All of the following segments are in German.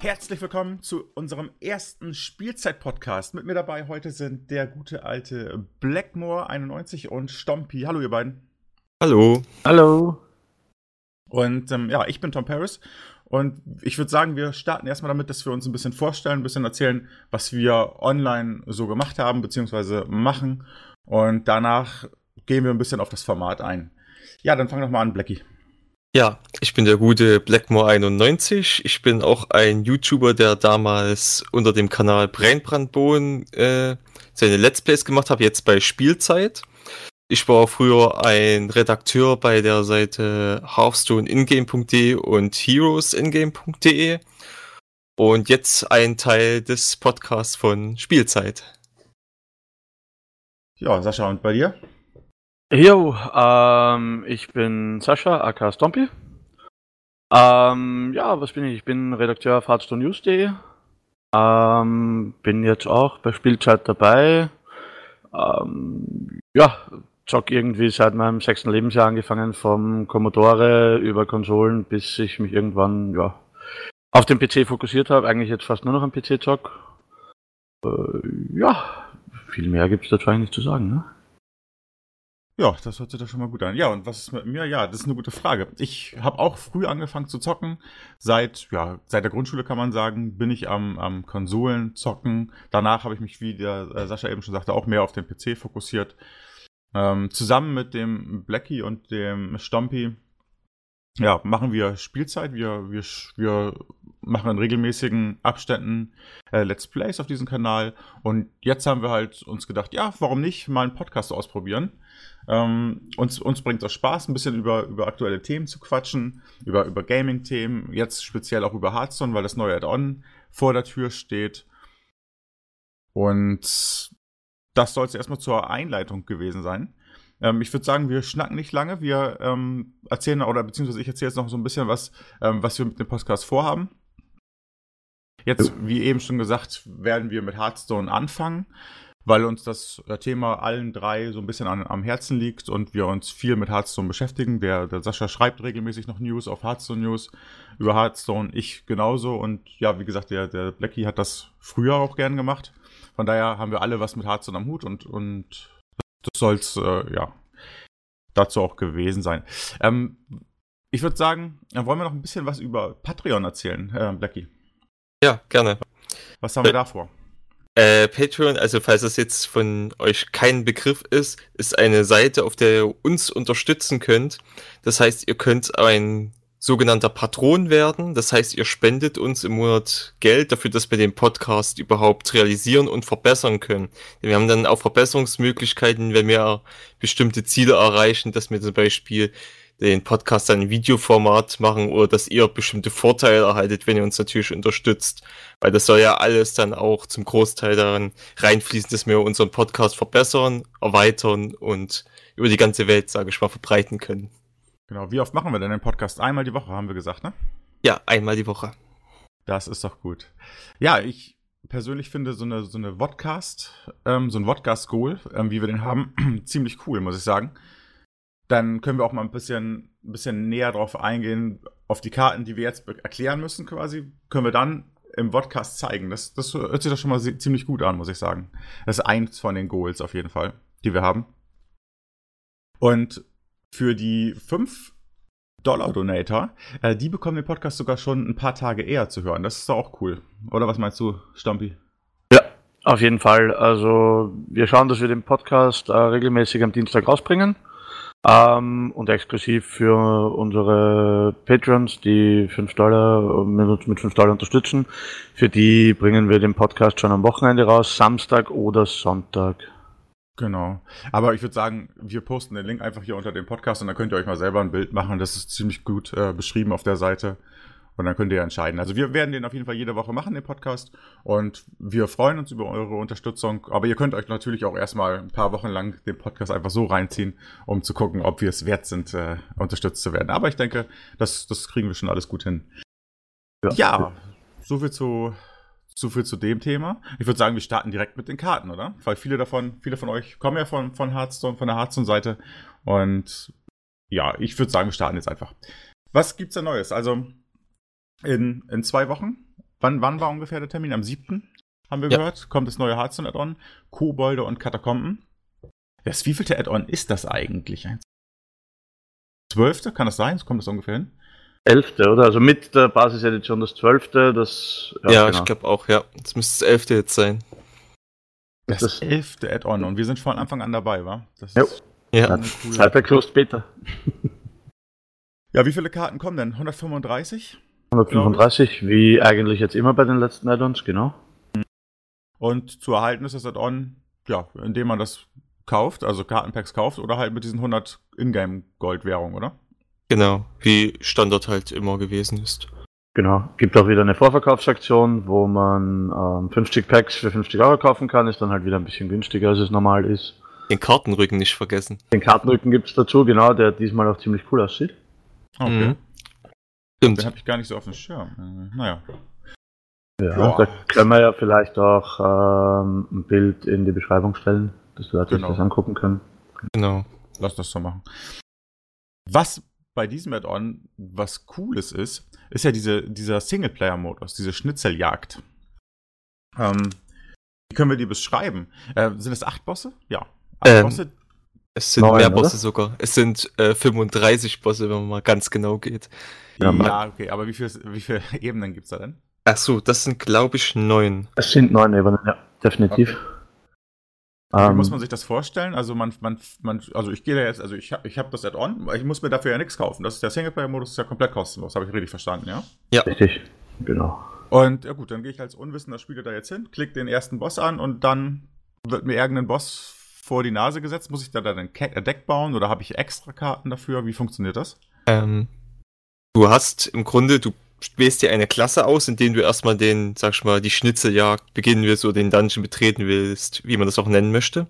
Herzlich willkommen zu unserem ersten Spielzeit-Podcast. Mit mir dabei heute sind der gute alte Blackmore91 und Stompy. Hallo, ihr beiden. Hallo. Hallo. Und ähm, ja, ich bin Tom Paris und ich würde sagen, wir starten erstmal damit, dass wir uns ein bisschen vorstellen, ein bisschen erzählen, was wir online so gemacht haben, beziehungsweise machen. Und danach gehen wir ein bisschen auf das Format ein. Ja, dann fang doch mal an, Blackie. Ja, ich bin der gute Blackmore91. Ich bin auch ein YouTuber, der damals unter dem Kanal Brainbrandbohnen äh, seine Let's Plays gemacht hat, jetzt bei Spielzeit. Ich war früher ein Redakteur bei der Seite hearthstoneingame.de und heroesingame.de und jetzt ein Teil des Podcasts von Spielzeit. Ja, Sascha, und bei dir? Jo, ähm, ich bin Sascha, aka Stompy. Ähm, ja, was bin ich? Ich bin Redakteur auf hearthstonenews.de. Ähm, bin jetzt auch bei Spielzeit dabei. Ähm, ja, zock irgendwie seit meinem sechsten Lebensjahr angefangen, vom Commodore über Konsolen, bis ich mich irgendwann, ja, auf den PC fokussiert habe. Eigentlich jetzt fast nur noch am PC zock. Äh, ja, viel mehr gibt's dazu eigentlich zu sagen, ne? Ja, das hört sich doch schon mal gut an. Ja, und was ist mit mir? Ja, das ist eine gute Frage. Ich habe auch früh angefangen zu zocken. Seit, ja, seit der Grundschule kann man sagen, bin ich am, am Konsolen zocken. Danach habe ich mich, wie der äh, Sascha eben schon sagte, auch mehr auf den PC fokussiert. Ähm, zusammen mit dem Blackie und dem Stompy ja, machen wir Spielzeit. Wir, wir, wir machen in regelmäßigen Abständen äh, Let's Plays auf diesem Kanal. Und jetzt haben wir halt uns gedacht, ja, warum nicht mal einen Podcast ausprobieren? Ähm, uns uns bringt das Spaß, ein bisschen über, über aktuelle Themen zu quatschen, über, über Gaming-Themen, jetzt speziell auch über Hearthstone, weil das neue Add-on vor der Tür steht. Und das soll es erstmal zur Einleitung gewesen sein. Ähm, ich würde sagen, wir schnacken nicht lange. Wir ähm, erzählen, oder beziehungsweise ich erzähle jetzt noch so ein bisschen was, ähm, was wir mit dem Podcast vorhaben. Jetzt, wie eben schon gesagt, werden wir mit Hearthstone anfangen, weil uns das äh, Thema allen drei so ein bisschen an, am Herzen liegt und wir uns viel mit Hearthstone beschäftigen. Der, der Sascha schreibt regelmäßig noch News auf Hearthstone News über Hearthstone, ich genauso. Und ja, wie gesagt, der, der Blackie hat das früher auch gern gemacht. Von daher haben wir alle was mit Hearthstone am Hut und, und das soll es, äh, ja, dazu auch gewesen sein. Ähm, ich würde sagen, dann wollen wir noch ein bisschen was über Patreon erzählen, äh, Blackie. Ja, gerne. Was haben wir da vor? Äh, Patreon, also falls das jetzt von euch kein Begriff ist, ist eine Seite, auf der ihr uns unterstützen könnt. Das heißt, ihr könnt ein sogenannter Patron werden. Das heißt, ihr spendet uns im Monat Geld dafür, dass wir den Podcast überhaupt realisieren und verbessern können. Wir haben dann auch Verbesserungsmöglichkeiten, wenn wir bestimmte Ziele erreichen, dass wir zum Beispiel den Podcast dann in Videoformat machen oder dass ihr bestimmte Vorteile erhaltet, wenn ihr uns natürlich unterstützt. Weil das soll ja alles dann auch zum Großteil daran reinfließen, dass wir unseren Podcast verbessern, erweitern und über die ganze Welt, sage ich mal, verbreiten können. Genau, wie oft machen wir denn den Podcast? Einmal die Woche, haben wir gesagt, ne? Ja, einmal die Woche. Das ist doch gut. Ja, ich persönlich finde so eine, so eine Vodcast, ähm, so ein Vodcast-Goal, ähm, wie wir den haben, ziemlich cool, muss ich sagen. Dann können wir auch mal ein bisschen, ein bisschen näher drauf eingehen, auf die Karten, die wir jetzt erklären müssen quasi, können wir dann im Vodcast zeigen. Das, das hört sich doch schon mal ziemlich gut an, muss ich sagen. Das ist eins von den Goals auf jeden Fall, die wir haben. Und für die 5 Dollar Donator, äh, die bekommen den Podcast sogar schon ein paar Tage eher zu hören. Das ist doch auch cool. Oder was meinst du, Stampi? Ja, auf jeden Fall. Also wir schauen, dass wir den Podcast äh, regelmäßig am Dienstag rausbringen. Ähm, und exklusiv für unsere Patrons, die 5 Dollar mit, mit 5 Dollar unterstützen. Für die bringen wir den Podcast schon am Wochenende raus, Samstag oder Sonntag. Genau. Aber ich würde sagen, wir posten den Link einfach hier unter dem Podcast und dann könnt ihr euch mal selber ein Bild machen. Das ist ziemlich gut äh, beschrieben auf der Seite. Und dann könnt ihr entscheiden. Also wir werden den auf jeden Fall jede Woche machen, den Podcast. Und wir freuen uns über eure Unterstützung. Aber ihr könnt euch natürlich auch erstmal ein paar Wochen lang den Podcast einfach so reinziehen, um zu gucken, ob wir es wert sind, äh, unterstützt zu werden. Aber ich denke, das, das kriegen wir schon alles gut hin. Ja, ja so viel zu so viel zu dem Thema. Ich würde sagen, wir starten direkt mit den Karten, oder? Weil viele davon, viele von euch kommen ja von, von Hearthstone, von der Hearthstone-Seite. Und ja, ich würde sagen, wir starten jetzt einfach. Was gibt's da Neues? Also, in, in zwei Wochen wann, wann war ungefähr der Termin? Am 7. haben wir Ja. gehört. Kommt das neue Hearthstone-Add-on. Kobolde und Katakomben. Das wievielte Add-on ist das eigentlich? Eins- Zwölfte? Kann das sein? Kommt das ungefähr hin? Elfte, oder? Also mit der Basisedition das zwölfte, das. Ja, genau. ich glaube auch, ja. Das müsste das elfte jetzt sein. Das, Das- elfte Add-on. Und wir sind von Anfang an dabei, wa? Das Jo. ist Ja. eine coole. Seit der Closed Beta. Ja, wie viele Karten kommen denn? 135? 135, wie eigentlich jetzt immer bei den letzten Add-ons, genau. Und zu erhalten ist das Add-on, ja, indem man das kauft, also Kartenpacks kauft oder halt mit diesen 100 Ingame-Goldwährungen, oder? Genau, wie Standard halt immer gewesen ist. Genau. Gibt auch wieder eine Vorverkaufsaktion, wo man ähm, 50 Packs für 50 Euro kaufen kann. Ist dann halt wieder ein bisschen günstiger, als es normal ist. Den Kartenrücken nicht vergessen. Den Kartenrücken gibt es dazu, genau, der diesmal auch ziemlich cool aussieht. Okay. Mhm. Stimmt. Den habe ich gar nicht so auf dem Schirm. Äh, naja. Ja, Boah. da können wir ja vielleicht auch ähm, ein Bild in die Beschreibung stellen, dass Leute Genau. sich das angucken können. Genau. Lass das so machen. Was bei diesem Add-on was Cooles ist, ist ja diese, dieser Singleplayer-Modus, diese Schnitzeljagd. Ähm, wie können wir die beschreiben? Äh, sind es acht Bosse? Ja. Acht Ähm, Bosse? Es sind Neun, mehr oder? Bosse sogar. Es sind äh, 35 Bosse, wenn man mal ganz genau geht. ja, Ja, okay, aber wie viele wie viel Ebenen gibt es da denn? Ach so, das sind glaube ich neun. Es sind neun Ebenen, ja, definitiv. Wie Ähm, muss man sich das vorstellen? Also man, man, man also ich gehe da jetzt, also ich habe ich hab das Add-on, ich muss mir dafür ja nichts kaufen. Das ist der Singleplayer-Modus, ist ja komplett kostenlos, habe ich richtig verstanden, ja? Richtig, genau. Und ja gut, dann gehe ich als unwissender Spieler da jetzt hin, klicke den ersten Boss an und dann wird mir irgendein Boss vor die Nase gesetzt. Muss ich da dann ein Deck bauen oder habe ich extra Karten dafür? Wie funktioniert das? Ähm, du hast im Grunde, du wählst dir eine Klasse aus, in denen du erstmal den, sag ich mal, die Schnitzeljagd beginnen willst oder den Dungeon betreten willst, wie man das auch nennen möchte.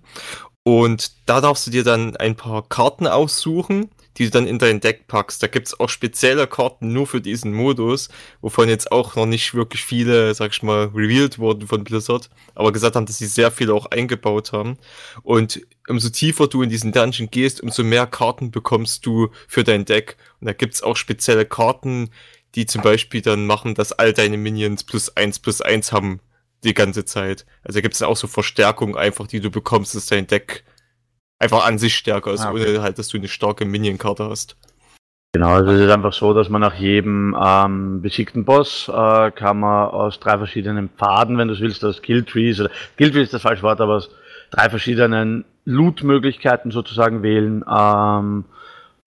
Und da darfst du dir dann ein paar Karten aussuchen, die du dann in dein Deck packst. Da gibt's auch spezielle Karten nur für diesen Modus, wovon jetzt auch noch nicht wirklich viele, sag ich mal, revealed wurden von Blizzard, aber gesagt haben, dass sie sehr viele auch eingebaut haben. Und umso tiefer du in diesen Dungeon gehst, umso mehr Karten bekommst du für dein Deck. Und da gibt's auch spezielle Karten, die zum Beispiel dann machen, dass all deine Minions plus eins plus eins haben die ganze Zeit. Also da gibt's auch so Verstärkungen einfach, die du bekommst, dass dein Deck einfach an sich stärker ist, Ah, okay. ohne halt, dass du eine starke Minion-Karte hast. Genau, also es ist einfach so, dass man nach jedem ähm, besiegten Boss äh, kann man aus drei verschiedenen Pfaden, wenn du es willst, aus Killtrees oder Killtree ist das falsche Wort, aber aus drei verschiedenen Loot-Möglichkeiten sozusagen wählen ähm,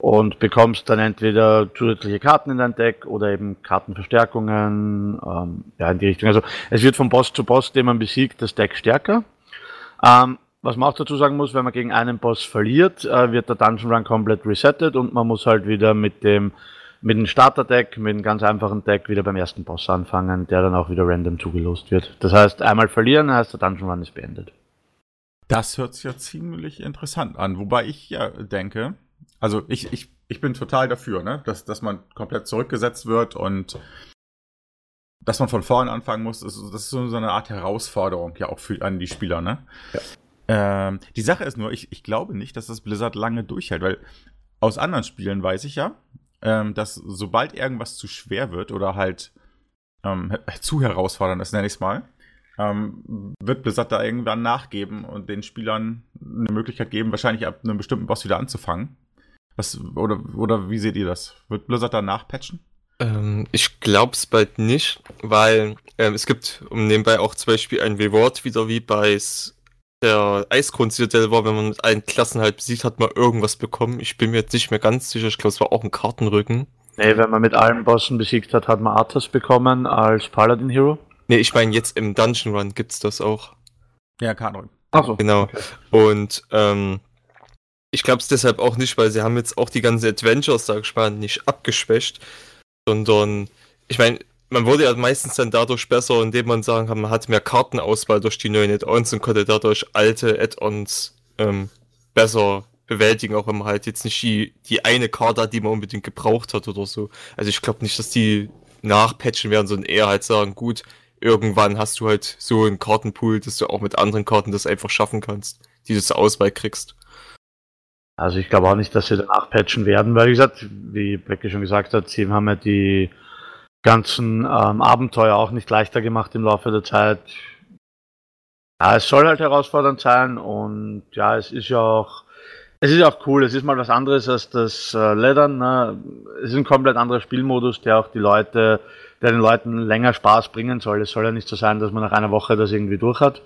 und bekommst dann entweder zusätzliche Karten in dein Deck oder eben Kartenverstärkungen, ähm, ja in die Richtung. Also es wird von Boss zu Boss, den man besiegt, das Deck stärker. Ähm, was man auch dazu sagen muss, wenn man gegen einen Boss verliert, äh, wird der Dungeon Run komplett resettet und man muss halt wieder mit dem mit dem Starter-Deck, mit einem ganz einfachen Deck wieder beim ersten Boss anfangen, der dann auch wieder random zugelost wird. Das heißt, einmal verlieren heißt der Dungeon Run ist beendet. Das hört sich ja ziemlich interessant an. Wobei ich ja denke, also ich, ich, ich bin total dafür, ne? dass, dass man komplett zurückgesetzt wird und dass man von vorne anfangen muss. Das ist, so eine Art Herausforderung ja auch für, an die Spieler. Ne? Ähm, die Sache ist nur, ich, ich glaube nicht, dass das Blizzard lange durchhält, weil aus anderen Spielen weiß ich ja, ähm, dass sobald irgendwas zu schwer wird oder halt ähm, zu herausfordernd ist, nenne ich es mal, ähm, wird Blizzard da irgendwann nachgeben und den Spielern eine Möglichkeit geben, wahrscheinlich ab einem bestimmten Boss wieder anzufangen. Was, oder, oder wie seht ihr das? Wird Blizzard da nachpatchen? Ähm, ich glaub's bald nicht, weil ähm, es gibt um nebenbei auch zum Beispiel ein Reward wieder wie bei der Eisgrund-Citadel war, wenn man mit allen Klassen halt besiegt hat, mal irgendwas bekommen. Ich bin mir jetzt nicht mehr ganz sicher, ich glaube, es war auch ein Kartenrücken. Nee, wenn man mit allen Bossen besiegt hat, hat man Arthas bekommen als Paladin Hero. Nee, ich meine, jetzt im Dungeon Run gibt's das auch. Ja, Kartenrücken. Achso. Genau. Und ähm, ich glaube es deshalb auch nicht, weil sie haben jetzt auch die ganzen Adventures, sag ich mal, nicht abgeschwächt, sondern ich meine, man wurde ja meistens dann dadurch besser, indem man sagen kann, man hat mehr Kartenauswahl durch die neuen Add-ons und konnte dadurch alte Add-ons ähm, besser bewältigen, auch wenn man halt jetzt nicht die, die eine Karte hat, die man unbedingt gebraucht hat oder so. Also ich glaube nicht, dass die nachpatchen werden, sondern eher halt sagen, gut, irgendwann hast du halt so einen Kartenpool, dass du auch mit anderen Karten das einfach schaffen kannst, die du zur Auswahl kriegst. Also ich glaube auch nicht, dass sie danach patchen werden, weil wie gesagt, wie Becky schon gesagt hat, sie haben ja die ganzen ähm, Abenteuer auch nicht leichter gemacht im Laufe der Zeit. Ja, es soll halt herausfordernd sein und ja, es ist ja auch, es ist auch cool. Es ist mal was anderes als das äh, Leddern. Ne? Es ist ein komplett anderer Spielmodus, der auch die Leute, der den Leuten länger Spaß bringen soll. Es soll ja nicht so sein, dass man nach einer Woche das irgendwie durch hat,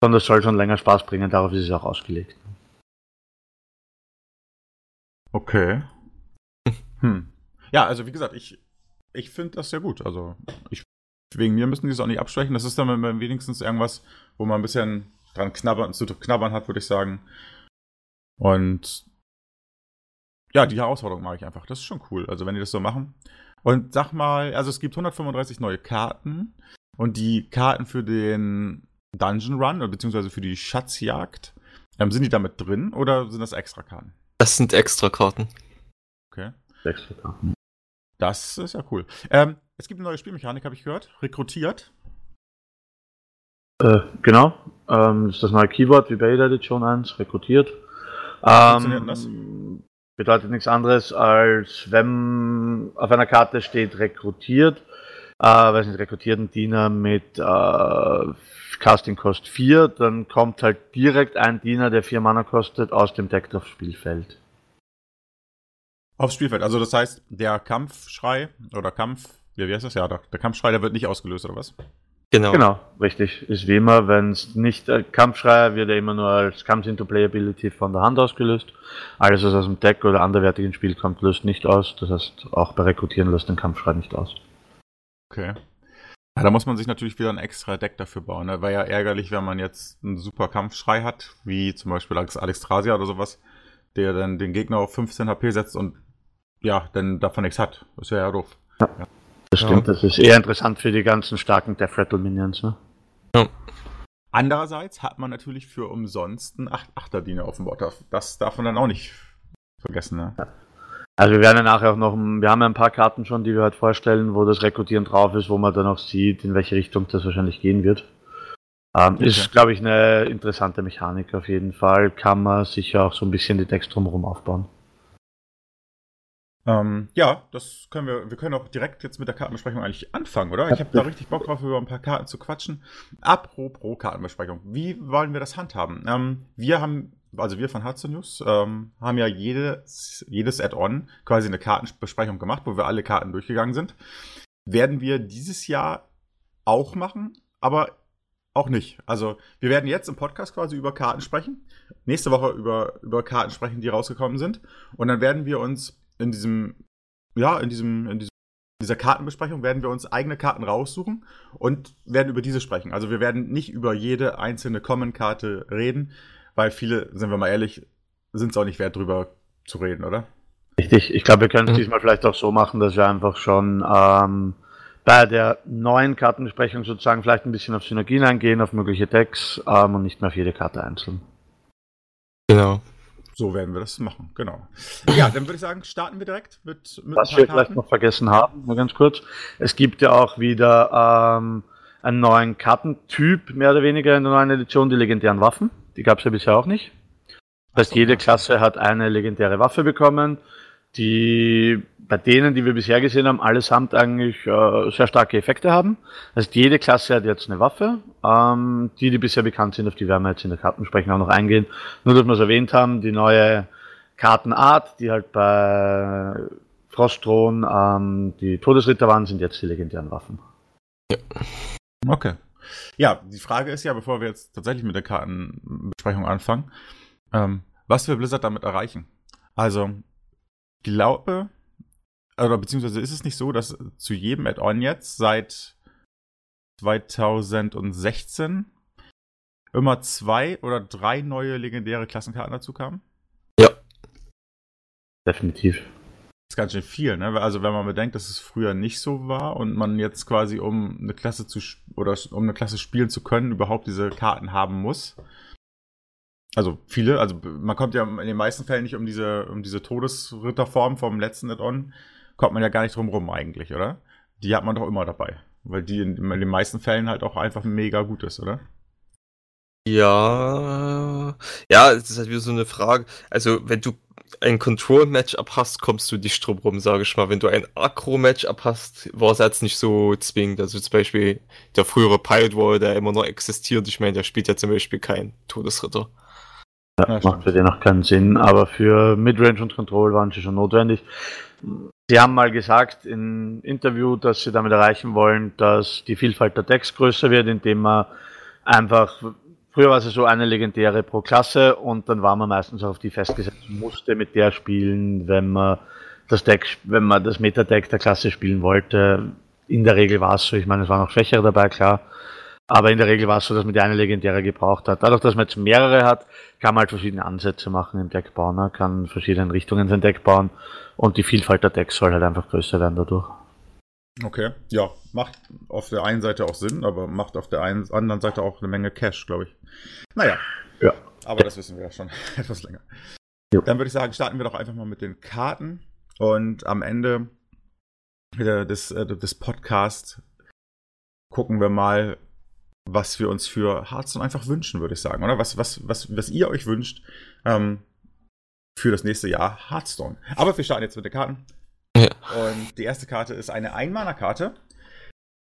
sondern es soll schon länger Spaß bringen. Darauf ist es auch ausgelegt. Okay. Hm. Ja, also wie gesagt, ich, ich finde das sehr gut. Also ich, wegen mir müssen die es auch nicht absprechen. Das ist dann wenigstens irgendwas, wo man ein bisschen dran knabbern, zu knabbern hat, würde ich sagen. Und ja, die Herausforderung mag ich einfach. Das ist schon cool. Also wenn die das so machen. Und sag mal, also es gibt 135 neue Karten und die Karten für den Dungeon Run, beziehungsweise für die Schatzjagd, ähm, sind die damit drin oder sind das extra Karten? Das sind extra Karten. Okay. Extra Karten. Das ist ja cool. Ähm, es gibt eine neue Spielmechanik, habe ich gehört. Rekrutiert. Äh, genau. Ähm, das ist das neue Keyword wie bei jeder Edition 1, rekrutiert. funktioniert das? Bedeutet nichts anderes, als wenn auf einer Karte steht rekrutiert, äh, weiß nicht, rekrutierten Diener mit äh, Casting Cost 4, dann kommt halt direkt ein Diener, der 4 Mana kostet, aus dem Deck aufs Spielfeld. Aufs Spielfeld. Also das heißt, der Kampfschrei oder Kampf, ja, wie heißt das? Ja, der, der Kampfschrei, der wird nicht ausgelöst, oder was? Genau. Genau, richtig. Ist wie immer, wenn es nicht äh, Kampfschrei wird er immer nur als Comes into Playability von der Hand ausgelöst. Alles, was aus dem Deck oder anderwertigen Spiel kommt, löst nicht aus. Das heißt, auch bei Rekrutieren löst den Kampfschrei nicht aus. Okay. Ja, da muss man sich natürlich wieder ein extra Deck dafür bauen. Ne? Wäre ja ärgerlich, wenn man jetzt einen super Kampfschrei hat, wie zum Beispiel Alexstrasia oder sowas, der dann den Gegner auf 15 HP setzt und ja, dann davon nichts hat. Das wäre ja doof. Das Ja. stimmt, das ist eher interessant für die ganzen starken Death Rattle Minions, ne? Andererseits hat man natürlich für umsonst einen 8-8er-Diener auf dem Board. Das darf man dann auch nicht vergessen. Ne? Also wir werden ja nachher auch noch, wir haben ja ein paar Karten schon, die wir halt vorstellen, wo das Rekrutieren drauf ist, wo man dann auch sieht, in welche Richtung das wahrscheinlich gehen wird. Ähm, Okay. Ist, glaube ich, eine interessante Mechanik auf jeden Fall. Kann man sicher auch so ein bisschen die Decks drumherum aufbauen. Ähm, ja, das können wir. Wir können auch direkt jetzt mit der Kartenbesprechung eigentlich anfangen, oder? Ich habe da richtig Bock drauf, über ein paar Karten zu quatschen. Apropos Kartenbesprechung. Wie wollen wir das handhaben? Ähm, wir haben, also wir von Hudson News, ähm, haben ja jedes, jedes Add-on quasi eine Kartenbesprechung gemacht, wo wir alle Karten durchgegangen sind. Werden wir dieses Jahr auch machen, aber auch nicht. Also wir werden jetzt im Podcast quasi über Karten sprechen. Nächste Woche über, über Karten sprechen, die rausgekommen sind. Und dann werden wir uns in diesem, ja, in diesem, in diesem, dieser Kartenbesprechung werden wir uns eigene Karten raussuchen und werden über diese sprechen. Also wir werden nicht über jede einzelne Common-Karte reden, weil viele, sind wir mal ehrlich, sind es auch nicht wert, drüber zu reden, oder? Richtig, ich glaube, wir können es Mhm. diesmal vielleicht auch so machen, dass wir einfach schon ähm, bei der neuen Kartenbesprechung sozusagen vielleicht ein bisschen auf Synergien eingehen, auf mögliche Decks ähm, und nicht mehr auf jede Karte einzeln. Genau. So werden wir das machen, genau. Ja, dann würde ich sagen, starten wir direkt mit, mit Was wir vielleicht noch vergessen haben, nur ganz kurz. Es gibt ja auch wieder ähm, einen neuen Kartentyp, mehr oder weniger in der neuen Edition, die legendären Waffen. Die gab es ja bisher auch nicht. Das heißt, jede ja. Klasse hat eine legendäre Waffe bekommen, die bei denen, die wir bisher gesehen haben, allesamt eigentlich äh, sehr starke Effekte haben. Das heißt, jede Klasse hat jetzt eine Waffe. Ähm, die, die bisher bekannt sind, auf die werden wir jetzt in der Kartensprechung auch noch eingehen. Nur, dass wir es erwähnt haben, die neue Kartenart, die halt bei Frostthron ähm, die Todesritter waren, sind jetzt die legendären Waffen. Okay. Ja, die Frage ist ja, bevor wir jetzt tatsächlich mit der Kartenbesprechung anfangen, ähm, was wir Blizzard damit erreichen. Also, glaube, oder beziehungsweise ist es nicht so, dass zu jedem Add-on jetzt seit 2016 immer zwei oder drei neue legendäre Klassenkarten dazu kamen? Definitiv. Ist ganz schön viel, ne? Also wenn man bedenkt, dass es früher nicht so war und man jetzt quasi, um eine Klasse zu oder um eine Klasse spielen zu können, überhaupt diese Karten haben muss. Also viele, also man kommt ja in den meisten Fällen nicht um diese, um diese Todesritterform vom letzten Add-on, kommt man ja gar nicht drum rum eigentlich, oder? Die hat man doch immer dabei. Weil die in, in den meisten Fällen halt auch einfach mega gut ist, oder? Ja, ja, es ist halt wieder so eine Frage. Also, wenn du ein Control-Matchup hast, kommst du nicht drum rum, sage ich mal. Wenn du ein Akro-Matchup hast, war es jetzt nicht so zwingend. Also zum Beispiel der frühere Pilot Wall, der immer noch existiert, ich meine, der spielt ja zum Beispiel kein Todesritter. Ja, macht für den auch keinen Sinn, aber für Midrange und Control waren sie schon notwendig. Sie haben mal gesagt im Interview, dass sie damit erreichen wollen, dass die Vielfalt der Decks größer wird, indem man einfach, früher war es so eine legendäre pro Klasse und dann war man meistens auf die festgesetzt, musste mit der spielen, wenn man das Deck, wenn man das Meta-Deck der Klasse spielen wollte. In der Regel war es so, ich meine, es waren auch Schwächere dabei, klar. Aber in der Regel war es so, dass man die eine legendäre gebraucht hat. Dadurch, dass man jetzt mehrere hat, kann man halt verschiedene Ansätze machen im Deckbau. Ne? Kann verschiedene Richtungen sein Deck bauen und die Vielfalt der Decks soll halt einfach größer werden dadurch. Okay, ja, macht auf der einen Seite auch Sinn, aber macht auf der einen, anderen Seite auch eine Menge Cash, glaube ich. Naja. Ja. Aber das wissen wir ja schon etwas länger. Jo. Dann würde ich sagen, starten wir doch einfach mal mit den Karten und am Ende des, äh, des Podcasts gucken wir mal, was wir uns für Hearthstone einfach wünschen, würde ich sagen, oder? Was, was, was, was ihr euch wünscht ähm, für das nächste Jahr Hearthstone. Aber wir starten jetzt mit den Karten. Ja. Und die erste Karte ist eine Einmaner-Karte.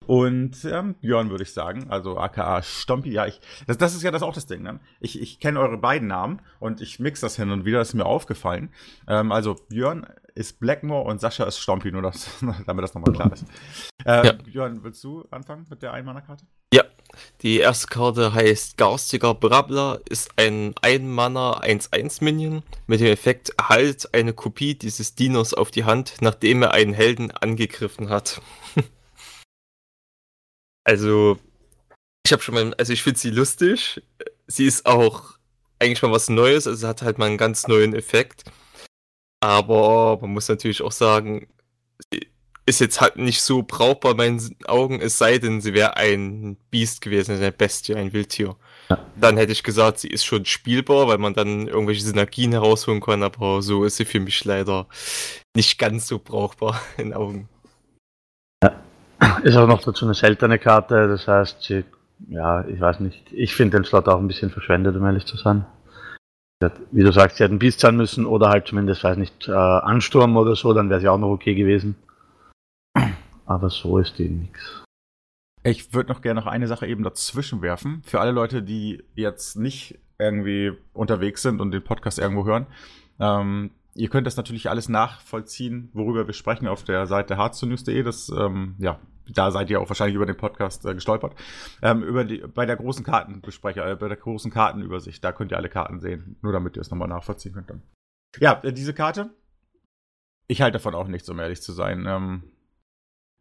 Und ähm, Björn würde ich sagen, also aka Stompi, ja, ich, das, das ist ja das auch das Ding, ne? Ich, ich kenne eure beiden Namen und ich mix das hin und wieder, ist mir aufgefallen. Ähm, also Björn ist Blackmore und Sascha ist Stompi, nur das, damit das nochmal klar ist. Äh, ja. Björn, willst du anfangen mit der Einmanner-Karte? Ja, die erste Karte heißt Garstiger Brabbler, ist ein Ein-Manner 1-1-Minion mit dem Effekt erhalt eine Kopie dieses Dieners auf die Hand, nachdem er einen Helden angegriffen hat. also, ich habe schon mal, also ich finde sie lustig. Sie ist auch eigentlich mal was Neues, also hat halt mal einen ganz neuen Effekt. Aber man muss natürlich auch sagen, ist jetzt halt nicht so brauchbar in meinen Augen, es sei denn, sie wäre ein Biest gewesen, eine Bestie, ein Wildtier. Ja. Dann hätte ich gesagt, sie ist schon spielbar, weil man dann irgendwelche Synergien herausholen kann, aber so ist sie für mich leider nicht ganz so brauchbar in Augen. Ja. Ist auch noch dazu eine seltene Karte, das heißt, sie, ja, ich weiß nicht, ich finde den Slot auch ein bisschen verschwendet, um ehrlich zu sein. Wie du sagst, sie hätten Biest sein müssen oder halt zumindest, weiß nicht, äh, Ansturm oder so, dann wäre sie auch noch okay gewesen. Aber so ist die nix. Ich würde noch gerne noch eine Sache eben dazwischen werfen. Für alle Leute, die jetzt nicht irgendwie unterwegs sind und den Podcast irgendwo hören. Ähm, ihr könnt das natürlich alles nachvollziehen, worüber wir sprechen auf der Seite hardstonews.de. Das, ähm, ja, da seid ihr auch wahrscheinlich über den Podcast äh, gestolpert. Ähm, über die, bei der großen Kartenbesprecher, äh, bei der großen Kartenübersicht, da könnt ihr alle Karten sehen. Nur damit ihr es nochmal nachvollziehen könnt dann. Ja, äh, diese Karte. Ich halte davon auch nichts, um ehrlich zu sein. Ähm, äh,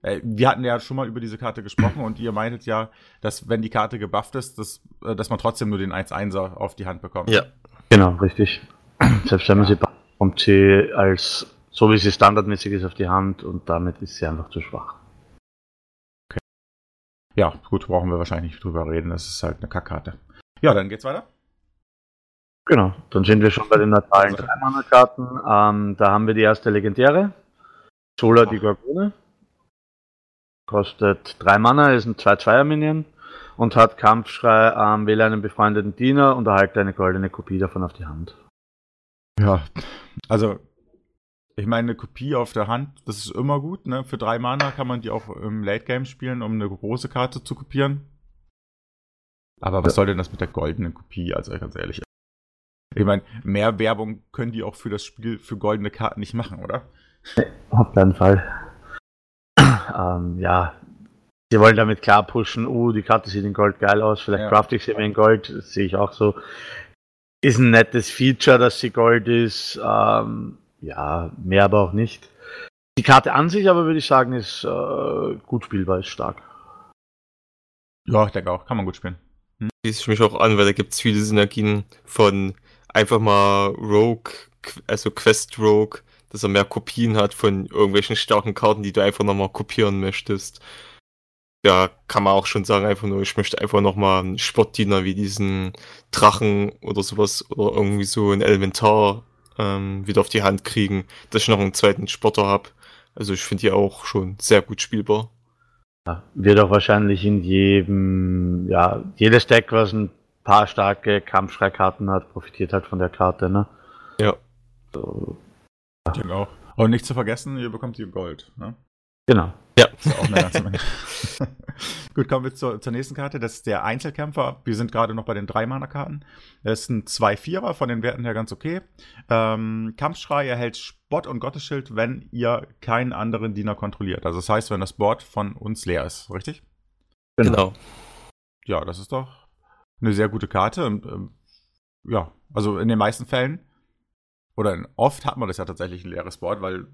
wir hatten ja schon mal über diese Karte gesprochen und ihr meintet ja, dass wenn die Karte gebufft ist, dass, äh, dass man trotzdem nur den 1-1er auf die Hand bekommt. Ja. Genau, richtig. Selbst wenn man sie kommt sie als, so wie sie standardmäßig ist, auf die Hand und damit ist sie einfach zu schwach. Okay. Ja, gut, brauchen wir wahrscheinlich nicht drüber reden. Das ist halt eine Kackkarte. Ja, dann geht's weiter. Genau, dann sind wir schon bei den neutralen also. Dreimanner-Karten. Ähm, da haben wir die erste legendäre. Sola die Gorgone. Kostet 3 Mana, ist ein 2-2er-Minion und hat Kampfschrei, ähm, wähle einen befreundeten Diener und erhalte eine goldene Kopie davon auf die Hand. Ja, also ich meine, eine Kopie auf der Hand, das ist immer gut. Ne? Für 3 Mana kann man die auch im Late Game spielen, um eine große Karte zu kopieren. Aber was soll denn das mit der goldenen Kopie? Also ganz ehrlich. Ich meine, mehr Werbung können die auch für das Spiel für goldene Karten nicht machen, oder? Nee, auf keinen Fall ähm, ja, sie wollen damit klar pushen, uh, die Karte sieht in Gold geil aus, vielleicht ja. craft ich sie in Gold, das sehe ich auch so. Ist ein nettes Feature, dass sie Gold ist, ähm, ja, mehr aber auch nicht. Die Karte an sich aber würde ich sagen, ist äh, gut spielbar, ist stark. Ja, ich denke auch, kann man gut spielen. Hm? Schließe ich mich auch an, weil da gibt es viele Synergien von einfach mal Rogue, also Quest Rogue, dass er mehr Kopien hat von irgendwelchen starken Karten, die du einfach nochmal kopieren möchtest. Da kann man auch schon sagen, einfach nur, ich möchte einfach nochmal einen Sportdiener wie diesen Drachen oder sowas oder irgendwie so ein Elementar ähm, wieder auf die Hand kriegen, dass ich noch einen zweiten Sporter habe. Also ich finde die auch schon sehr gut spielbar. Ja, wird auch wahrscheinlich in jedem, ja, jedes Deck, was ein paar starke Kampfschreikarten hat, profitiert halt von der Karte, ne? Ja. So, Ich denke auch. Und nicht zu vergessen, ihr bekommt die Gold. Ne? genau. Ist ja auch eine ganze Menge. Gut, kommen wir zur, zur nächsten Karte. Das ist der Einzelkämpfer. Wir sind gerade noch bei den 3-Mana-Karten. Das ist ein 2-4er, von den Werten her ganz okay. Ähm, Kampfschrei erhält Spott und Gottesschild, wenn ihr keinen anderen Diener kontrolliert. Also das heißt, wenn das Board von uns leer ist, richtig? Genau. Ja, das ist doch eine sehr gute Karte. Und, ähm, ja, also in den meisten Fällen, oder oft hat man das ja tatsächlich ein leeres Board, weil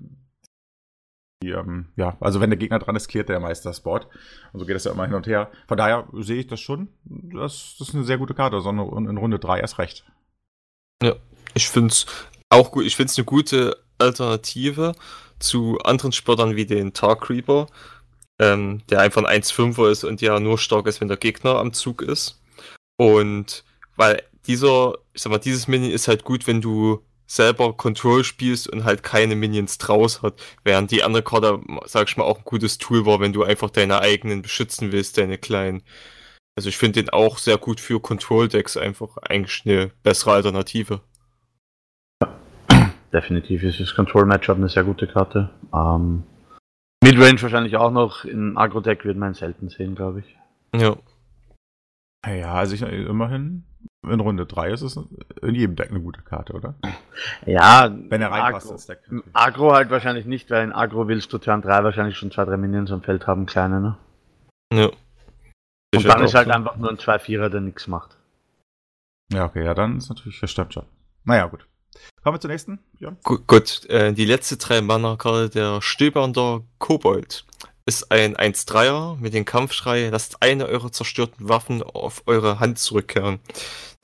die, ähm, ja, also wenn der Gegner dran ist, klärt der meist das Board. Und so geht das ja immer hin und her. Von daher sehe ich das schon. Das, das ist eine sehr gute Karte, sondern in Runde 3 erst recht. Ich finde es auch gut. Ich finde es eine gute Alternative zu anderen Sportlern wie den Tar Creeper, ähm, der einfach ein 1-5er ist und ja nur stark ist, wenn der Gegner am Zug ist. Und weil dieser, ich sag mal, dieses Minion ist halt gut, wenn du selber Control spielst und halt keine Minions draus hat, während die andere Karte, sag ich mal, auch ein gutes Tool war, wenn du einfach deine eigenen beschützen willst, deine kleinen. Also ich finde den auch sehr gut für Control-Decks einfach eigentlich eine bessere Alternative. Definitiv ist das Control-Matchup eine sehr gute Karte. Ähm, Midrange wahrscheinlich auch noch. In Agro-Deck wird man selten sehen, glaube ich. Ja. Ja, also ich, immerhin in Runde 3 ist es in jedem Deck eine gute Karte, oder? Ja, Wenn er reinpasst Agro, ins Deck. Agro halt wahrscheinlich nicht, weil in Agro willst du Turn 3 wahrscheinlich schon zwei, drei Minions am Feld haben, kleine, ne? Ja. Und dann ist halt so. einfach nur ein 2-4er, der nichts macht. Ja, okay, ja, dann ist natürlich, das stimmt schon. Naja, gut. Kommen wir zur nächsten, Björn. Gu- Gut, äh, die letzte drei Mana-Karte, der Stöbernder Kobold, ist ein 1-3er mit dem Kampfschrei, lasst eine eurer zerstörten Waffen auf eure Hand zurückkehren.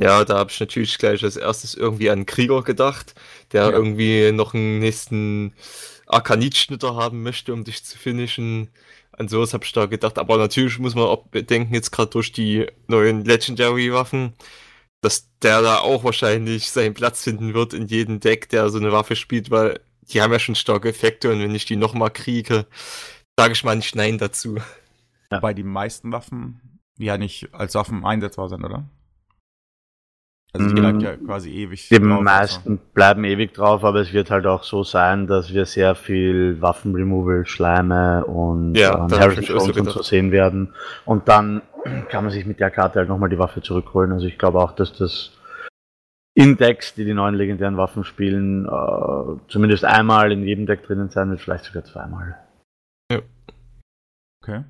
Ja, da habe ich natürlich gleich als erstes irgendwie an einen Krieger gedacht, der Ja. irgendwie noch einen nächsten Arkanitschnitter haben möchte, um dich zu finishen. An sowas habe ich da gedacht, aber natürlich muss man auch bedenken, jetzt gerade durch die neuen Legendary-Waffen, dass der da auch wahrscheinlich seinen Platz finden wird in jedem Deck, der so eine Waffe spielt, weil die haben ja schon starke Effekte und wenn ich die nochmal kriege, sage ich mal nicht Nein dazu. Ja. Wobei die meisten Waffen ja nicht als Waffen einsetzbar sind, oder? Also die Mm. bleibt ja quasi ewig. Die drauf, meisten bleiben ewig drauf, aber es wird halt auch so sein, dass wir sehr viel Waffenremoval, Schleime und Ja, ich Heritage Stones und so sehen werden. Und dann kann man sich mit der Karte halt nochmal die Waffe zurückholen. Also ich glaube auch, dass das in Decks, die die neuen legendären Waffen spielen, äh, zumindest einmal in jedem Deck drinnen sein wird, vielleicht sogar zweimal. Okay.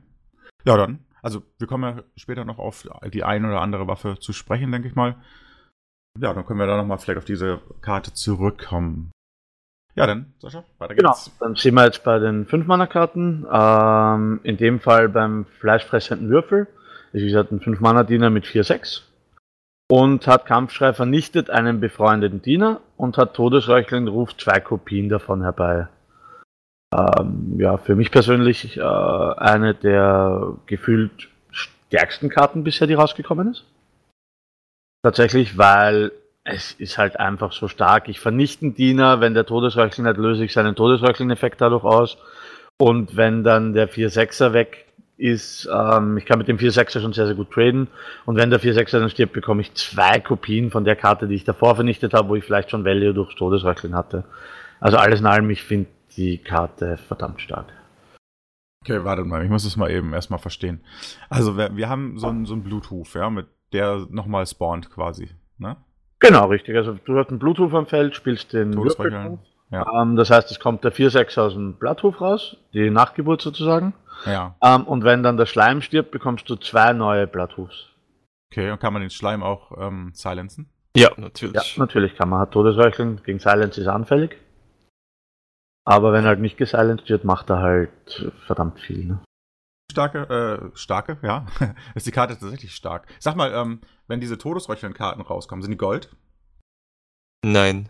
Ja, dann. Also, wir kommen ja später noch auf die eine oder andere Waffe zu sprechen, denke ich mal. Ja, dann können wir da nochmal vielleicht auf diese Karte zurückkommen. Ja, dann, Sascha, weiter Genau, geht's. dann sind wir jetzt bei den 5-Mana-Karten. Ähm, in dem Fall beim fleischfressenden Würfel. Ist wie gesagt ein 5-Mana-Diener mit 4-6. Und hat Kampfschrei vernichtet einen befreundeten Diener und hat Todesräuchling ruft zwei Kopien davon herbei. Ähm, ja, für mich persönlich äh, eine der gefühlt stärksten Karten bisher, die rausgekommen ist. Tatsächlich, weil es ist halt einfach so stark. Ich vernichte einen Diener, wenn der Todesräuchling hat, löse ich seinen Todesräuchling-Effekt dadurch aus. Und wenn dann der 4-6er weg ist, ähm, ich kann mit dem 4-6er schon sehr, sehr gut traden. Und wenn der 4-6er dann stirbt, bekomme ich zwei Kopien von der Karte, die ich davor vernichtet habe, wo ich vielleicht schon Value durch Todesräuchling hatte. Also alles in allem, ich finde die Karte verdammt stark. Okay, warte mal, ich muss es mal eben erstmal verstehen. Also, wir, wir haben so einen so einen Bluetooth, ja, mit der nochmal spawnt quasi, ne? Genau, richtig. Also du hast einen Bluetooth am Feld, spielst den Würfel. ja. Ähm, das heißt, es kommt der 4-6 aus dem Blatthof raus, die Nachgeburt sozusagen. Ja. Ähm, und wenn dann der Schleim stirbt, bekommst du zwei neue Blatthufs. Okay, und kann man den Schleim auch ähm, silenzen? Ja, Ja, natürlich. natürlich kann man. Hat Todesräuchling gegen Silence ist anfällig. Aber wenn er halt nicht gesilenced wird, macht er halt verdammt viel. Ne? Starke, äh, starke, ja. ist die Karte tatsächlich stark. Sag mal, ähm, wenn diese Todesräuchern-Karten rauskommen, sind die Gold? Nein.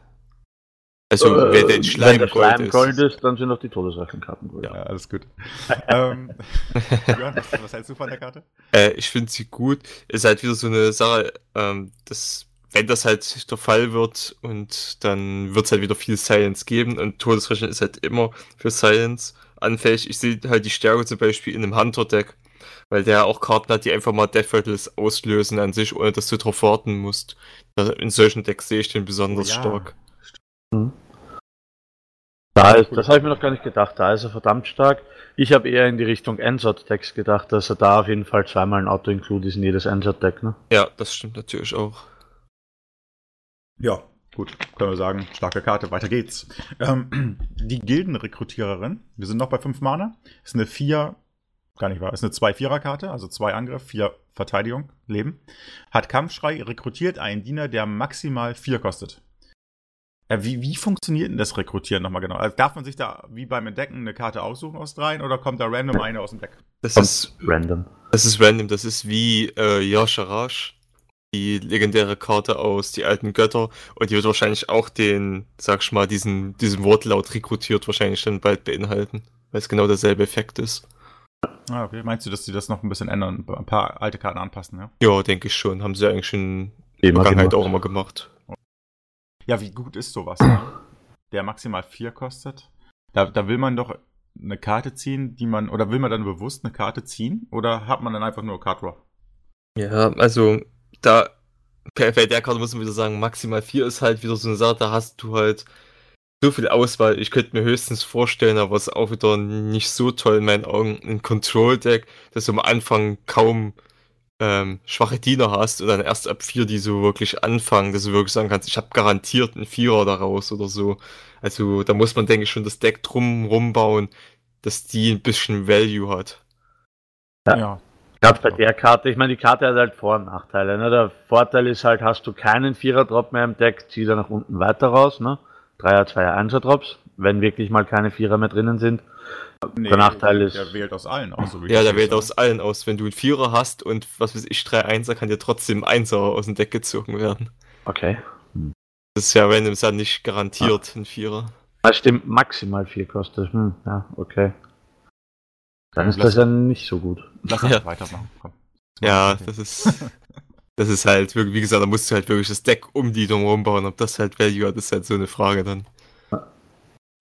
Also, Äh, wer den Schleim, wenn der Gold Schleim ist. Gold ist, dann sind auch die Todesräuchling-Karten Gold. Ja, alles gut. ähm, Björn, was, was hältst du von der Karte? Äh, ich finde sie gut. Ist halt wieder so eine Sache, ähm, dass, wenn das halt der Fall wird und dann wird es halt wieder viel Science geben und Todesrechnen ist halt immer für Science anfällig. Ich sehe halt die Stärke zum Beispiel in einem Hunter-Deck, weil der auch Karten hat, die einfach mal Death Rattles auslösen an sich, ohne dass du drauf warten musst. In solchen Decks sehe ich den besonders ja. stark. Da ist, das habe ich mir noch gar nicht gedacht. Da ist er verdammt stark. Ich habe eher in die Richtung Ensort-Decks gedacht, dass er da auf jeden Fall zweimal ein Auto-Include ist in jedes Ensort-Deck. Ne? Ja, das stimmt natürlich auch. Ja, gut, können wir sagen, starke Karte, weiter geht's. Ähm, die Gildenrekrutiererin, wir sind noch bei 5 Mana, ist eine 4, gar nicht wahr, ist eine 2-4er-Karte, also 2 Angriff, 4 Verteidigung, Leben. Hat Kampfschrei, rekrutiert einen Diener, der maximal 4 kostet. Ja, wie, wie funktioniert denn das Rekrutieren nochmal genau? Also darf man sich da wie beim Entdecken eine Karte aussuchen aus dreien oder kommt da random eine aus dem Deck? Das Kommt ist, random. das ist random, das ist wie äh, Yasharash, die legendäre Karte aus Die alten Götter. Und die wird wahrscheinlich auch den, sag ich mal, diesen, diesen Wortlaut rekrutiert wahrscheinlich dann bald beinhalten, weil es genau derselbe Effekt ist. Ah, okay. Meinst du, dass die das noch ein bisschen ändern, ein paar alte Karten anpassen, ja? Ja, denke ich schon. Haben sie eigentlich schon in der Immer Vergangenheit gemacht. auch immer gemacht. Ja, wie gut ist sowas, ne? der maximal 4 kostet? Da, da will man doch eine Karte ziehen, die man, oder will man dann bewusst eine Karte ziehen? Oder hat man dann einfach nur Card Draw? Ja, also da bei bei der Karte muss man wieder sagen, maximal 4 ist halt wieder so eine Sache, da hast du halt so viel Auswahl. Ich könnte mir höchstens vorstellen, aber es ist auch wieder nicht so toll in meinen Augen, ein Control-Deck, dass du am Anfang kaum ähm, schwache Diener hast und dann erst ab 4 die so wirklich anfangen, dass du wirklich sagen kannst, ich habe garantiert einen Vierer daraus oder so. Also da muss man, denke ich, schon das Deck drum rumbauen, dass die ein bisschen Value hat. Ja. Gerade bei der Karte, ich meine, die Karte hat halt Vor- und Nachteile. Ne? Der Vorteil ist halt, hast du keinen Vierer-Drop mehr im Deck, zieh er nach unten weiter raus. Ne? Dreier, Zweier, Einser-Drops, wenn wirklich mal keine Vierer mehr drinnen sind. Nee, Der Nachteil ist- Der wählt aus allen aus. So wie Ja, der wählt aus allen aus. Wenn du einen Vierer hast und was weiß ich, drei Einser, kann dir trotzdem Einser aus dem Deck gezogen werden. Okay. Das ist ja random, ist ja nicht garantiert ein Vierer. Das stimmt, maximal vier kostet. Hm, ja, okay. Dann ist das ja nicht so gut. Lass einfach Ja. weitermachen. Komm. Ja, das ist. Das ist halt wirklich, wie gesagt, da musst du halt wirklich das Deck um die drum bauen. Ob das halt Value hat, ist halt so eine Frage dann.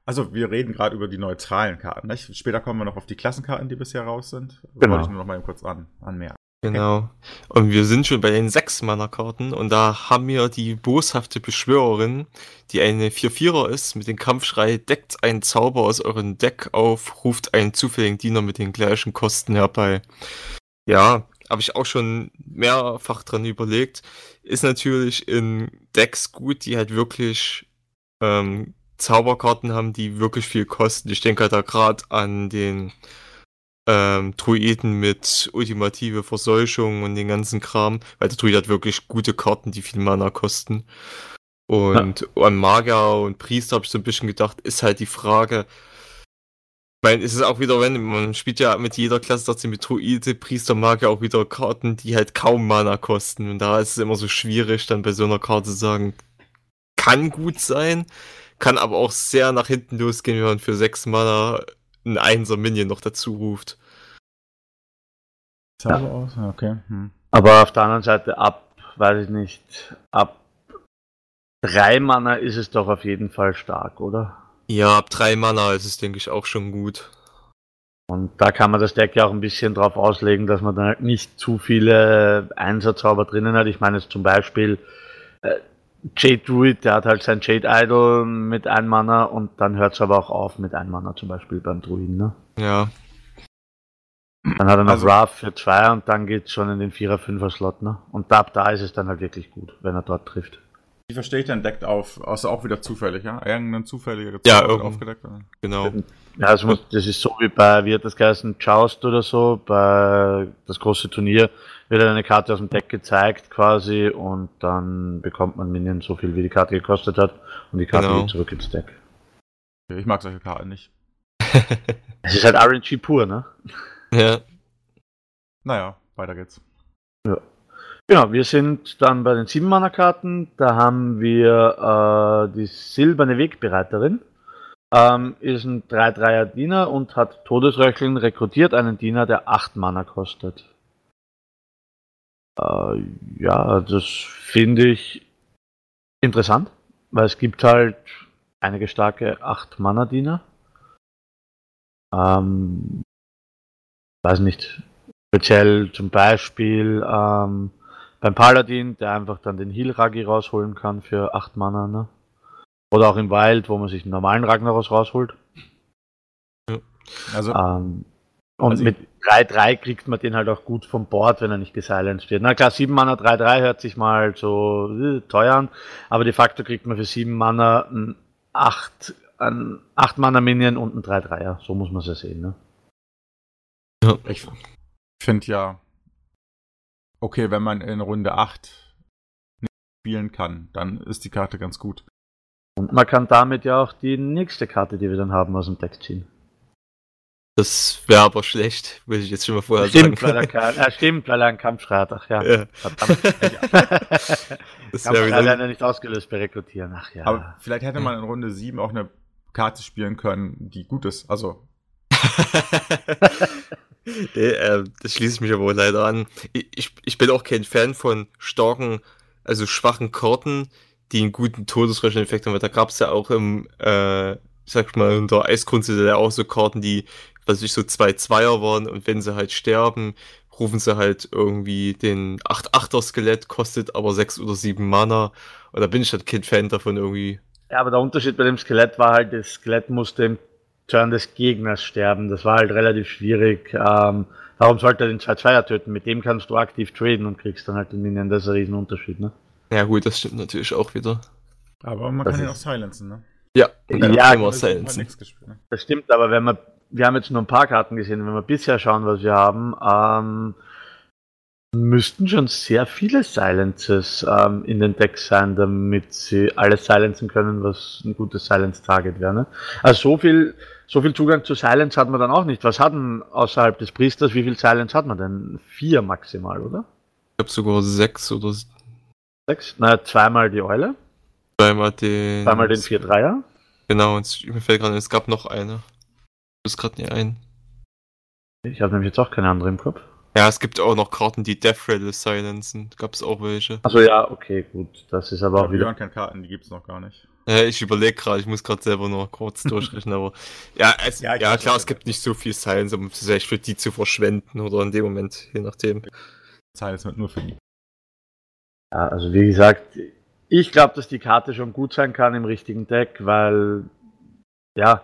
Also, wir reden gerade über die neutralen Karten. Nicht? Später kommen wir noch auf die Klassenkarten, die bisher raus sind. Genau. Wollte ich nur noch mal eben kurz an, anmerken. Genau. Und wir sind schon bei den sechs Mana-Karten und da haben wir die boshafte Beschwörerin, die eine 4-4er ist, mit dem Kampfschrei, deckt einen Zauber aus eurem Deck auf, ruft einen zufälligen Diener mit den gleichen Kosten herbei. Ja, habe ich auch schon mehrfach dran überlegt. Ist natürlich in Decks gut, die halt wirklich ähm, Zauberkarten haben, die wirklich viel kosten. Ich denke halt da gerade an den ähm, Druiden mit ultimative Verseuchung und den ganzen Kram, weil der Druid hat wirklich gute Karten, die viel Mana kosten. Und an Magier und Priester habe ich so ein bisschen gedacht, ist halt die Frage, ich meine, es ist auch wieder, wenn man spielt ja mit jeder Klasse trotzdem mit Druide, Priester, Magier auch wieder Karten, die halt kaum Mana kosten. Und da ist es immer so schwierig, dann bei so einer Karte zu sagen, kann gut sein, kann aber auch sehr nach hinten losgehen, wenn man für sechs Mana ein Einser Minion noch dazu ruft. Zauber aus? Okay. Hm. Aber auf der anderen Seite ab, weiß ich nicht, ab drei Mana ist es doch auf jeden Fall stark, oder? Ja, ab drei Mana ist es, denke ich, auch schon gut. Und da kann man das Deck ja auch ein bisschen drauf auslegen, dass man dann halt nicht zu viele Einsatzzauber drinnen hat. Ich meine jetzt zum Beispiel äh, Jade Druid, der hat halt sein Jade Idol mit ein Mana und dann hört es aber auch auf mit ein Mana zum Beispiel beim Druiden. Ne? Ja, Dann hat er noch Also- Wrath für zwei und dann geht's schon in den 4er-5er-Slot. Ne? Und ab da ist es dann halt wirklich gut, wenn er dort trifft. Wie verstehe ich denn deckt auf? Also auch wieder zufällig, ja? Irgendein zufälliger Ja, wird irgend- aufgedeckt? Oder? genau. Ja, also muss, das ist so wie bei, wie hat das geheißen, Joust oder so, bei das große Turnier wird eine Karte aus dem Deck gezeigt quasi und dann bekommt man Minion so viel, wie die Karte gekostet hat und die Karte Genau. geht zurück ins Deck. Ich mag solche Karten nicht. Es ist halt RNG pur, ne? ja. Naja, weiter geht's. Genau, wir sind dann bei den 7-Mana-Karten. Da haben wir äh, die silberne Wegbereiterin. Ähm, ist ein 3-3er Diener und hat Todesröcheln rekrutiert einen Diener, der 8 Mana kostet. Äh, ja, das finde ich interessant, weil es gibt halt einige starke 8 Mana Diener. Ähm, weiß nicht, speziell zum Beispiel ähm, beim Paladin, der einfach dann den Heal Ragi rausholen kann für 8 Mana, ne? Oder auch im Wild, wo man sich einen normalen Ragnaros rausholt. Also, Ähm, und Also mit 3-3 kriegt man den halt auch gut vom Board, wenn er nicht gesilenced wird. Na klar, 7 Mana 3-3 hört sich mal so äh, teuer an, aber de facto kriegt man für 7 Mana ein 8, ein 8 Mana Minion und ein 3-3er. So muss man es ja sehen, ne? ich finde ja, okay, wenn man in Runde 8 nicht spielen kann, dann ist die Karte ganz gut. Und man kann damit ja auch die nächste Karte, die wir dann haben, aus dem Deck ziehen. Das wäre aber schlecht, will ich jetzt schon mal vorher Stimmt, sagen. er, kein, äh, stimmt, weil er einen Kampfschrei hat. Ach ja. Ja, Verdammt. das Kampfschrei wäre ja nicht ausgelöst bei Rekrutieren. Ach ja. Aber vielleicht hätte man in Runde 7 auch eine Karte spielen können, die gut ist. Also, nee, äh, das schließe ich mich aber wohl leider an. Ich, ich, bin auch kein Fan von starken, also schwachen Karten, die einen guten Todesröschen-Effekt haben. weil Da gab es ja auch im, äh, ich sag mal, unter Eiskunst ja auch so Karten, die, was ich so zwei Zweier waren und wenn sie halt sterben, rufen sie halt irgendwie den 8-8er-Skelett, kostet aber 6 oder 7 Mana. Und da bin ich halt kein Fan davon irgendwie. Ja, aber der Unterschied bei dem Skelett war halt, das Skelett musste im Turn des Gegners sterben. Das war halt relativ schwierig. Ähm, warum sollte er den 2-2er töten? Mit dem kannst du aktiv traden und kriegst dann halt den Minion. Das ist ein Riesenunterschied, ne? Ja gut, das stimmt natürlich auch wieder. aber man Das kann ihn auch silencen, ne? Ja, Ja, ja immer gespielt, ne? Das stimmt, aber wenn wir, wir haben jetzt nur ein paar Karten gesehen, wenn wir bisher schauen, was wir haben, ähm, müssten schon sehr viele Silences ähm, in den Decks sein, damit sie alles silenzen können, was ein gutes Silence-Target wäre. Ne? Also so viel, so viel Zugang zu Silence hat man dann auch nicht. Was hat denn außerhalb des Priesters, wie viel Silence hat man denn? Vier maximal, oder? Ich glaube sogar sechs oder Sechs? Naja, zweimal die Eule, zweimal den. zweimal den 4-3er. Genau, und mir fällt gerade, es gab noch eine. Das gerade nicht ein. Ich habe nämlich jetzt auch keine andere im Kopf. Ja, es gibt auch noch Karten, die Death Rattle silenzen. Gab es auch welche. Also ja, okay, gut. Das ist aber auch Ja, wieder Björn kennt Karten, die gibt's noch gar nicht. Ja, ich überlege gerade, ich muss gerade selber noch kurz durchrechnen, aber. Ja, es, Ja, ja, klar, es gibt nicht so viel Silence, um vielleicht für die zu verschwenden oder in dem Moment, je nachdem. Silence wird nur für die. Ja, also wie gesagt, ich glaube, dass die Karte schon gut sein kann im richtigen Deck, weil ja,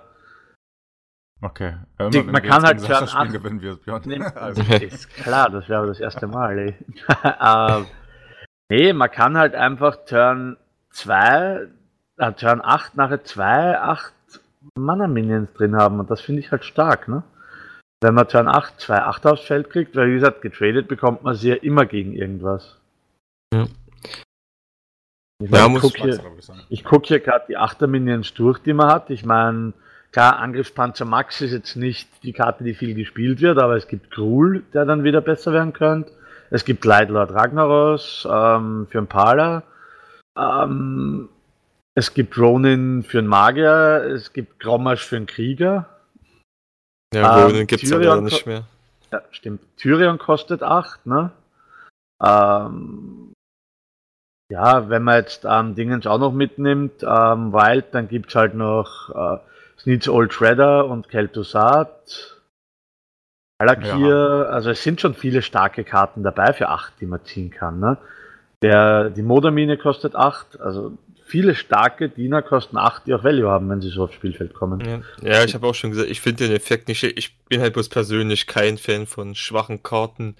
Okay. Die- man kann halt Turn acht- gewinnen wir, Björn. Nee, also, ist klar, das wäre das erste Mal. Ey. ähm, nee, man kann halt einfach Turn 2, äh, Turn 8 nachher 2, 8 Mana-Minions drin haben und das finde ich halt stark, ne? Wenn man Turn 8 2 8 aufs Feld kriegt, weil wie gesagt, getradet bekommt man sie ja immer gegen irgendwas. Ja. Ich Ja, guck hier, glaub ich, sagen. ich gucke hier gerade die 8er Minions durch, die man hat. Ich meine, klar, Angriffspanzer Max ist jetzt nicht die Karte, die viel gespielt wird, aber es gibt Grul, der dann wieder besser werden könnte. Es gibt Lightlord Ragnaros ähm, für einen Paler. Ähm, es gibt Ronin für einen Magier. Es gibt Grommasch für einen Krieger. Ja, Ähm, Ronin gibt's ja Tyrion leider nicht mehr. Ja, stimmt. Tyrion kostet 8, ne? Ähm, ja, wenn man jetzt ähm, Dingens auch noch mitnimmt, ähm, Wild, dann gibt's halt noch äh, Sneeds Old Shredder und Kel'Thuzad. Alakir, also es sind schon viele starke Karten dabei für 8, die man ziehen kann, ne? Der, die Modamine kostet 8, also viele starke Diener kosten 8, die auch Value haben, wenn sie so aufs Spielfeld kommen. Ja, ja ich habe auch schon gesagt, ich finde den Effekt nicht. Ich bin halt bloß persönlich kein Fan von schwachen Karten,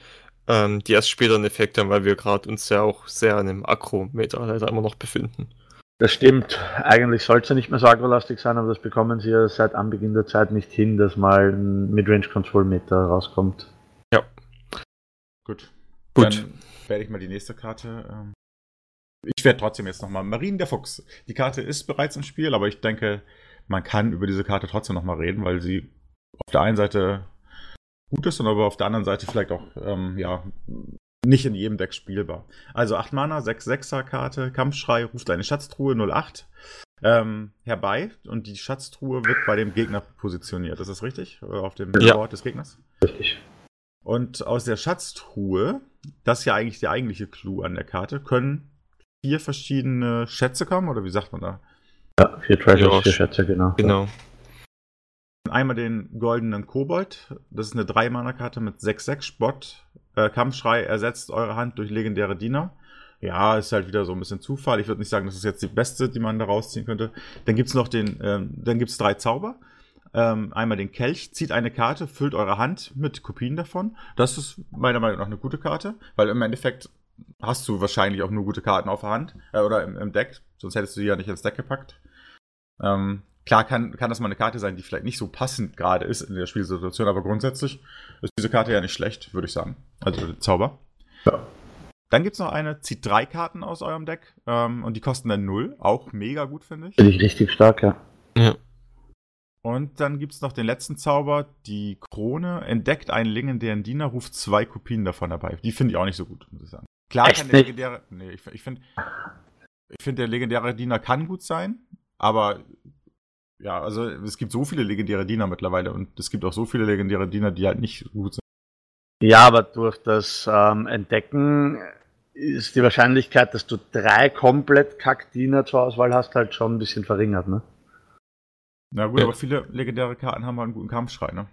ähm, die erst später einen Effekt haben, weil wir gerade uns ja auch sehr an dem Akro-Meter leider immer noch befinden. Das stimmt. Eigentlich sollte es ja nicht mehr so agrolastig sein, aber das bekommen sie ja seit Anbeginn der Zeit nicht hin, dass mal ein Midrange-Control-Meter rauskommt. Gut. Gut. Dann werde ich mal die nächste Karte. Ähm ich werde trotzdem jetzt nochmal. Marien der Fuchs. Die Karte ist bereits im Spiel, aber ich denke, man kann über diese Karte trotzdem nochmal reden, weil sie auf der einen Seite gut ist und aber auf der anderen Seite vielleicht auch, ähm, ja, nicht in jedem Deck spielbar. Also 8 Mana, 6 6er Karte, Kampfschrei, ruft eine Schatztruhe 08 ähm, herbei und die Schatztruhe wird bei dem Gegner positioniert. Ist das richtig? Auf dem Ja. Board des Gegners? Richtig. Und aus der Schatztruhe, das ist ja eigentlich der eigentliche Clou an der Karte, können vier verschiedene Schätze kommen, oder wie sagt man da? Ja, vier Treasures, Ja, vier Schätze, genau. Genau. Einmal den goldenen Kobold, das ist eine 3-Mana-Karte mit 6-6 Spott. Äh, Kampfschrei ersetzt eure Hand durch legendäre Diener. ja, ist halt wieder so ein bisschen Zufall. Ich würde nicht sagen, das ist jetzt die beste, die man da rausziehen könnte. Dann gibt es noch den, ähm, dann gibt es drei Zauber. Ähm, einmal den Kelch, zieht eine Karte, füllt eure Hand mit Kopien davon. Das ist meiner Meinung nach eine gute Karte, weil im Endeffekt hast du wahrscheinlich auch nur gute Karten auf der Hand äh, oder im, im, Deck, sonst hättest du die ja nicht ins Deck gepackt. Ähm, klar kann, kann das mal eine Karte sein, die vielleicht nicht so passend gerade ist in der Spielsituation, aber grundsätzlich ist diese Karte ja nicht schlecht, würde ich sagen. Also der Zauber. Ja. Dann gibt es noch eine, zieht drei Karten aus eurem Deck ähm, und die kosten dann null. Auch mega gut, finde ich. Finde ich richtig stark, ja. Ja. Und dann gibt es noch den letzten Zauber, die Krone. Entdeckt einen legendären Diener, ruft zwei Kopien davon dabei. Die finde ich auch nicht so gut, muss ich sagen. Klar Echt kann der legendäre. Nee, ich, ich finde, ich find, der legendäre Diener kann gut sein, aber ja, also es gibt so viele legendäre Diener mittlerweile und es gibt auch so viele legendäre Diener, die halt nicht gut sind. Ja, aber durch das ähm, Entdecken ist die Wahrscheinlichkeit, dass du drei komplett Kack-Diener zur Auswahl hast, halt schon ein bisschen verringert, ne? Na gut, ja. aber viele legendäre Karten haben halt einen guten Kampfschrei, ne?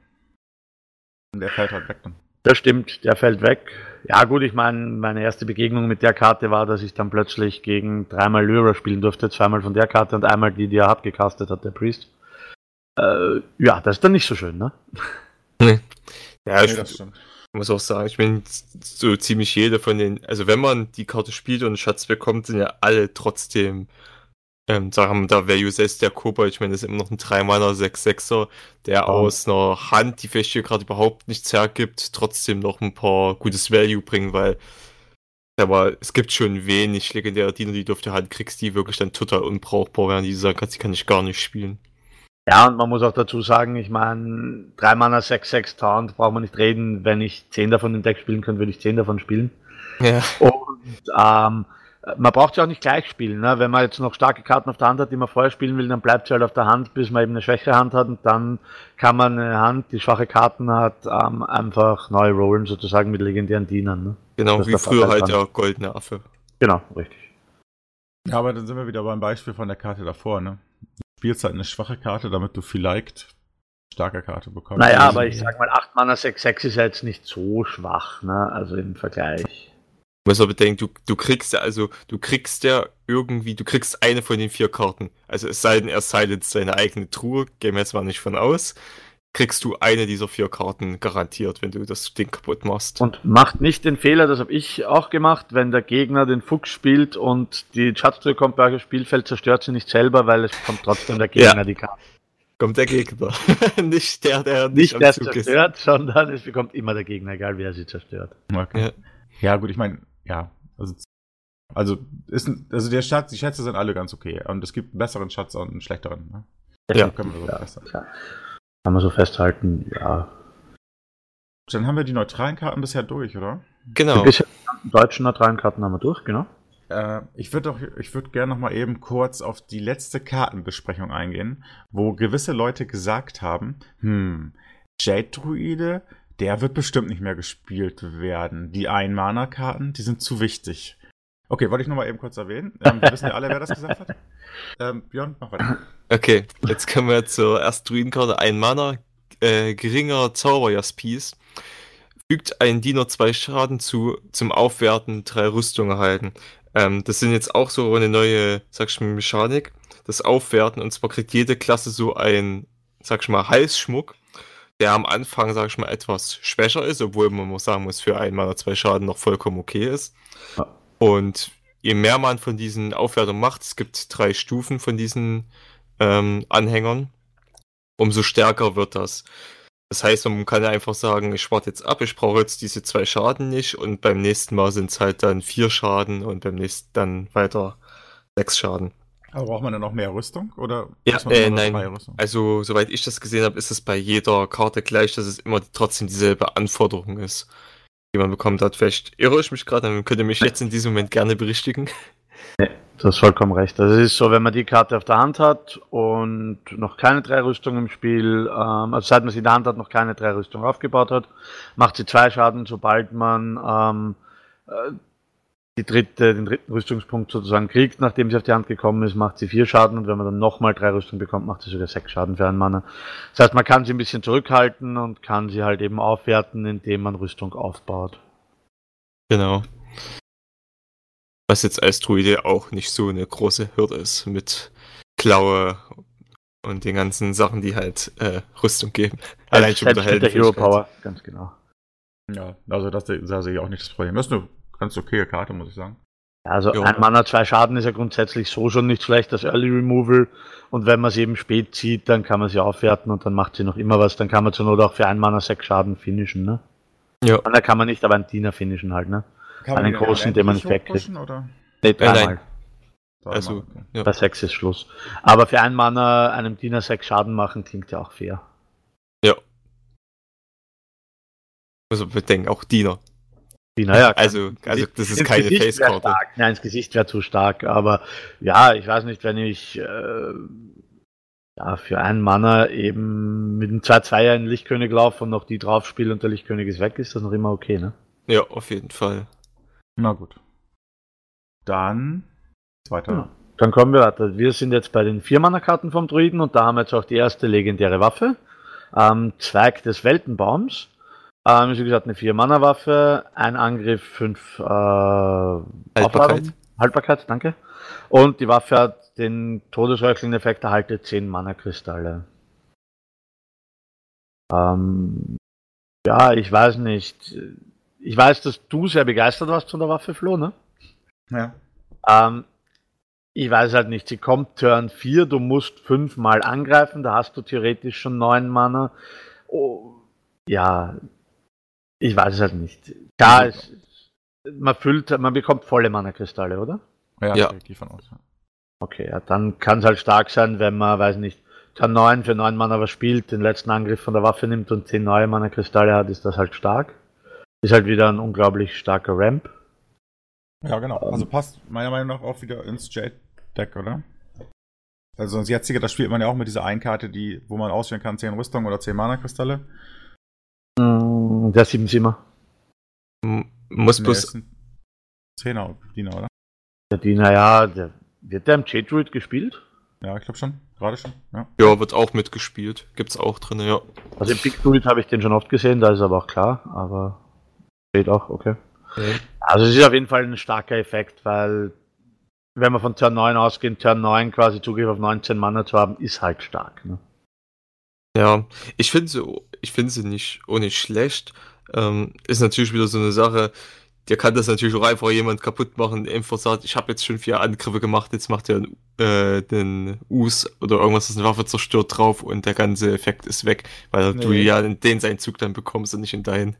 Und der fällt halt weg dann. Das stimmt, der fällt weg. Ja gut, ich meine, meine erste Begegnung mit der Karte war, dass ich dann plötzlich gegen dreimal Lyra spielen durfte, zweimal von der Karte und einmal die, die er abgecastet hat, der Priest. Äh, ja, das ist dann nicht so schön, ne? Nee. Ja, nee, das stimmt muss auch sagen, ich meine, so ziemlich jede von den, also wenn man die Karte spielt und einen Schatz bekommt, sind ja alle trotzdem, ähm, sagen wir da Value 6 der Kobold, ich meine, das ist immer noch ein 3-Manner 6-6er, der oh. aus einer Hand, die vielleicht hier gerade überhaupt nichts hergibt, trotzdem noch ein paar gutes Value bringen, weil aber es gibt schon wenig legendäre Diener, die du auf der Hand kriegst, die wirklich dann total unbrauchbar werden, die sagen kannst, die kann ich gar nicht spielen. Ja, und man muss auch dazu sagen, ich meine, 3 Mana 6-6 Taunt braucht man nicht reden. Wenn ich 10 davon im Deck spielen könnte, würde ich 10 davon spielen. Ja. Und ähm, man braucht sie auch nicht gleich spielen. Ne? Wenn man jetzt noch starke Karten auf der Hand hat, die man vorher spielen will, dann bleibt sie halt auf der Hand, bis man eben eine schwächere Hand hat und dann kann man eine Hand, die schwache Karten hat, ähm, einfach neu rollen, sozusagen mit legendären Dienern. Ne? Genau, das wie früher halt der goldene Affe. Genau, richtig. Ja, aber dann sind wir wieder beim Beispiel von der Karte davor, ne? spielst halt eine schwache Karte, damit du vielleicht starke Karte bekommst. Naja, aber ich sag mal, 8 Mana 6-6 ist ja jetzt nicht so schwach, ne? Also im Vergleich. Du musst aber bedenken, du, du kriegst ja, also du kriegst ja irgendwie, du kriegst eine von den vier Karten. Also es sei denn, er silenzt seine eigene Truhe, gehen wir jetzt mal nicht von aus kriegst du eine dieser vier Karten garantiert, wenn du das Ding kaputt machst. Und macht nicht den Fehler, das habe ich auch gemacht, wenn der Gegner den Fuchs spielt und die Schatztür kommt bei euch Spielfeld, zerstört sie nicht selber, weil es kommt trotzdem der Gegner ja. die Karte. Kommt der Gegner. nicht der, der nicht, nicht der zerstört, ist. sondern es bekommt immer der Gegner, egal wer sie zerstört. Okay. Ja. ja, gut, ich meine, ja, also also, ist, also der Schatz, die Schätze sind alle ganz okay. Und es gibt einen besseren Schatz und einen schlechteren. Ne? Ja, können wir so ja, kann man so festhalten, ja. Dann haben wir die neutralen Karten bisher durch, oder? Genau. Die deutschen neutralen Karten haben wir durch, genau. Äh, ich würde würd gerne noch mal eben kurz auf die letzte Kartenbesprechung eingehen, wo gewisse Leute gesagt haben, hm, Jade-Druide, der wird bestimmt nicht mehr gespielt werden. Die Ein-Mana-Karten, die sind zu wichtig. Okay, wollte ich noch mal eben kurz erwähnen. Ähm, wir wissen ja alle, wer das gesagt hat. Ähm, Björn, mach weiter. Okay, jetzt kommen wir zur ersten Druidenkarte. Ein Mana, äh, geringer Zauberjaspis. Fügt ein Diener zwei Schaden zu, zum Aufwerten drei Rüstungen erhalten. Ähm, das sind jetzt auch so eine neue, sag ich mal, Mechanik. Das Aufwerten, und zwar kriegt jede Klasse so ein, sag ich mal, Halsschmuck, der am Anfang, sag ich mal, etwas schwächer ist, obwohl man muss sagen muss, für ein Mana zwei Schaden noch vollkommen okay ist. Ja. Und je mehr man von diesen Aufwertungen macht, es gibt drei Stufen von diesen ähm, Anhängern, umso stärker wird das. Das heißt, man kann ja einfach sagen, ich warte jetzt ab, ich brauche jetzt diese zwei Schaden nicht und beim nächsten Mal sind es halt dann vier Schaden und beim nächsten dann weiter sechs Schaden. Aber braucht man dann noch mehr Rüstung oder? Ja, äh, nein. Also soweit ich das gesehen habe, ist es bei jeder Karte gleich, dass es immer trotzdem dieselbe Anforderung ist die man bekommen hat. Vielleicht irre ich mich gerade, dann könnt ihr mich jetzt in diesem Moment gerne berichtigen. Nee, du hast vollkommen recht. Also es ist so, wenn man die Karte auf der Hand hat und noch keine drei Rüstungen im Spiel, ähm, also seit man sie in der Hand hat, noch keine drei Rüstungen aufgebaut hat, macht sie zwei Schaden, sobald man ähm, äh, dritte, den dritten Rüstungspunkt sozusagen kriegt, nachdem sie auf die Hand gekommen ist, macht sie vier Schaden und wenn man dann nochmal drei Rüstungen bekommt, macht sie sogar sechs Schaden für einen Mana. Das heißt, man kann sie ein bisschen zurückhalten und kann sie halt eben aufwerten, indem man Rüstung aufbaut. Genau. Was jetzt als Druide auch nicht so eine große Hürde ist mit Klaue und den ganzen Sachen, die halt äh, Rüstung geben. Allein schon wieder der Hero Power, ganz genau. Ja, also das, da sehe ich auch nicht das Problem. Das ist eine ganz okaye Karte, muss ich sagen. Also jo. ein Mana, zwei Schaden ist ja grundsätzlich so schon nicht schlecht, das Early Removal. Und wenn man sie eben spät zieht, dann kann man sie aufwerten und dann macht sie noch immer was. Dann kann man zur Not auch für ein Mana sechs Schaden finishen, ne? Ja. Und da kann man nicht, aber einen Diener finishen halt, ne? Kann einen großen, den man nicht wegkriegt. Nee, dreimal. Also, ja. Bei sechs ist Schluss. Aber für einen Mana einem Diener sechs Schaden machen, klingt ja auch fair. Ja. Also bedenken, auch Diener. Naja, also, also das ist keine Face-Karte. Nein, ins Gesicht wäre zu stark, aber ja, ich weiß nicht, wenn ich äh, ja, für einen Manner eben mit einem 2-2er in Lichtkönig laufe und noch die drauf spiele und der Lichtkönig ist weg, ist das noch immer okay, ne? Ja, auf jeden Fall. Na gut. Dann zweiter. Ja, dann kommen wir weiter. Wir sind jetzt bei den Vier-Manner-Karten vom Druiden und da haben wir jetzt auch die erste legendäre Waffe. Ähm, Zweig des Weltenbaums. Ähm, wie gesagt, eine 4-Mana-Waffe, ein Angriff, 5 äh, Haltbarkeit. Haltbarkeit, danke. Und die Waffe hat den Todesröcheln-Effekt, erhalte 10 Mana-Kristalle. Ähm, ja, ich weiß nicht. Ich weiß, dass du sehr begeistert warst von der Waffe, Flo, ne? Ja. Ähm, ich weiß halt nicht, sie kommt Turn 4, du musst 5 Mal angreifen, da hast du theoretisch schon 9 Mana. Oh, ja, ich weiß es halt nicht. Da ist, man füllt, man bekommt volle Mana-Kristalle, oder? Ja, ja. gehe von aus. Okay, ja, dann kann es halt stark sein, wenn man, weiß nicht, Turn 9 für 9 Mana was spielt, den letzten Angriff von der Waffe nimmt und 10 neue Mana-Kristalle hat, ist das halt stark. Ist halt wieder ein unglaublich starker Ramp. Ja, genau. Also passt meiner Meinung nach auch wieder ins Jade-Deck, oder? Also das jetzige, das spielt man ja auch mit dieser einen Karte, die, wo man auswählen kann, 10 Rüstung oder 10 Mana-Kristalle. Mm, der 7 Siemer. Muss bloß. Zehner Diener, oder? Der Diener, ja, der, wird der im J-Druid gespielt? Ja, ich glaube schon. Gerade schon. Ja. ja, wird auch mitgespielt. Gibt's auch drin, ja. Also im Big Druid habe ich den schon oft gesehen, da ist aber auch klar, aber steht auch, okay. okay. Also es ist auf jeden Fall ein starker Effekt, weil wenn wir von Turn 9 ausgehen, Turn 9 quasi Zugriff auf 19 Mana zu haben, ist halt stark. Ne? Ja, ich finde sie, ich finde sie nicht auch nicht schlecht. Ähm, ist natürlich wieder so eine Sache. Der kann das natürlich auch einfach jemand kaputt machen, einfach sagt, ich habe jetzt schon vier Angriffe gemacht, jetzt macht er äh, den Us oder irgendwas, das eine Waffe zerstört drauf und der ganze Effekt ist weg, weil nee. du ja in den seinen Zug dann bekommst und nicht in deinen.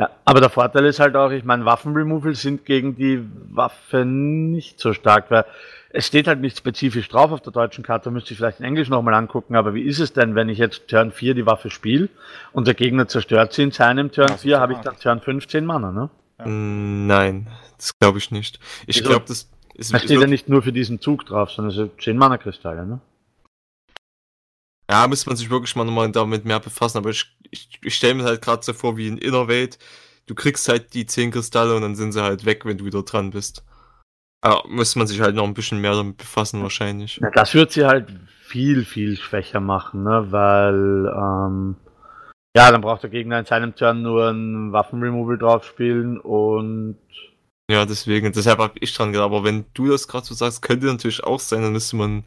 Ja, aber der Vorteil ist halt auch, ich meine, Waffenremoval sind gegen die Waffe nicht so stark, weil es steht halt nicht spezifisch drauf auf der deutschen Karte, müsste ich vielleicht in Englisch nochmal angucken, aber wie ist es denn, wenn ich jetzt Turn 4 die Waffe spiele und der Gegner zerstört sie in seinem Turn 4, habe ich dann Turn 15 Mana, ne? Ja. Mm, nein, das glaube ich nicht. Ich glaube, das ist. Es steht ja nicht nur für diesen Zug drauf, sondern es sind 10 Mana-Kristalle, ne? Ja, müsste man sich wirklich mal nochmal damit mehr befassen, aber ich, ich, ich stelle mir halt gerade so vor wie in Innerwelt. Du kriegst halt die 10 Kristalle und dann sind sie halt weg, wenn du wieder dran bist. Aber muss man sich halt noch ein bisschen mehr damit befassen, wahrscheinlich. Ja, das wird sie halt viel, viel schwächer machen, ne? Weil, ähm, ja, dann braucht der Gegner in seinem Turn nur ein Waffenremoval drauf spielen und. Ja, deswegen, deshalb habe ich dran gedacht. Aber wenn du das gerade so sagst, könnte natürlich auch sein, dann müsste man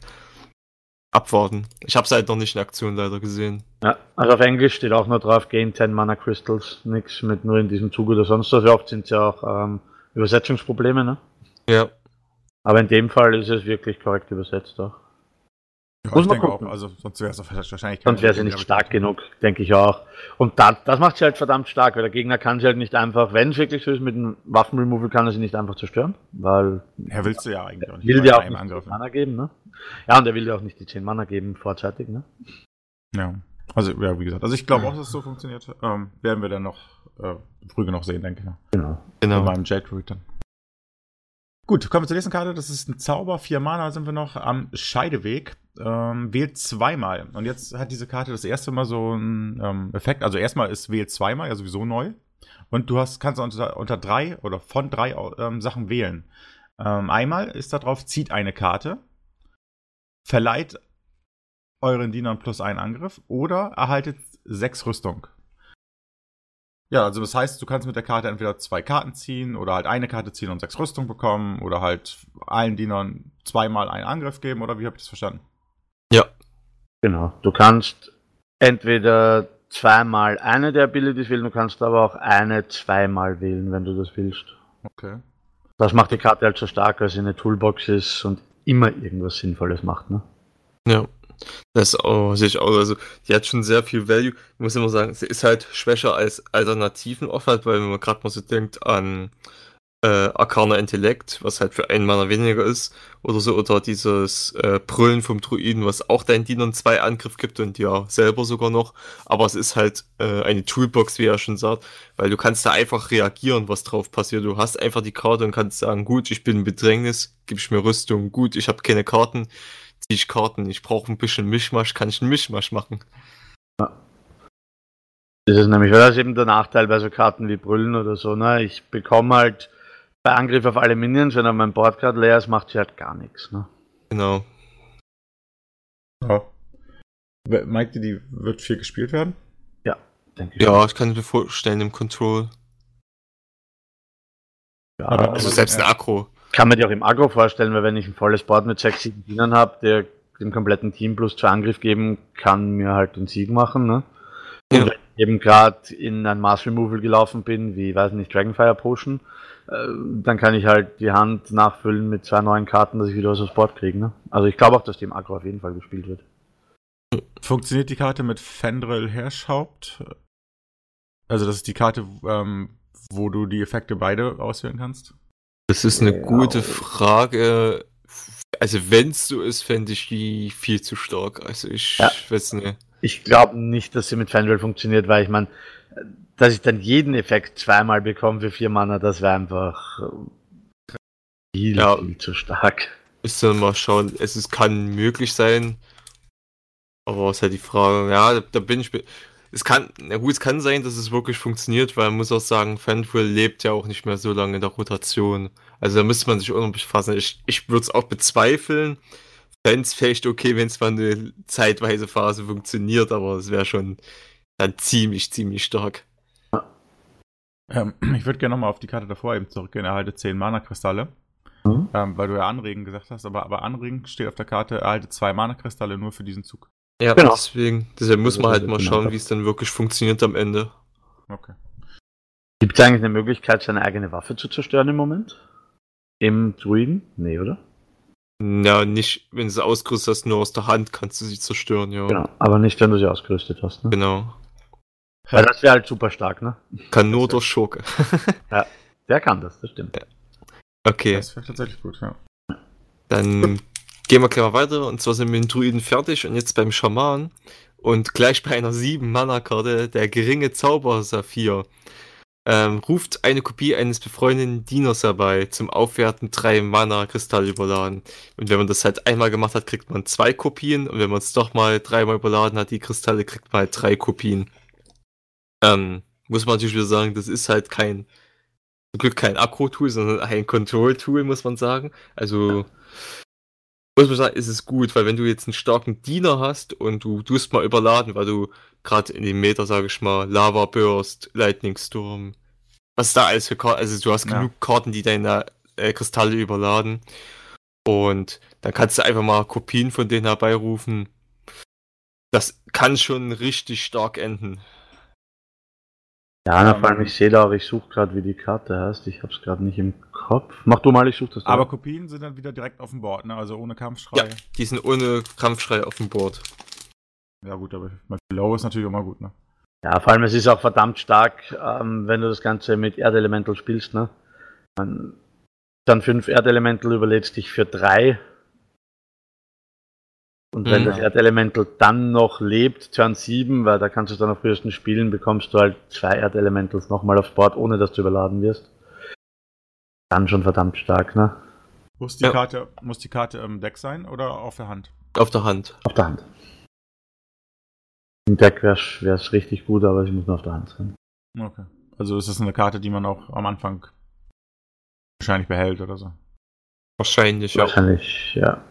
abwarten. Ich habe es halt noch nicht in Aktion leider gesehen. Ja, also auf Englisch steht auch nur drauf, Gain 10 Mana Crystals, nix mit nur in diesem Zug oder sonst was. Oft sind es ja auch ähm, Übersetzungsprobleme, ne? Ja. Aber in dem Fall ist es wirklich korrekt übersetzt auch. Ja, Muss man gucken. Auch, also sonst wäre es wahrscheinlich Sonst wäre sie nicht stark genug, denke ich auch. Und da, das macht sie halt verdammt stark, weil der Gegner kann sie halt nicht einfach, wenn es wirklich so ist, mit einem Waffenremoval kann er sie nicht einfach zerstören, weil. Er willst du ja eigentlich auch nicht. Will dir auch nicht Angriff, Mana geben, ne? Ja, und er will dir auch nicht die 10 Mana geben vorzeitig, ne? Ja. Also, ja, wie gesagt, also ich glaube auch, dass es so funktioniert. Ähm, werden wir dann noch äh, früh genug sehen, denke ich. Genau. genau. In meinem Jet Root dann. Gut, kommen wir zur nächsten Karte. Das ist ein Zauber. Vier Mana sind wir noch am Scheideweg. Ähm, wählt zweimal. Und jetzt hat diese Karte das erste Mal so einen ähm, Effekt. Also erstmal ist wählt zweimal, ja sowieso neu. Und du hast, kannst unter, unter drei oder von drei ähm, Sachen wählen. Ähm, einmal ist da drauf, zieht eine Karte, verleiht euren Dienern plus einen Angriff oder erhaltet sechs Rüstung. Ja, also das heißt, du kannst mit der Karte entweder zwei Karten ziehen oder halt eine Karte ziehen und sechs Rüstung bekommen oder halt allen Dienern zweimal einen Angriff geben oder wie habe ich das verstanden? Ja. Genau. Du kannst entweder zweimal eine der Abilities wählen, du kannst aber auch eine zweimal wählen, wenn du das willst. Okay. Das macht die Karte halt so stark, weil sie eine Toolbox ist und immer irgendwas Sinnvolles macht, ne? Ja. Das oh, sehe ich auch. Also, die hat schon sehr viel Value. Ich muss immer sagen, sie ist halt schwächer als Alternativen oft halt, weil wenn man gerade mal so denkt an äh, Arcana Intellekt, was halt für einen Manner weniger ist, oder so, oder dieses äh, Brüllen vom Druiden, was auch deinen Dienern zwei Angriff gibt und ja selber sogar noch. Aber es ist halt äh, eine Toolbox, wie er schon sagt, weil du kannst da einfach reagieren, was drauf passiert. Du hast einfach die Karte und kannst sagen, gut, ich bin in Bedrängnis, gib ich mir Rüstung, gut, ich habe keine Karten, ziehe ich Karten, ich brauche ein bisschen Mischmasch, kann ich einen Mischmasch machen. Das ist nämlich, weil das ist eben der Nachteil bei so Karten wie Brüllen oder so, ne? Ich bekomme halt bei Angriff auf alle Minions, wenn er mein Board gerade leer ist, macht sie halt gar nichts, ne? Genau. Ja. Meint ihr, die wird viel gespielt werden? Denke ich. Ja, ich kann mir vorstellen im Control. Ja, Aber- Also selbst ein ja. Akro. Kann mir die auch im Agro vorstellen, weil wenn ich ein volles Board mit sechs, sieben Dienern habe, der dem kompletten Team plus zwei Angriff geben, kann mir halt den Sieg machen, ne? Und Ja. wenn ich eben gerade in ein Mass Removal gelaufen bin, wie, weiß nicht, Dragonfire Potion, äh, dann kann ich halt die Hand nachfüllen mit zwei neuen Karten, dass ich wieder was aufs Board kriege, ne? Also ich glaube auch, dass die im Agro auf jeden Fall gespielt wird. Funktioniert die Karte mit Fendril Herrschhaupt? Also das ist die Karte, ähm, wo du die Effekte beide auswählen kannst? Das ist eine Ja. gute Frage. Also wenn es so ist, fände ich die viel zu stark. Also ich Ja. weiß nicht. Ich glaube nicht, dass sie mit Fandral funktioniert, weil ich meine, dass ich dann jeden Effekt zweimal bekomme für vier Mana, das wäre einfach äh, viel, Ja. viel zu stark. Ist dann mal schauen. Es ist, kann möglich sein. Aber es ist halt die Frage, ja, da, da bin ich. Es kann, na gut, es kann sein, dass es wirklich funktioniert, weil man muss auch sagen, Fanful lebt ja auch nicht mehr so lange in der Rotation. Also da müsste man sich auch noch befassen. Ich, ich würde es auch bezweifeln. Fände es vielleicht okay, wenn es mal eine zeitweise Phase funktioniert, aber es wäre schon dann ziemlich, ziemlich stark. Ähm, ich würde gerne nochmal auf die Karte davor eben zurückgehen. Erhalte 10 Mana-Kristalle. Mhm. Ähm, weil du ja Anregen gesagt hast, aber, aber Anregen steht auf der Karte, erhalte zwei Mana-Kristalle nur für diesen Zug. Ja, Genau. deswegen, deshalb muss man halt mal ist schauen, genau wie es dann wirklich funktioniert am Ende. Okay. Gibt es eigentlich eine Möglichkeit, seine eigene Waffe zu zerstören im Moment? Im Druiden? Nee, oder? Ja, nicht, wenn du sie ausgerüstet hast, nur aus der Hand kannst du sie zerstören, ja. Genau. Aber nicht, wenn du sie ausgerüstet hast, ne? Genau. Weil das wäre halt super stark, ne? Kann nur durch Schurke. Der kann das, das stimmt. okay, Das wäre tatsächlich gut, ja. dann gehen wir gleich mal weiter. Und zwar sind wir mit den Druiden fertig und jetzt beim Schaman. Und gleich bei einer 7-Mana-Karte, der geringe Zauber-Saphir, ähm, ruft eine Kopie eines befreundeten Dieners herbei, zum Aufwerten drei Mana-Kristalle überladen. Und wenn man das halt einmal gemacht hat, kriegt man zwei Kopien. Und wenn man es doch mal dreimal überladen hat, die Kristalle, kriegt man halt drei Kopien. Ähm, muss man natürlich wieder sagen, das ist halt kein, zum Glück kein Akro-Tool, sondern ein Control-Tool, muss man sagen. Also, muss man sagen, ist es gut, weil wenn du jetzt einen starken Diener hast und du tust mal überladen, weil du gerade in dem Meter, sage ich mal, Lava Burst, Lightning Storm, was da alles für Karten, also du hast Ja. genug Karten, die deine äh, Kristalle überladen und dann kannst du einfach mal Kopien von denen herbeirufen. Das kann schon richtig stark enden. Ja, na, Ähm, vor allem, ich sehe da auch, ich suche gerade, wie die Karte heißt. Ich hab's gerade nicht im Kopf. Mach du mal, ich suche das. Aber da. Kopien sind dann wieder direkt auf dem Board, ne? Also ohne Ja, Kampfschrei. die sind ohne Kampfschrei auf dem Board. Ja, gut, aber Low ist natürlich immer gut, ne? Ja, vor allem, es ist auch verdammt stark, ähm, wenn du das Ganze mit Erdelemental spielst, ne? Dann, dann fünf Erdelemental überlädst dich für drei. Und wenn Mhm. das Erdelemental dann noch lebt, Turn 7, weil da kannst du es dann auf höchsten spielen, bekommst du halt zwei Erdelementals nochmal aufs Board, ohne dass du überladen wirst. Dann schon verdammt stark, ne? Muss die Ja. Karte, muss die Karte im Deck sein oder auf der Hand? Auf der Hand. Auf der Hand. Im Deck wäre es richtig gut, aber sie muss nur auf der Hand sein. Okay. Also ist das eine Karte, die man auch am Anfang wahrscheinlich behält oder so. Wahrscheinlich, ja. Wahrscheinlich, ja.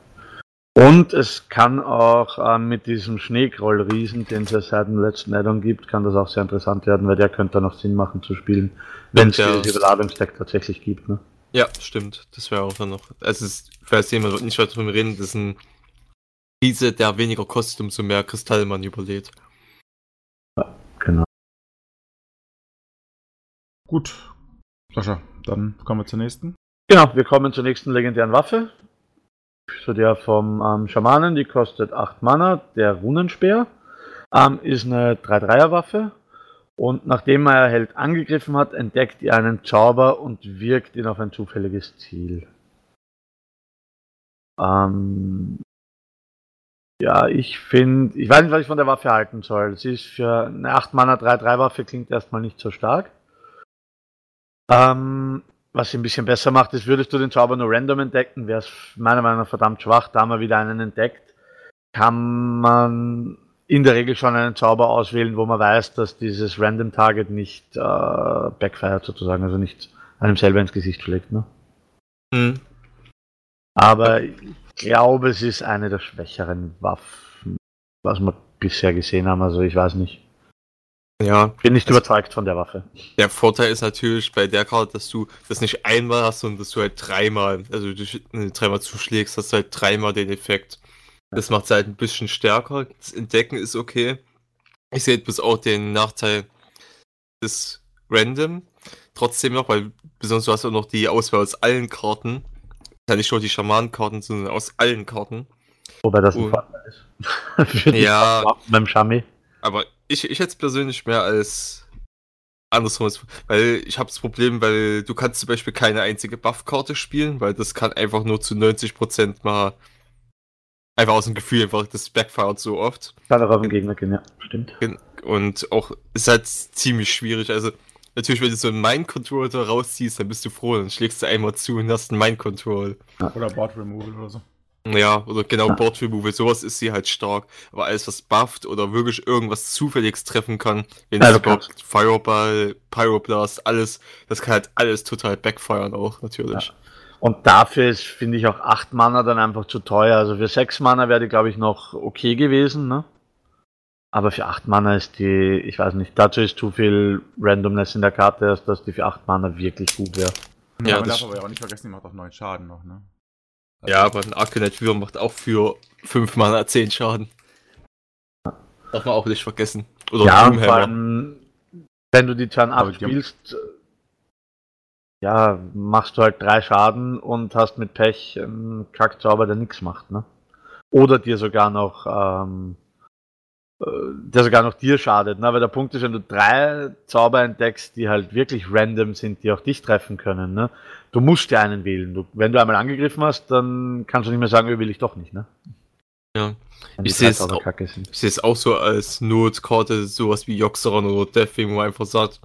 Und es kann auch äh, mit diesem Schneekrollriesen, den es ja seit dem letzten Addon gibt, kann das auch sehr interessant werden, weil der könnte dann auch Sinn machen zu spielen, wenn es Ja. dieses Überladungsdeck tatsächlich gibt. Ne? Ja, stimmt. Das wäre auch dann noch. Also, es, falls jemand nicht weiter davon reden, das ist ein Riese, der weniger kostet, umso mehr Kristalle man überlädt. Genau. Gut. Sascha, dann kommen wir zur nächsten. Genau, wir kommen zur nächsten legendären Waffe. Zu der vom ähm, Schamanen, die kostet 8 Mana. Der Runenspeer ähm, ist eine 3-3er-Waffe. Und nachdem er Held angegriffen hat, entdeckt ihr einen Zauber und wirkt ihn auf ein zufälliges Ziel. Ähm, ja, ich finde, ich weiß nicht, was ich von der Waffe halten soll. Sie ist für eine 8 Mana 3-3-Waffe klingt erstmal nicht so stark. Ähm, was sie ein bisschen besser macht, ist, würdest du den Zauber nur random entdecken, wäre es meiner Meinung nach verdammt schwach. Da haben wir wieder einen entdeckt. Kann man in der Regel schon einen Zauber auswählen, wo man weiß, dass dieses Random Target nicht äh, backfired sozusagen, also nicht einem selber ins Gesicht schlägt. Ne? Hm. Aber ich glaube, es ist eine der schwächeren Waffen, was wir bisher gesehen haben. Also ich weiß nicht. Ja, Bin nicht Also- überzeugt von der Waffe. der Vorteil ist natürlich bei der Karte, dass du das nicht einmal hast, sondern dass du halt dreimal, also du dreimal zuschlägst, hast du halt dreimal den Effekt. Das macht es halt ein bisschen stärker. Das Entdecken ist okay. Ich sehe bis auch den Nachteil des Random. Trotzdem noch, weil besonders du hast auch noch die Auswahl aus allen Karten. Ja, nicht nur die Schamanenkarten, sondern aus allen Karten. Wobei das ein Vorteil ist. Ja. Beim Shami. Aber ich, ich hätte es persönlich mehr als andersrum, weil ich habe das Problem, weil du kannst zum Beispiel keine einzige Buff-Karte spielen, weil das kann einfach nur zu 90% mal einfach aus dem Gefühl einfach, das backfired so oft. Kann auch auf den Gegner gehen, ja. Stimmt. Und auch ist halt ziemlich schwierig. Also natürlich, wenn du so einen Mind-Controller rausziehst, dann bist du froh, dann schlägst du einmal zu und hast einen Mind-Control. Oder Board Removal oder so. Ja, oder genau Ja. Board Removal, sowas ist sie halt stark. Aber alles, was bufft oder wirklich irgendwas zufälliges treffen kann, wenn Also es überhaupt Fireball, Pyroblast, alles, das kann halt alles total backfiren auch, natürlich. Und dafür ist, finde ich, auch 8 Mana dann einfach zu teuer. Also für 6 Mana wäre die, glaube ich, noch okay gewesen, ne? Aber für 8 Mana ist die, ich weiß nicht, dazu ist zu viel Randomness in der Karte, dass die für 8 Mana wirklich gut wäre. Ja, Ja, man das darf aber ja auch nicht vergessen, die macht auch 9 Schaden noch, ne? Ja, aber ein Arcanite Würm macht auch für 5 Mana 10 Schaden. Darf man auch nicht vergessen. Oder ja, vor allem, wenn du die Turn abspielst, ja, machst du halt drei Schaden und hast mit Pech einen Kackzauber, der nichts macht, ne? Oder dir sogar noch, ähm, äh, der sogar noch dir schadet, ne? Weil der Punkt ist, wenn du drei Zauber entdeckst, die halt wirklich random sind, die auch dich treffen können, ne? Du musst dir einen wählen. Du, wenn du einmal angegriffen hast, dann kannst du nicht mehr sagen, oh, will ich doch nicht, ne? Ja. Ich sehe es auch- so als Notkarte, sowas wie Joxeron oder Deathwing, wo man einfach sagt,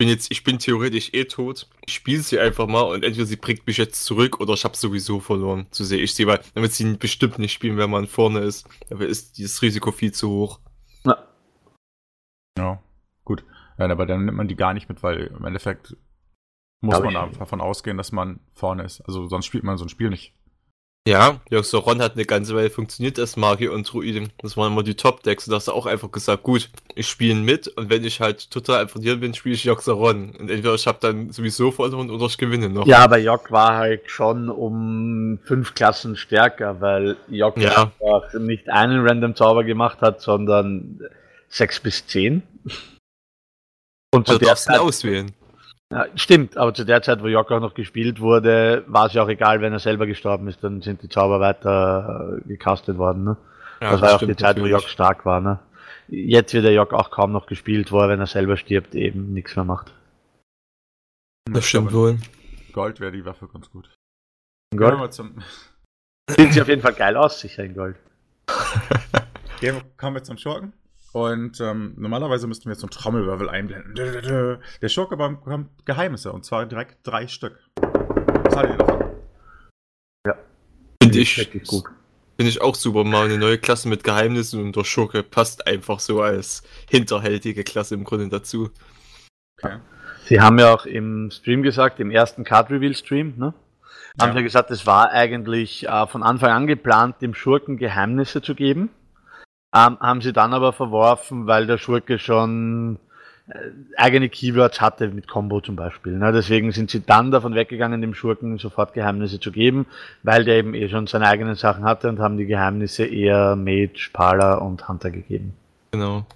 bin jetzt, ich bin theoretisch eh tot, ich spiele sie einfach mal und entweder sie bringt mich jetzt zurück oder ich habe sowieso verloren. So sehe ich sie, weil dann wird sie bestimmt nicht spielen, wenn man vorne ist. Dafür ist dieses Risiko viel zu hoch. Ja. Ja, gut. Ja, aber dann nimmt man die gar nicht mit, weil im Endeffekt muss Glaub man ich. davon ausgehen, dass man vorne ist. Also sonst spielt man so ein Spiel nicht. Ja, Joxeron hat eine ganze Weile funktioniert als Magier und Druide. Das waren immer die Top-Decks und da hast du auch einfach gesagt, gut, ich spiele mit und wenn ich halt total verlieren bin, spiele ich Joxeron. Und entweder ich habe dann sowieso verloren oder ich gewinne noch. Ja, aber Jock war halt schon um fünf Klassen stärker, weil Jock Ja. einfach nicht einen Random Zauber gemacht hat, sondern sechs bis zehn. Und zu Also der Zeit, auswählen. Ja, stimmt, aber zu der Zeit, wo Jock auch noch gespielt wurde, war es ja auch egal, wenn er selber gestorben ist, dann sind die Zauber weiter äh, gecastet worden. Ne? Ja, das war ja auch die Zeit, wo natürlich. Jock stark war. Ne? Jetzt wird der Jock auch kaum noch gespielt, wo er, wenn er selber stirbt, eben nichts mehr macht. Das stimmt wohl. Gold wäre die Waffe ganz gut. Gold. Mal zum, Sieht sie auf jeden Fall geil aus, sicher in Gold. Gehen wir, kommen wir zum Schurken. Und ähm, normalerweise müssten wir jetzt so einen Trommelwirbel einblenden. Der Schurke bekommt Geheimnisse und zwar direkt drei Stück. Was haltet ihr davon? Finde ich, Wirklich gut. finde ich auch super. Mal eine neue Klasse mit Geheimnissen und der Schurke passt einfach so als hinterhältige Klasse im Grunde dazu. Okay. Sie haben ja auch im Stream gesagt, im ersten Card Reveal Stream, ne? haben Ja. sie ja gesagt, es war eigentlich äh, von Anfang an geplant, dem Schurken Geheimnisse zu geben. Ähm, haben sie dann aber verworfen, weil der Schurke schon äh, eigene Keywords hatte mit Combo zum Beispiel. Ne? Deswegen sind sie dann davon weggegangen, dem Schurken sofort Geheimnisse zu geben, weil der eben eh schon seine eigenen Sachen hatte und haben die Geheimnisse eher Mage, Parler und Hunter gegeben. Genau.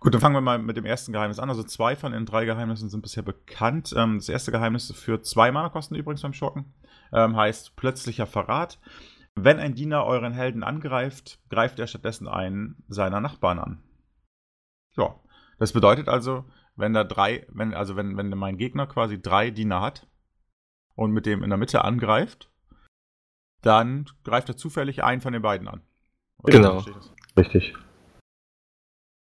Gut, dann fangen wir mal mit dem ersten Geheimnis an. Also zwei von den drei Geheimnissen sind bisher bekannt. Ähm, das erste Geheimnis für zwei Mana-Kosten übrigens beim Schurken. Ähm, heißt plötzlicher Verrat. Wenn ein Diener euren Helden angreift, greift er stattdessen einen seiner Nachbarn an. Ja, das bedeutet also, wenn da drei, wenn, also wenn, wenn mein Gegner quasi drei Diener hat und mit dem in der Mitte angreift, dann greift er zufällig einen von den beiden an. Oder Genau. Richtig.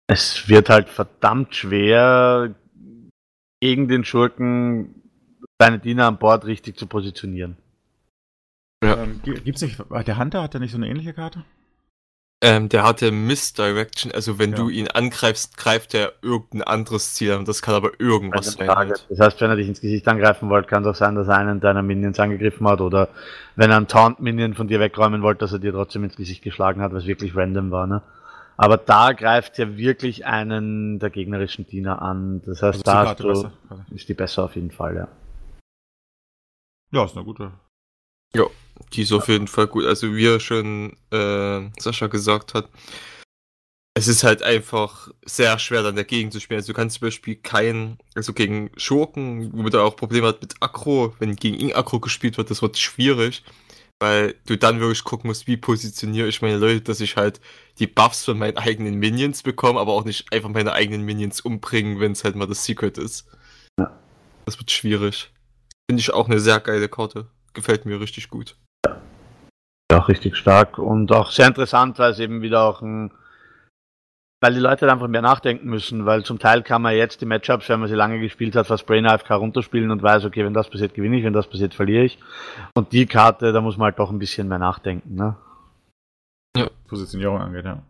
Es wird halt verdammt schwer, gegen den Schurken seine Diener an Bord richtig zu positionieren. Ja. Ähm, gi- gibt's nicht, der Hunter hat ja nicht so eine ähnliche Karte? Ähm, der hatte Misdirection, also wenn Ja. du ihn angreifst, greift er irgendein anderes Ziel an. Das kann aber irgendwas Also sein. Halt. Das heißt, wenn er dich ins Gesicht angreifen wollte, kann es auch sein, dass er einen deiner Minions angegriffen hat oder wenn er einen Taunt-Minion von dir wegräumen wollte, dass er dir trotzdem ins Gesicht geschlagen hat, was wirklich random war. Ne? Aber da greift er wirklich einen der gegnerischen Diener an. Das heißt, Also ist die da ist die besser auf jeden Fall, ja. Ja, ist eine gute. Die ist auf jeden Fall gut. Also wie er schon äh, Sascha gesagt hat, es ist halt einfach sehr schwer dann dagegen zu spielen. Also du kannst zum Beispiel kein, also gegen Schurken, womit er auch Probleme hat mit Aggro, wenn gegen ihn Aggro gespielt wird, das wird schwierig, weil du dann wirklich gucken musst, wie positioniere ich meine Leute, dass ich halt die Buffs von meinen eigenen Minions bekomme, aber auch nicht einfach meine eigenen Minions umbringen, wenn es halt mal das Secret ist. Ja. Das wird schwierig. Finde ich auch eine sehr geile Karte. Gefällt mir richtig gut. Ja, auch richtig stark und auch sehr interessant, weil es eben wieder auch ein, weil die Leute halt einfach mehr nachdenken müssen, weil zum Teil kann man jetzt die Matchups, wenn man sie lange gespielt hat, fast Brain AFK runterspielen und weiß, okay, wenn das passiert, gewinne ich, wenn das passiert, verliere ich. Und die Karte, da muss man halt doch ein bisschen mehr nachdenken, ne? Positionierung angeht, ja.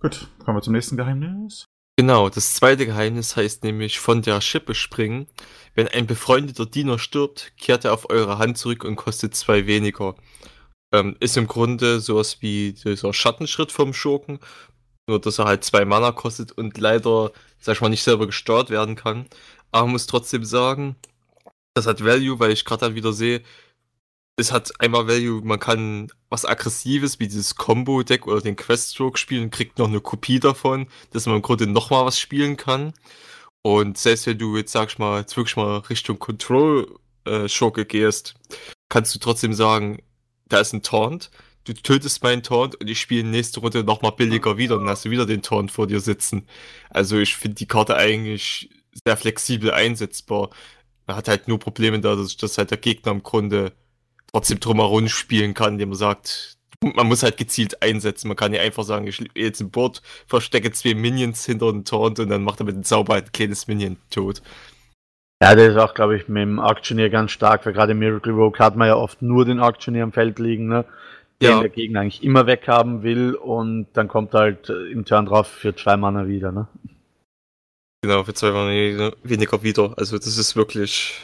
Gut, kommen wir zum nächsten Geheimnis. Genau, das zweite Geheimnis heißt nämlich von der Schippe springen. Wenn ein befreundeter Diener stirbt, kehrt er auf eure Hand zurück und kostet zwei weniger. Ähm, ist im Grunde sowas wie dieser Schattenschritt vom Schurken, nur dass er halt zwei Mana kostet und leider, sag ich mal, nicht selber gesteuert werden kann. Aber muss trotzdem sagen, das hat Value, weil ich gerade dann wieder sehe, es hat einmal Value, man kann was Aggressives wie dieses Combo-Deck oder den Quest-Stroke spielen, kriegt noch eine Kopie davon, dass man im Grunde nochmal was spielen kann. Und selbst wenn du jetzt, sag ich mal, jetzt wirklich mal Richtung Control-Schurke gehst, kannst du trotzdem sagen, da ist ein Taunt, du tötest meinen Taunt und ich spiele nächste Runde nochmal billiger wieder und hast du wieder den Taunt vor dir sitzen. Also ich finde die Karte eigentlich sehr flexibel einsetzbar. Man hat halt nur Probleme dadurch, dass halt der Gegner im Grunde trotzdem drumherum spielen kann, indem man sagt, man muss halt gezielt einsetzen. Man kann ja einfach sagen, ich lege jetzt ein Board, verstecke zwei Minions hinter den Taunt und dann macht er mit dem Zauber halt ein kleines Minion tot. Ja, der ist auch, glaube ich, mit dem Auctioneer ganz stark, weil gerade im Miracle Rogue hat man ja oft nur den Auctioneer am Feld liegen, ne? Den Ja. der Gegner eigentlich immer weghaben will und dann kommt halt äh, im Turn drauf für zwei Mana wieder, ne? Genau, für zwei Mana weniger wieder. Also das ist wirklich.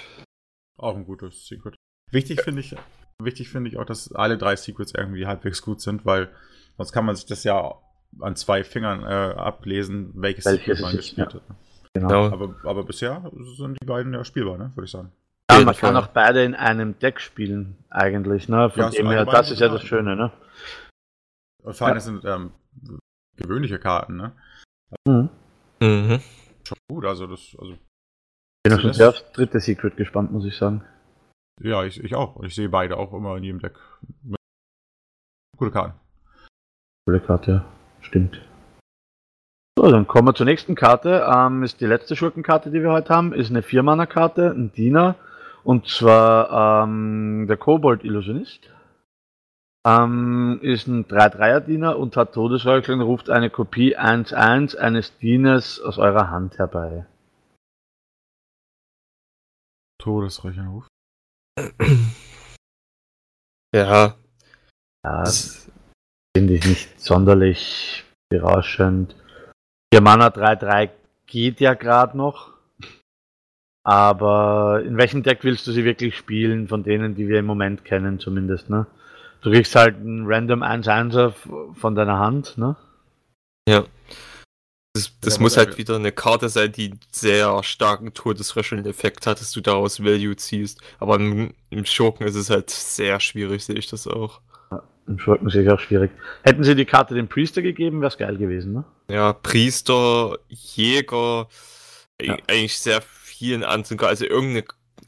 Auch ein gutes Secret. Wichtig finde ich, wichtig finde ich auch, dass alle drei Secrets irgendwie halbwegs gut sind, weil sonst kann man sich das ja an zwei Fingern äh, ablesen, welches Welches Secret man gespielt hat. Genau. Genau. Aber, aber bisher sind die beiden ja spielbar, ne? würde ich sagen. Ja, man kann auch beide in einem Deck spielen, eigentlich, ne? Von Ja, dem her, das ist ja das Schöne, ne? Und vor allem, das sind ähm, gewöhnliche Karten, ne? Mhm. Mhm. Schon gut, also das, also, Bin auch schon das- sehr aufs dritte Secret gespannt, muss ich sagen. Ja, ich, ich auch. Und ich sehe beide auch immer in jedem Deck. Gute Karten. Coole Karte, ja. Stimmt. So, dann kommen wir zur nächsten Karte. Ähm, ist die letzte Schurkenkarte, die wir heute haben. Ist eine Vier-Mana-Karte, ein Diener. Und zwar ähm, der Kobold-Illusionist. Ähm, ist ein 3-3er-Diener und hat Todesräucheln, ruft eine Kopie 1-1 eines Dieners aus eurer Hand herbei. Todesräucherruf. Ja, Ja, das, finde ich nicht sonderlich berauschend. 4 Mana 3-3 geht ja gerade noch. Aber in welchem Deck willst du sie wirklich spielen, von denen, die wir im Moment kennen, zumindest, ne? Du kriegst halt einen random 1-1er von deiner Hand, ne? Ja. Das, das Ja, muss halt wieder eine Karte sein, die einen sehr starken Todesröcheln-Effekt hat, dass du daraus Value ziehst. Aber im, im Schurken ist es halt sehr schwierig, sehe ich das auch. Im Schurken sehe ich auch schwierig. Hätten sie die Karte dem Priester gegeben, wäre es geil gewesen, ne? Ja, Priester, Jäger, Ja. e- eigentlich sehr vielen anderen. Also irgendeine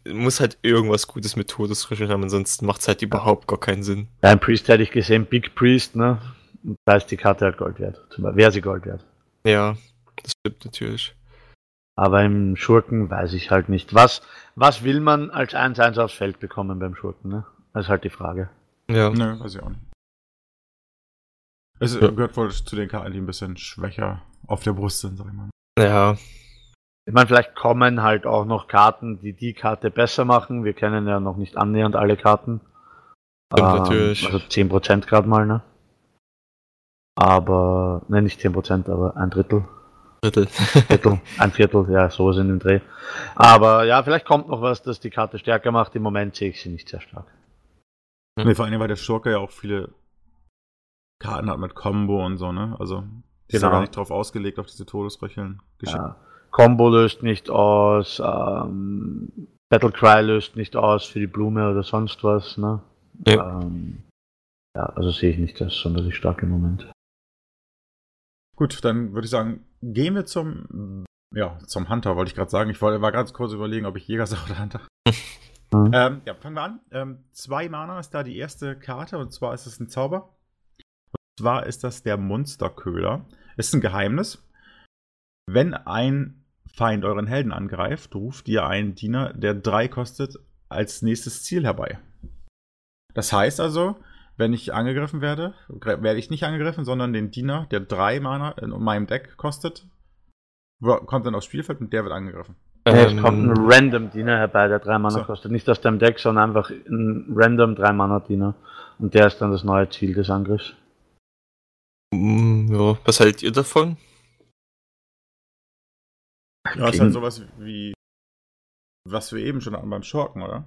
muss halt irgendwas Gutes mit Todesröcheln haben, ansonsten macht es halt überhaupt gar keinen Sinn. Beim Priest hätte ich gesehen, Big Priest, ne? Und da ist die Karte halt Gold wert. Zum Beispiel, wäre sie Gold wert. Ja, das stimmt natürlich. Aber im Schurken weiß ich halt nicht. Was, was will man als 1-1 aufs Feld bekommen beim Schurken, ne? Das ist halt die Frage. Ja. Nö, weiß ich auch nicht. Es Ja. gehört wohl zu den Karten, die ein bisschen schwächer auf der Brust sind, sag ich mal. Ja, Ich meine, vielleicht kommen halt auch noch Karten, die die Karte besser machen. Wir kennen ja noch nicht annähernd alle Karten. Stimmt natürlich. Also 10% gerade mal, ne? Aber, ne, nicht 10%, aber ein Drittel. Drittel. Viertel, ein Viertel, ja, sowas in dem Dreh. Aber ja, vielleicht kommt noch was, das die Karte stärker macht. Im Moment sehe ich sie nicht sehr stark. Hm. Nee, vor allem, weil der Schurke ja auch viele Karten hat mit Combo und so, ne? Also, die ist ja Genau. gar nicht drauf ausgelegt, auf diese Todesröcheln. Ja. Combo löst nicht aus, ähm, Battlecry löst nicht aus für die Blume oder sonst was, ne? Ja. Ähm, ja, also sehe ich nicht das sonderlich stark im Moment. Gut, dann würde ich sagen, gehen wir zum, ja, zum Hunter, wollte ich gerade sagen. Ich wollte, war ganz kurz überlegen, ob ich Jäger sage oder Hunter. Mhm. Ähm, ja, fangen wir an. Ähm, zwei Mana ist da die erste Karte und zwar ist es ein Zauber. Und zwar ist das der Monsterköhler. Ist ein Geheimnis. Wenn ein Feind euren Helden angreift, ruft ihr einen Diener, der drei kostet, als nächstes Ziel herbei. Das heißt also, wenn ich angegriffen werde, werde ich nicht angegriffen, sondern den Diener, der drei Mana in meinem Deck kostet, kommt dann aufs Spielfeld und der wird angegriffen. Ja, es kommt ein Ähm, Random Diener herbei, der drei Mana So. kostet. Nicht aus dem Deck, sondern einfach ein Random drei Mana Diener. Und der ist dann das neue Ziel des Angriffs. mm, ja, was haltet ihr davon? Ja, ist halt sowas wie, was wir eben schon hatten beim Schurken, oder?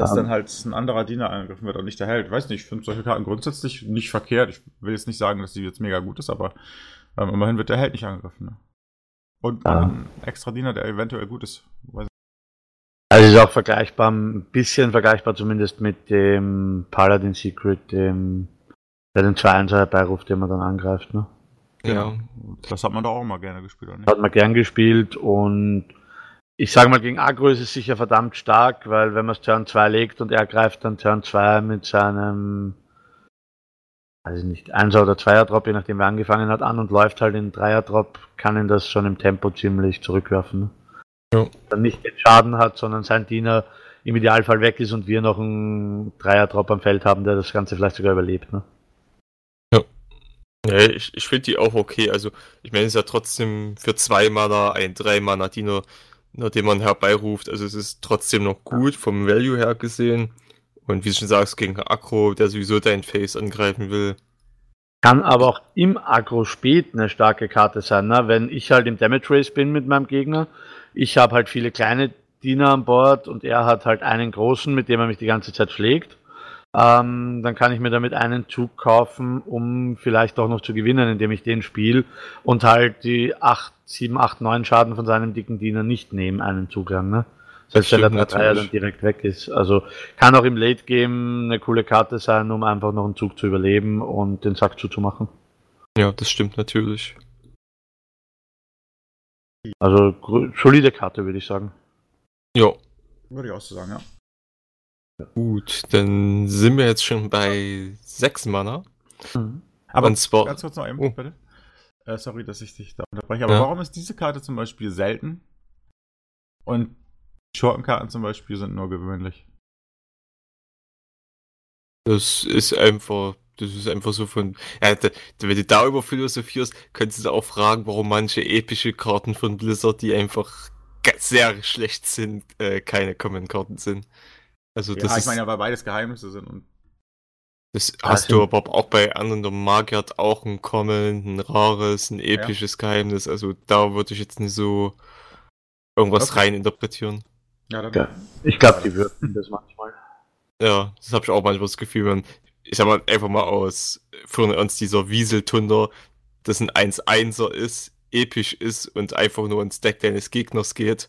Dass Ja. dann halt ein anderer Diener angegriffen wird und nicht der Held. Weiß nicht, ich finde solche Karten grundsätzlich nicht verkehrt. Ich will jetzt nicht sagen, dass die jetzt mega gut ist, aber ähm, immerhin wird der Held nicht angegriffen. Ne? Und Ja. ein extra Diener, der eventuell gut ist. Weiß Also ist auch vergleichbar, ein bisschen vergleichbar zumindest mit dem Paladin Secret, dem, der den 2-1 herbeiruft, den man dann angreift, ne? Ja. nicht. Das hat man doch auch immer gerne gespielt, oder nicht? Hat man gern gespielt und ich sage mal, gegen Agro ist es sicher verdammt stark, weil wenn man es Turn 2 legt und er greift dann Turn 2 mit seinem, ich nicht, 1er oder 2er Drop, je nachdem wer angefangen hat, an und läuft halt in 3er Drop, kann ihn das schon im Tempo ziemlich zurückwerfen. Ne? Ja. Dann nicht den Schaden hat, sondern sein Diener im Idealfall weg ist und wir noch einen 3er Drop am Feld haben, der das Ganze vielleicht sogar überlebt. Ne? Ja, ich, ich finde die auch okay. Also, ich meine, es ist ja trotzdem für zwei Mana ein drei Mana Diener, nur den man herbeiruft. Also, es ist trotzdem noch gut vom Value her gesehen. Und wie du schon sagst, gegen Akro, der sowieso dein Face angreifen will. Kann aber auch im Agro spät eine starke Karte sein, ne? wenn ich halt im Damage Race bin mit meinem Gegner. Ich habe halt viele kleine Diener an Bord und er hat halt einen großen, mit dem er mich die ganze Zeit schlägt. Ähm, dann kann ich mir damit einen Zug kaufen, um vielleicht auch noch zu gewinnen, indem ich den spiele und halt die 8, 7, 8, 9 Schaden von seinem dicken Diener nicht nehme, einen Zug lang. Ne? Selbst wenn der 3 dann direkt weg ist. Also kann auch im Late Game eine coole Karte sein, um einfach noch einen Zug zu überleben und den Sack zuzumachen. Ja, das stimmt natürlich. Also solide Karte, würde ich sagen. Ja, Würde ich auch so sagen, ja. Gut. Dann sind wir jetzt schon bei sechs Mana. Aber Und zwar- ganz kurz noch eben, Oh. bitte. Äh, sorry, dass ich dich da unterbreche. Aber Ja. warum ist diese Karte zum Beispiel selten? Und Schurkenkarten zum Beispiel sind nur gewöhnlich. Das ist einfach, das ist einfach so von, ja, da, da- wenn du darüber philosophierst, könntest du auch fragen, warum manche epische Karten von Blizzard, die einfach sehr schlecht sind, äh, keine Common-Karten sind. Also Ja, das ich ist, meine ja, weil beides Geheimnisse sind. Und das hast du aber auch bei anderen der Magier hat auch ein Common, ein rares, ein episches Geheimnis. Also da würde ich jetzt nicht so irgendwas Okay. rein interpretieren. Ja, dann. Ja. Ich glaube, die würden das manchmal. Ja, das habe ich auch manchmal das Gefühl, wenn, ich sag mal, einfach mal aus von uns dieser Wieseltunder, das ein 1-1er ist, episch ist und einfach nur ins Deck deines Gegners geht.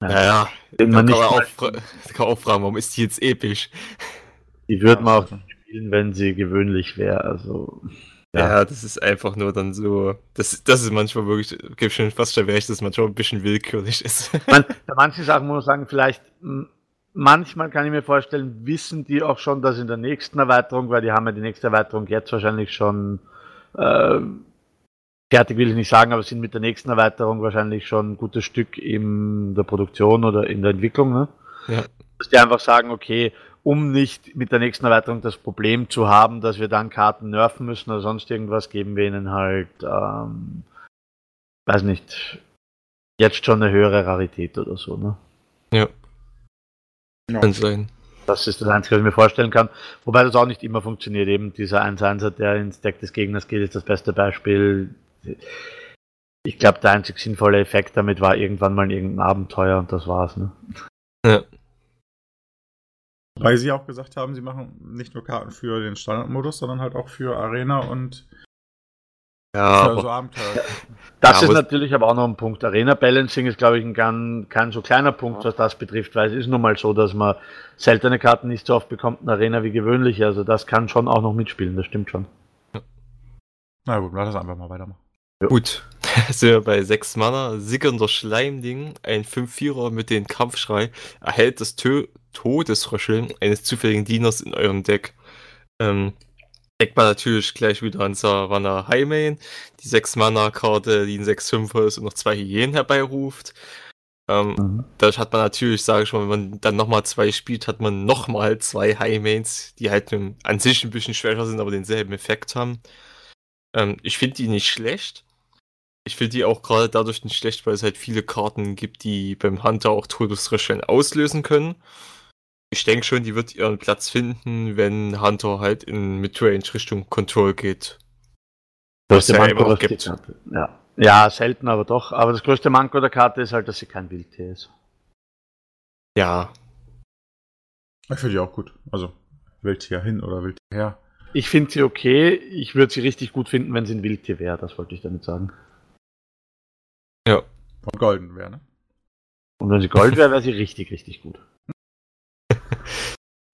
Ja. Naja, Den man kann nicht man, auch, kann man auch fragen, warum ist die jetzt episch? Die würde man auch spielen, wenn sie gewöhnlich wäre. Also. Ja. Ja. das ist einfach nur dann so, das, das ist manchmal wirklich, gibt schon fast schon recht, dass es manchmal ein bisschen willkürlich ist. Man, bei manchen Sachen muss man sagen, vielleicht manchmal kann ich mir vorstellen, wissen die auch schon, dass in der nächsten Erweiterung, weil die haben ja die nächste Erweiterung jetzt wahrscheinlich schon äh, fertig, will ich nicht sagen, aber sind mit der nächsten Erweiterung wahrscheinlich schon ein gutes Stück in der Produktion oder in der Entwicklung. Ne? Ja. Dass die einfach sagen, okay, um nicht mit der nächsten Erweiterung das Problem zu haben, dass wir dann Karten nerven müssen oder sonst irgendwas, geben wir ihnen halt, ähm, weiß nicht, jetzt schon eine höhere Rarität oder so. Ne? ja, kann sein. Das ist das Einzige, was ich mir vorstellen kann. Wobei das auch nicht immer funktioniert. Eben dieser 1-1er, der ins Deck des Gegners geht, ist das beste Beispiel. Ich glaube, der einzig sinnvolle Effekt damit war irgendwann mal irgendein Abenteuer und das war's. Ne? Ja, Weil sie auch gesagt haben, sie machen nicht nur Karten für den Standardmodus, sondern halt auch für Arena und ja für so Abenteuer. Das Ja, ist natürlich aber auch noch ein Punkt. Arena Balancing ist, glaube ich, ein ganz, kein so kleiner Punkt, was das betrifft, weil es ist nun mal so, dass man seltene Karten nicht so oft bekommt in Arena wie gewöhnlich. Also das kann schon auch noch mitspielen, das stimmt schon. Na gut, lass das einfach mal weitermachen. Gut, sind wir bei 6 Mana. Sickernder Schleimding, ein 5-4er mit dem Kampfschrei, erhält das Tö Todesröcheln eines zufälligen Dieners in eurem Deck. Ähm, deckt man natürlich gleich wieder an Savannah Highmain, die 6 Mana-Karte, die ein 6-5er ist und noch zwei Hyänen herbeiruft. Ähm, Mhm. Dadurch hat man natürlich, sage ich mal, wenn man dann nochmal zwei spielt, hat man nochmal zwei Highmains, die halt an sich ein bisschen schwächer sind, aber denselben Effekt haben. Ähm, ich finde die nicht schlecht. Ich finde die auch gerade dadurch nicht schlecht, weil es halt viele Karten gibt, die beim Hunter auch Todesröcheln auslösen können. Ich denke schon, die wird ihren Platz finden, wenn Hunter halt in Midrange Richtung Control geht. Was Größte ja Manko, was gibt. Ja. ja, selten, aber doch. Aber das größte Manko der Karte ist halt, dass sie kein Wildtier ist. Ja, Ich finde die auch gut. Also, Wildtier hin oder Wildtier her. Ich finde sie okay. Ich würde sie richtig gut finden, wenn sie ein Wildtier wäre. Das wollte ich damit sagen. Ja. Und golden wäre, ne? Und wenn sie Gold wäre, wäre sie richtig, richtig gut.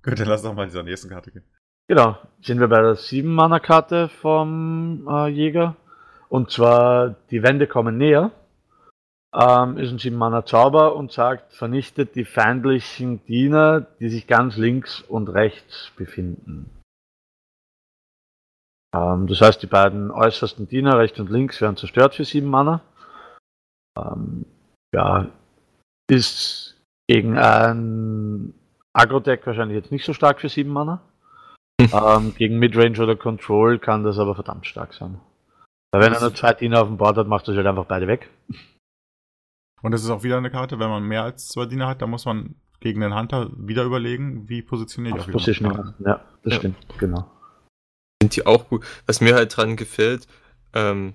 Gut, dann lass doch mal dieser nächsten Karte gehen. Genau. Sind wir bei der 7-Mana-Karte vom äh, Jäger. Und zwar, die Wände kommen näher. Ähm, ist ein 7-Mana-Zauber und sagt, vernichtet die feindlichen Diener, die sich ganz links und rechts befinden. Ähm, das heißt, die beiden äußersten Diener, rechts und links, werden zerstört für 7 Mana. Ähm, ja, ist gegen ein Agro-Deck wahrscheinlich jetzt nicht so stark für 7 Mana. ähm, gegen Midrange oder Control kann das aber verdammt stark sein. Weil wenn er nur zwei Diener auf dem Board hat, macht er halt einfach beide weg. Und das ist auch wieder eine Karte, wenn man mehr als zwei Diener hat, dann muss man gegen den Hunter wieder überlegen, wie positioniere ich Auf auch wieder Positioning. meine Karten. Ja, das Ja. stimmt, genau. Sind die auch gut. Was mir halt dran gefällt, ähm,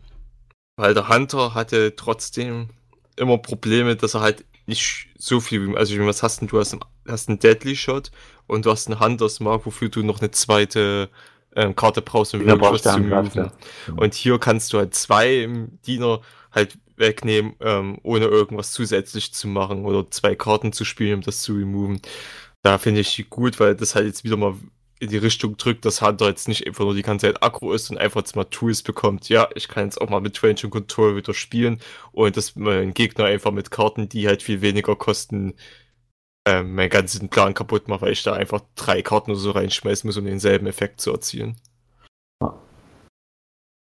weil der Hunter hatte trotzdem immer Probleme, dass er halt nicht so viel, also was hast denn du? Hast einen, hast einen Deadly Shot und du hast einen Hunters Mark, wofür du noch eine zweite ähm, Karte brauchst, um wirklich zu moven. ja. Und hier kannst du halt zwei im Diener halt wegnehmen, ähm, ohne irgendwas zusätzlich zu machen oder zwei Karten zu spielen, um das zu removen. Da finde ich die gut, weil das halt jetzt wieder mal in die Richtung drückt, dass Hunter jetzt nicht einfach nur die ganze Zeit aggro ist und einfach jetzt mal Tools bekommt. Ja, ich kann jetzt auch mal mit Range und Control wieder spielen und dass mein Gegner einfach mit Karten, die halt viel weniger kosten, ähm, meinen ganzen Plan kaputt macht, weil ich da einfach drei Karten oder so reinschmeißen muss, um denselben Effekt zu erzielen.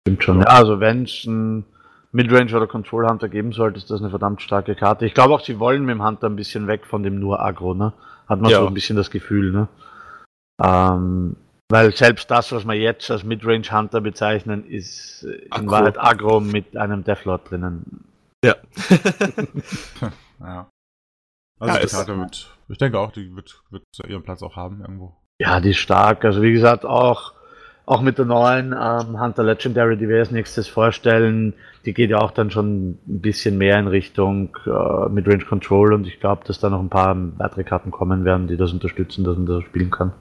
Stimmt schon. Ja, also wenn es ein Midrange oder Control Hunter geben sollte, ist das eine verdammt starke Karte. Ich glaube auch, sie wollen mit dem Hunter ein bisschen weg von dem nur Agro, ne? Hat man Ja. so ein bisschen das Gefühl, ne? Ähm, weil selbst das, was wir jetzt als Midrange Hunter bezeichnen, ist äh, in. Wahrheit Agro mit einem Deathlord drinnen. Ja. Ja. Also Ja, die Karte wird, ich denke auch, die wird, wird ihren Platz auch haben irgendwo. Ja, die ist stark. Also wie gesagt, auch auch mit der neuen ähm, Hunter Legendary, die wir als nächstes vorstellen, die geht ja auch dann schon ein bisschen mehr in Richtung äh, mit Range Control und ich glaube, dass da noch ein paar weitere Karten kommen werden, die das unterstützen, dass man das spielen kann.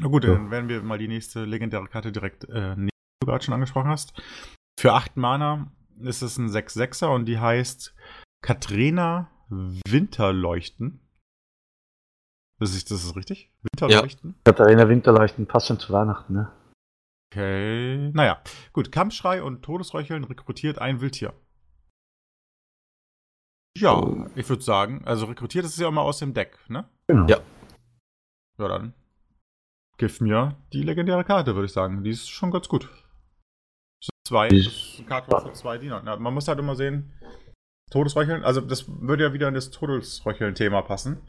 Na gut, Ja. dann werden wir mal die nächste legendäre Karte direkt äh, nehmen, die du gerade schon angesprochen hast. Für 8 Mana ist es ein 6-6er und die heißt Katrina Winterleuchten. Das ist, das ist richtig? Winterleuchten? Katharina Winterleuchten passend zu Weihnachten, ne? Okay. Naja, gut. Kampfschrei und Todesröcheln rekrutiert ein Wildtier. Ja, Oh. ich würde sagen, also rekrutiert ist es ja immer aus dem Deck, ne? Genau. Ja. Ja, dann gib mir die legendäre Karte, würde ich sagen. Die ist schon ganz gut. Das sind zwei. Das ist- eine Karte für zwei Diener. Na, man muss halt immer sehen, Todesröcheln, also das würde ja wieder in das Todesröcheln-Thema passen.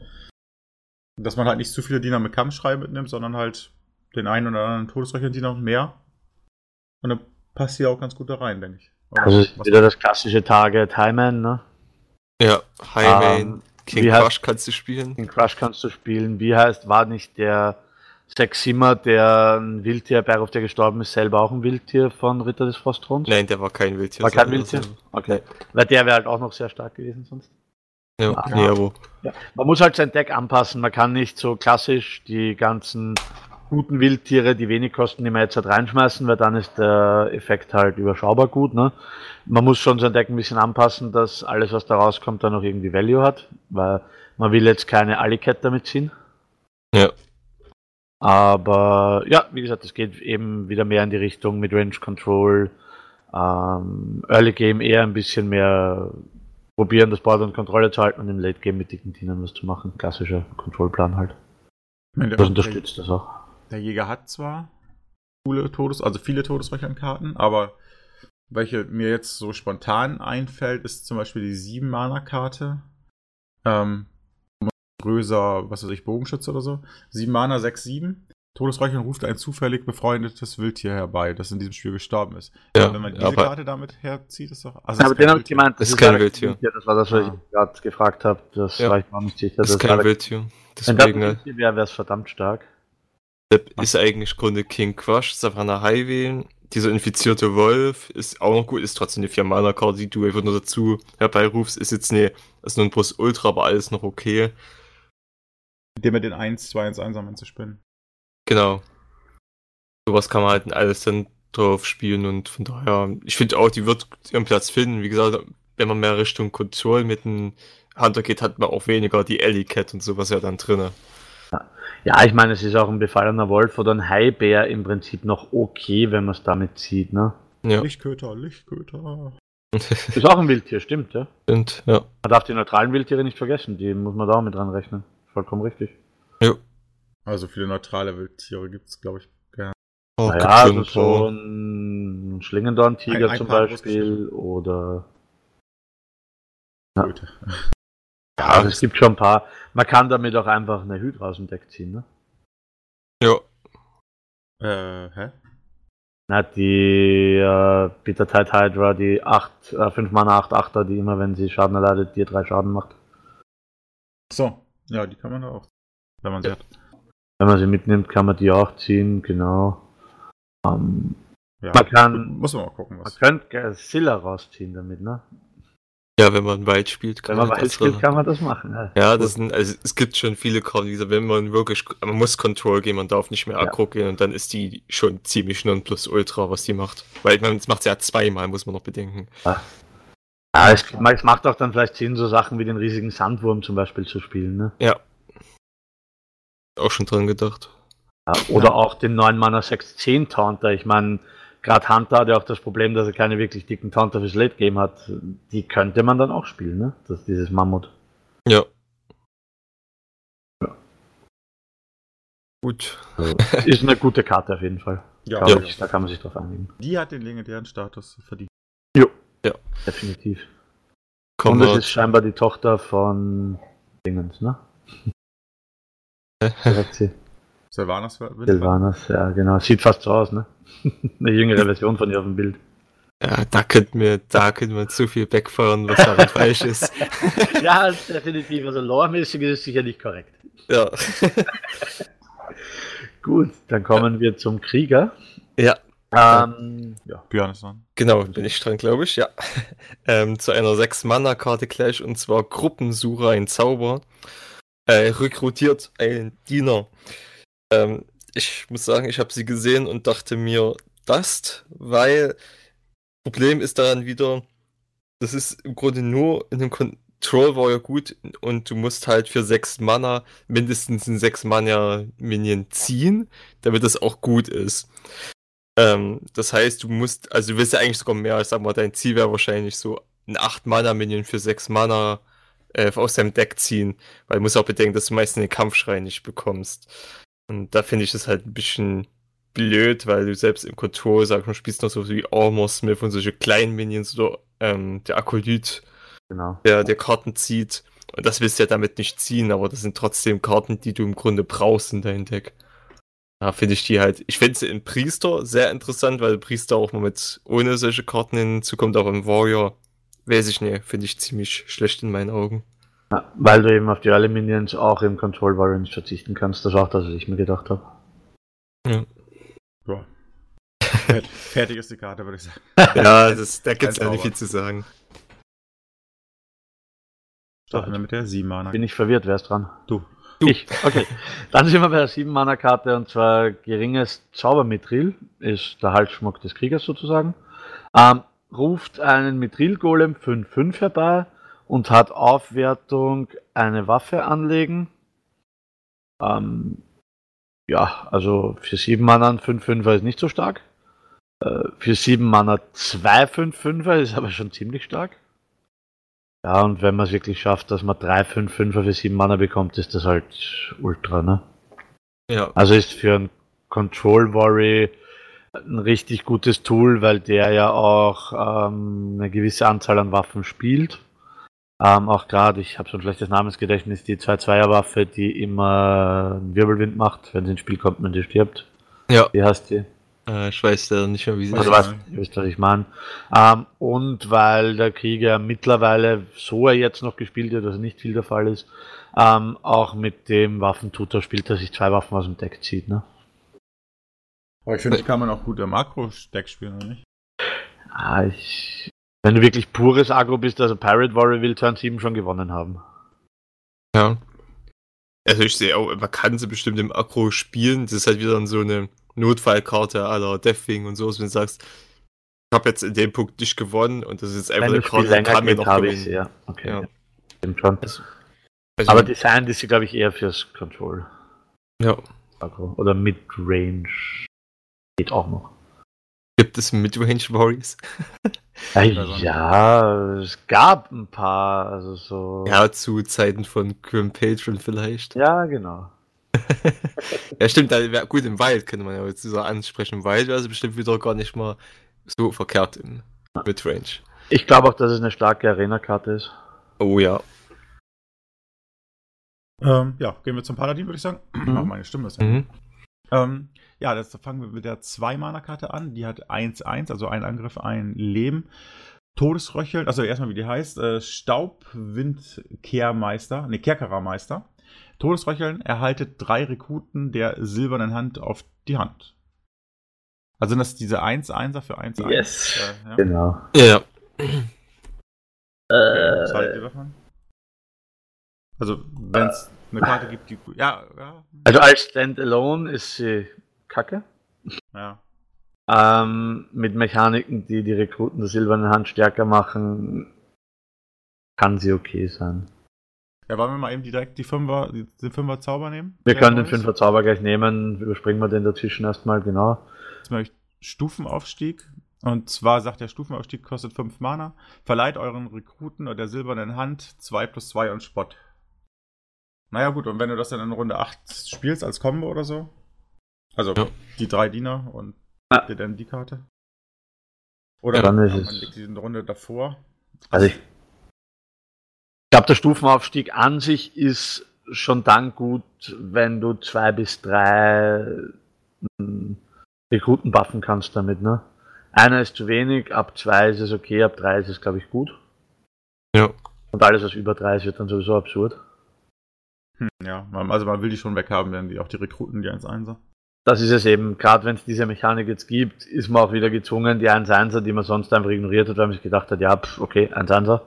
Dass man halt nicht zu viele Diener mit Kampfschrei mitnimmt, sondern halt den einen oder anderen Todesröcheln-Diener mehr. Und dann passt die auch ganz gut da rein, denke ich. Oder Also ist wieder das klassische Target Highman, ne? Ja, Highway, Ähm, King wie heißt- Crush kannst du spielen. Den Crush kannst du spielen. Wie heißt, war nicht der Sex Simmer, der ein Wildtier, Berghof, der gestorben ist, selber auch ein Wildtier von Ritter des Frostthrons? Nein, der war kein Wildtier. War kein Wildtier? so- Okay. Weil der wäre halt auch noch sehr stark gewesen sonst. Ja, Ah, nee, aber Man muss halt sein Deck anpassen. Man kann nicht so klassisch die ganzen guten Wildtiere, die wenig kosten, immer jetzt halt reinschmeißen, weil dann ist der Effekt halt überschaubar gut. Ne? Man muss schon sein Deck ein bisschen anpassen, dass alles, was da rauskommt, dann noch irgendwie Value hat, weil man will jetzt keine Alicat damit ziehen. Ja. Aber ja, wie gesagt, es geht eben wieder mehr in die Richtung mit Range Control. Ähm, Early Game eher ein bisschen mehr probieren, das Board unter Kontrolle zu halten und im Late Game mit dicken Dienern was zu machen. Klassischer Kontrollplan halt. Meine, Das der, unterstützt das auch. der Jäger hat zwar coole Todes-, also viele Todesröcheln-Karten, aber welche mir jetzt so spontan einfällt, ist zum Beispiel die 7-Mana-Karte. Ähm, größer, was weiß ich, Bogenschütze oder so. 7 Mana, 6, 7. Todesröcheln ruft ein zufällig befreundetes Wildtier herbei, das in diesem Spiel gestorben ist. Ja, wenn man diese aber- Karte damit herzieht, ist doch. Also aber ist den kein habe ich Wildtier. gemeint, Das ist kein leider Wildtier. Das war das, was Ah. ich gerade gefragt habe. Das Ja. war ich auch nicht sicher. das ist kein Wildtier. Wenn das Deswegen halt. Wildtier wäre, wäre es verdammt stark. Ist eigentlich im Grunde King Crush, Savannah Highway. Dieser infizierte Wolf ist auch noch gut, ist trotzdem eine 4-Mana-Karte, die du einfach nur dazu herbeirufst. Ist jetzt ne, ist nur ein Plus Ultra, aber alles noch okay. Indem er den 1, 2, 1, 1 am zu spinnen. Genau. Sowas kann man halt in alles dann drauf spielen und von daher, ich finde auch, die wird ihren Platz finden. Wie gesagt, wenn man mehr Richtung Control mit einem Hunter geht, hat man auch weniger die Alley Cat und sowas ja dann drinne. Ja, ich meine, es ist auch ein befallener Wolf oder ein Haibär im Prinzip noch okay, wenn man es damit sieht. Ne? Ja, Lichtköter, Lichtköter. Ist auch ein Wildtier, stimmt, ja. und ja. Man darf die neutralen Wildtiere nicht vergessen, die muss man da auch mit dran rechnen. Vollkommen richtig. Also viele neutrale Wildtiere gibt es, glaube ich, gerne. Oh, naja, also schon Schlingendorn-Tiger zum Beispiel oder. Ja. Ja, also es gibt schon ein paar. Man kann damit auch einfach eine Hydra aus dem Deck ziehen, ne? Ja, Äh, hä? Na, die äh, Bitter Tide Hydra, die 8, äh, 5 Mana 8 8er, die immer, wenn sie Schaden erleidet, dir 3 Schaden macht. So, ja, die kann man da auch, wenn man sie Ja. hat. Wenn man sie mitnimmt, kann man die auch ziehen, genau. Ähm, Ja. Man kann- Muss man mal gucken, man was. könnte Silla rausziehen damit, ne? ja, wenn man weit spielt, Wenn man das weiß spielt, drin. kann man das machen. Ja, Ja, das sind, also es gibt schon viele Karten, wie gesagt, wenn man wirklich, man muss Control gehen, man darf nicht mehr Ja. aggro gehen und dann ist die schon ziemlich Nonplusultra, was die macht. Weil man das macht sie ja zweimal, muss man noch bedenken. Ja, es, es macht auch dann vielleicht Sinn, so Sachen wie den riesigen Sandwurm zum Beispiel zu spielen, ne? Ja. Auch schon dran gedacht. Ja, oder auch den 9 Mana 6-10 Taunter. Ich meine, gerade Hunter hat ja auch das Problem, dass er keine wirklich dicken Taunter fürs Late Game hat. Die könnte man dann auch spielen, ne? Das ist dieses Mammut. Ja. Ja. Gut. Ist eine gute Karte auf jeden Fall. Ja, Ja. sich, da kann man sich drauf einigen. die hat den legendären Status verdient. Definitiv. Kommen Und es wir. ist scheinbar die Tochter von Dingens, ne? Winter. Sylvanas, ja genau. Sieht fast so aus, ne? Eine jüngere Version von ihr auf dem Bild. Ja, da könnten wir, da könnten wir zu viel backfahren, was daran falsch ist. ja, definitiv. Also loremäßig ist es sicher nicht korrekt. Ja. Gut, dann kommen wir zum Krieger. Ja, Ähm, ja. Björn ist dran. genau, bin ich dran, glaube ich, ja. Ähm, zu einer 6-Mana-Karte gleich, und zwar Gruppensucher, ein Zauber. Äh, rekrutiert einen Diener. Ähm, ich muss sagen, ich habe sie gesehen und dachte mir, Dust, weil Problem ist daran wieder, das ist im Grunde nur in einem Control Warrior gut und du musst halt für 6 Mana mindestens einen 6 Mana Minion ziehen, damit das auch gut ist. Ähm, das heißt, du musst, also du willst ja eigentlich sogar mehr, ich sag mal, dein Ziel wäre wahrscheinlich so ein 8 Mana Minion für 6 Mana äh, aus deinem Deck ziehen, weil du musst auch bedenken, dass du meistens den Kampfschrei nicht bekommst. Und da finde ich das halt ein bisschen blöd, weil du selbst im Control, sag mal, spielst noch so wie Armor Smith und solche kleinen Minions oder ähm, der Akolyt, Genau. der, der Karten zieht. Und das willst du ja damit nicht ziehen, aber das sind trotzdem Karten, die du im Grunde brauchst in deinem Deck. Da finde ich die halt, ich finde sie in Priester sehr interessant, weil Priester auch mal mit ohne solche Karten hinzukommt, aber im Warrior, weiß ich nicht, finde ich ziemlich schlecht in meinen Augen. Ja, weil du eben auf die alle Minions auch im Control nicht verzichten kannst. Das ist auch das, was ich mir gedacht habe. Ja. Fert- Fertig ist die Karte, würde ich sagen. Ja, das, da gibt es ja nicht viel zu sagen. Starten wir mit der 7 Mana. Bin ich verwirrt, wer ist dran? Du. Du. Ich, okay. Dann sind wir bei der 7-Mana-Karte und zwar geringes Zaubermithril, ist der Halsschmuck des Kriegers sozusagen. Ähm, ruft einen Mithril-Golem 5-5 herbei und hat Aufwertung eine Waffe anlegen. Ähm, ja, also für 7 Mana ein 5-5er ist nicht so stark. Äh, für 7 Mana 2 5-5er ist aber schon ziemlich stark. Ja, und wenn man es wirklich schafft, dass man 3 5-5er für 7 Mana bekommt, ist das halt ultra, ne? Ja, Also ist für ein Control Worry ein richtig gutes Tool, weil der ja auch ähm, eine gewisse Anzahl an Waffen spielt. Ähm, auch gerade, ich habe so ein schlechtes Namensgedächtnis, die 2-2er-Waffe, die immer einen Wirbelwind macht, wenn sie ins Spiel kommt und die stirbt. ja. Wie heißt die? Äh, ich weiß leider nicht mehr, wie sie Also Also was- was, ihr wisst, was ich meine. Ähm, und weil der Krieger mittlerweile, so er jetzt noch gespielt wird, also nicht viel der Fall ist, ähm, auch mit dem Waffentutor spielt, dass sich zwei Waffen aus dem Deck zieht. Ne? Aber ich finde, die kann man auch gut im Makro-Deck spielen, oder nicht? Ah, ich, wenn du wirklich pures Agro bist, also Pirate Warrior will Turn 7 schon gewonnen haben. Ja. Also ich sehe auch, man kann sie bestimmt im Akro spielen. Das ist halt wieder dann so eine Notfallkarte aller Deathwing und so, wenn du sagst, ich habe jetzt in dem Punkt nicht gewonnen und das ist jetzt einfach eine Karte, die kann mir noch habe ich gewinnen. sie, ja. Okay, Ja. Stimmt schon. Also, Aber Design ist sie, glaube ich, eher fürs Control ja. Oder Midrange. Geht auch noch. Gibt es Midrange Warriors? Äh, Also- ja, es gab ein paar, also so. Ja, zu Zeiten von Grim Patron vielleicht. Ja, genau. Ja, stimmt, da wär, gut, im Wald könnte man ja jetzt so ansprechen. Im Wald wäre es bestimmt wieder gar nicht mal so verkehrt im Midrange. Ich glaube auch, dass es eine starke Arena-Karte ist. Oh ja. Ähm, ja, gehen wir zum Paladin, würde ich sagen. Ach, meine Stimme ist ja. Mhm. Ähm, ja, das fangen wir mit der 2-Mana-Karte an. Die hat 1-1, also ein Angriff, ein Leben. Todesröcheln, also erstmal wie die heißt, äh, Staubwindkehrmeister, ne, Kerkerer-Meister. Todesröcheln erhaltet drei Rekruten der silbernen Hand auf die Hand. Also sind das diese 1-1er für 1-1? Yes. Äh, ja. Genau. Ja, ja. Was haltet ihr davon? Also, wenn es eine Karte gibt, die. Ja, ja. Also als Standalone ist sie kacke. ja. Ähm, mit Mechaniken, die die Rekruten der silbernen Hand stärker machen, kann sie okay sein. Ja, wollen wir mal eben direkt die Fünfer, die- den Fünfer Zauber nehmen? Wir können den? Fünfer Zauber gleich nehmen, überspringen wir den dazwischen erstmal, genau. Jetzt mache ich Stufenaufstieg. Und zwar sagt der Stufenaufstieg kostet 5 Mana. Verleiht euren Rekruten oder der silbernen Hand 2 plus 2 und Spott. Naja, gut, und wenn du das dann in Runde 8 spielst als Combo oder so. Also Ja. die drei Diener und Ja. dir dann die Karte. Oder Dann man, ist es- man legt die in Runde davor. Also ich glaube, der Stufenaufstieg an sich ist schon dann gut, wenn du zwei bis drei mm, Rekruten buffen kannst damit, ne? Einer ist zu wenig, ab zwei ist es okay, ab drei ist es, glaube ich, gut. Ja. Und alles, was über drei ist, wird dann sowieso absurd. Hm, ja, also man will die schon weghaben, wenn die auch die Rekruten, die 1-1er. das ist es eben, gerade wenn es diese Mechanik jetzt gibt, ist man auch wieder gezwungen, die 1-1er, die man sonst einfach ignoriert hat, weil man sich gedacht hat, ja, pff, okay, 1-1er,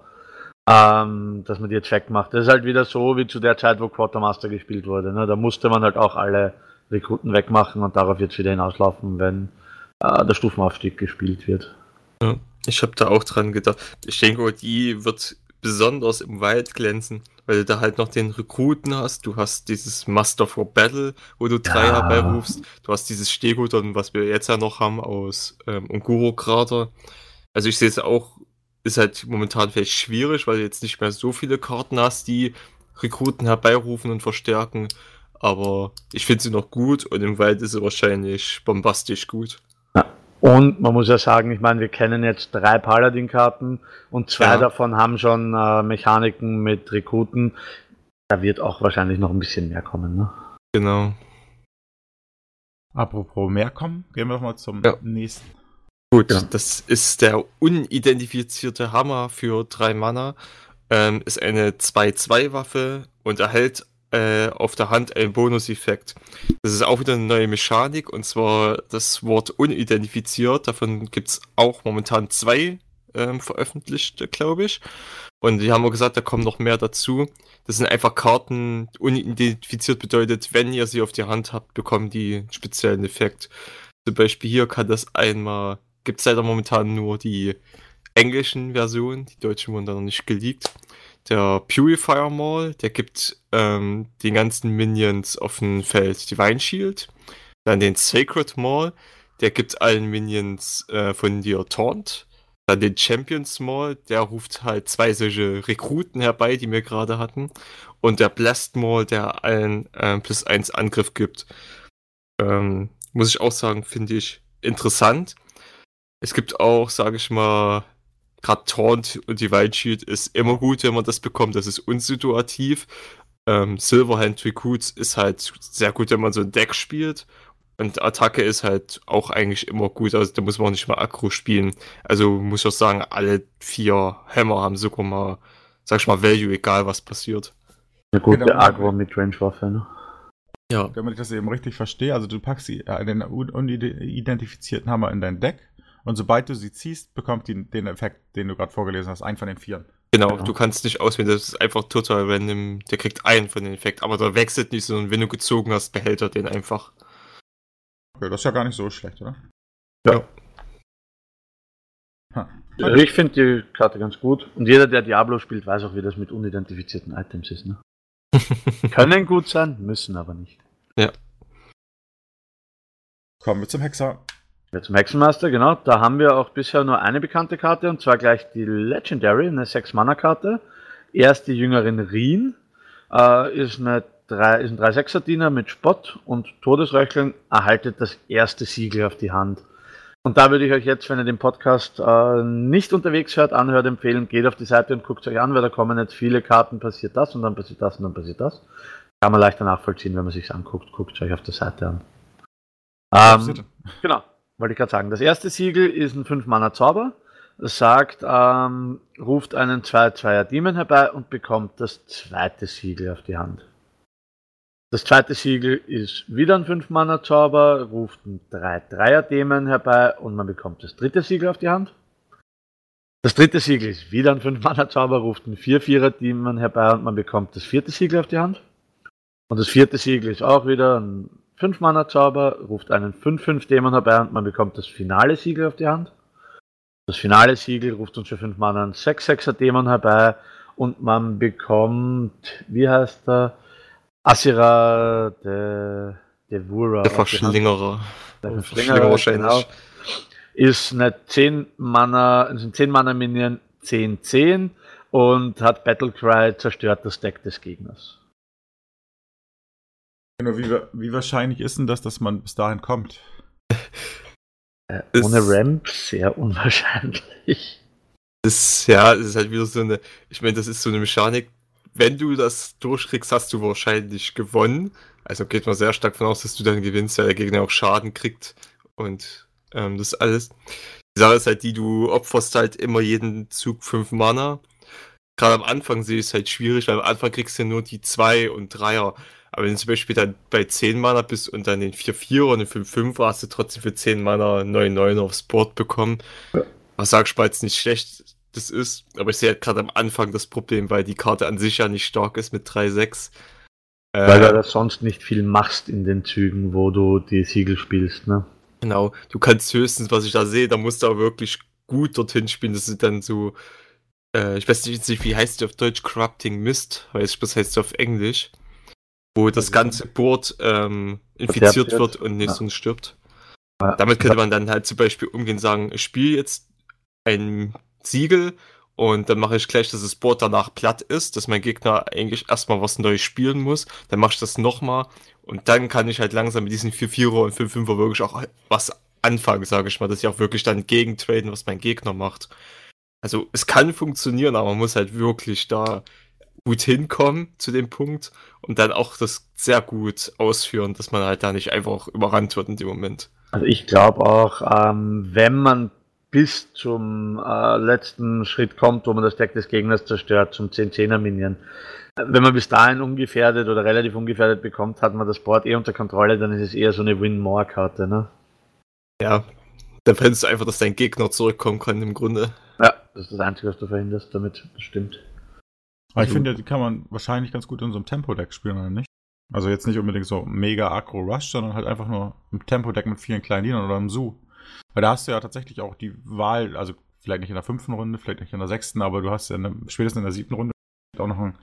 ähm, dass man die jetzt wegmacht. Das ist halt wieder so wie zu der Zeit, wo Quartermaster gespielt wurde. Ne? Da musste man halt auch alle Rekruten wegmachen und darauf wird es wieder hinauslaufen, wenn äh, der Stufenaufstieg gespielt wird. Ja, ich habe da auch dran gedacht. Ich denke, die wird besonders im Wald glänzen, weil du da halt noch den Rekruten hast. Du hast dieses Master for Battle, wo du drei ja. herbeirufst. Du hast dieses Stegodon, was wir jetzt ja noch haben aus ähm, Unguro-Krater. Also ich sehe es auch, ist halt momentan vielleicht schwierig, weil du jetzt nicht mehr so viele Karten hast, die Rekruten herbeirufen und verstärken. Aber ich finde sie noch gut und im Wald ist sie wahrscheinlich bombastisch gut. Und man muss ja sagen, ich meine, wir kennen jetzt drei Paladin-Karten und zwei ja. davon haben schon äh, Mechaniken mit Rekruten. Da wird auch wahrscheinlich noch ein bisschen mehr kommen, ne? Genau. Apropos mehr kommen, gehen wir doch mal zum ja. nächsten. Gut, ja. das ist der unidentifizierte Hammer für drei Mana. Ähm, ist eine 2-2-Waffe und erhält äh, auf der Hand ein Bonuseffekt. Das ist auch wieder eine neue Mechanik und zwar das Wort unidentifiziert. Davon gibt es auch momentan zwei ähm, veröffentlichte, glaube ich. Und die haben auch gesagt, da kommen noch mehr dazu. Das sind einfach Karten, unidentifiziert bedeutet, wenn ihr sie auf die Hand habt, bekommen die einen speziellen Effekt. Zum Beispiel hier kann das einmal, gibt es leider momentan nur die englischen Versionen, die deutschen wurden da noch nicht geleakt der Purifier Mall, der gibt ähm, den ganzen Minions auf dem Feld Divine Shield. Dann den Sacred Mall, der gibt allen Minions äh, von dir Taunt. Dann den Champions Mall, der ruft halt zwei solche Rekruten herbei, die wir gerade hatten. Und der Blast Mall, der allen äh, plus eins Angriff gibt. Ähm, muss ich auch sagen, finde ich interessant. Es gibt auch, sage ich mal, gerade Taunt und Divine Shield ist immer gut, wenn man das bekommt. Das ist unsituativ. Ähm, Silverhand Recruits ist halt sehr gut, wenn man so ein Deck spielt. Und Attacke ist halt auch eigentlich immer gut. Also da muss man auch nicht mal Aggro spielen. Also muss ich auch sagen, alle vier Hammer haben sogar mal, sag ich mal, Value, egal was passiert. Eine gute genau. Aggro mit Range-Waffe, ne? Ja. Damit ich das eben richtig verstehe, also du packst äh, den unidentifizierten Hammer in dein Deck und sobald du sie ziehst, bekommt die den Effekt, den du gerade vorgelesen hast, einen von den vier. Genau, genau, du kannst nicht auswählen, das ist einfach total random. Der kriegt einen von den Effekten, aber der wechselt nicht, sondern wenn du gezogen hast, behält er den einfach. Okay, das ist ja gar nicht so schlecht, oder? Ja. ja. Ich finde die Karte ganz gut. Und jeder, der Diablo spielt, weiß auch, wie das mit unidentifizierten Items ist. Ne? Können gut sein, müssen aber nicht. Ja. Kommen wir zum Hexer. Ja, zum Hexenmeister, genau. Da haben wir auch bisher nur eine bekannte Karte und zwar gleich die Legendary, eine 6-Mana-Karte. Erst die Jüngerin Rien, äh, ist, eine 3, ist ein 3-6er-Diener mit Spott und Todesröcheln, erhaltet das erste Siegel auf die Hand. Und da würde ich euch jetzt, wenn ihr den Podcast äh, nicht unterwegs hört, anhört, empfehlen, geht auf die Seite und guckt euch an, weil da kommen jetzt viele Karten, passiert das und dann passiert das und dann passiert das. Kann man leichter nachvollziehen, wenn man sich anguckt. Guckt euch auf der Seite an. Ähm, genau wollte ich gerade sagen. Das erste Siegel ist ein 5-Mana-Zauber. Das sagt, ähm, ruft einen 2-2er Demon herbei und bekommt das zweite Siegel auf die Hand. Das zweite Siegel ist wieder ein 5-Mana-Zauber, ruft einen 3-3er Demon herbei und man bekommt das dritte Siegel auf die Hand. Das dritte Siegel ist wieder ein 5-Mana-Zauber, ruft einen 4-4er Demon herbei und man bekommt das vierte Siegel auf die Hand. Und das vierte Siegel ist auch wieder ein 5 Mana Zauber, ruft einen 5-5 Dämon herbei und man bekommt das finale Siegel auf die Hand. Das finale Siegel ruft uns für 5 Mana einen 6-6er Dämon herbei und man bekommt, wie heißt der? Asira de Devura. Der Verschlingerer. Der Verschlingerer wahrscheinlich. Genau. Ist eine 10 Mana, ist ein 10 Mana Minion 10-10 und hat Battlecry zerstört das Deck des Gegners. Genau, wie, wie wahrscheinlich ist denn das, dass man bis dahin kommt? Äh, ohne Ramp sehr unwahrscheinlich. Das, ja, das ist halt wieder so eine, ich meine, das ist so eine Mechanik, wenn du das durchkriegst, hast du wahrscheinlich gewonnen. Also geht man sehr stark davon aus, dass du dann gewinnst, weil der Gegner auch Schaden kriegt und ähm, das alles. Die Sache ist halt die, du opferst halt immer jeden Zug 5 Mana. Gerade am Anfang sehe ich es halt schwierig, weil am Anfang kriegst du nur die 2 und 3er. Aber wenn du zum Beispiel dann bei 10 Mana bist und dann den 4-4 oder den 5-5 hast du trotzdem für 10 Mana 9-9 aufs Board bekommen. Ja. Was sagst du jetzt nicht schlecht das ist, aber ich sehe halt gerade am Anfang das Problem, weil die Karte an sich ja nicht stark ist mit 3-6. Weil äh, du sonst nicht viel machst in den Zügen, wo du die Siegel spielst, ne? Genau, du kannst höchstens, was ich da sehe, da musst du aber wirklich gut dorthin spielen. Das ist dann so, äh, ich weiß nicht, wie heißt die auf Deutsch, Corrupting Mist, weiß ich, was heißt sie auf Englisch, wo das ganze Board ähm, infiziert wird und nicht ja. stirbt. Damit könnte man dann halt zum Beispiel umgehen sagen, ich spiele jetzt ein Siegel und dann mache ich gleich, dass das Board danach platt ist, dass mein Gegner eigentlich erstmal was Neues spielen muss. Dann mache ich das nochmal und dann kann ich halt langsam mit diesen 4-4er und 5-5er wirklich auch was anfangen, sage ich mal, dass ich auch wirklich dann gegentraden, was mein Gegner macht. Also es kann funktionieren, aber man muss halt wirklich da gut hinkommen zu dem Punkt und dann auch das sehr gut ausführen, dass man halt da nicht einfach überrannt wird in dem Moment. Also ich glaube auch, ähm, wenn man bis zum äh, letzten Schritt kommt, wo man das Deck des Gegners zerstört, zum 10-10er Minion. Wenn man bis dahin ungefährdet oder relativ ungefährdet bekommt, hat man das Board eh unter Kontrolle, dann ist es eher so eine Win-More-Karte, ne? Ja, dann fändest du einfach, dass dein Gegner zurückkommen kann im Grunde. Ja, das ist das Einzige, was du verhinderst damit, das stimmt. Aber ich also finde, die kann man wahrscheinlich ganz gut in so einem Tempo-Deck spielen, oder nicht? Also jetzt nicht unbedingt so mega Aggro-Rush, sondern halt einfach nur im Tempo-Deck mit vielen kleinen Dienern oder im Zoo. Weil da hast du ja tatsächlich auch die Wahl, also vielleicht nicht in der fünften Runde, vielleicht nicht in der sechsten, aber du hast ja in der, spätestens in der siebten Runde auch noch einen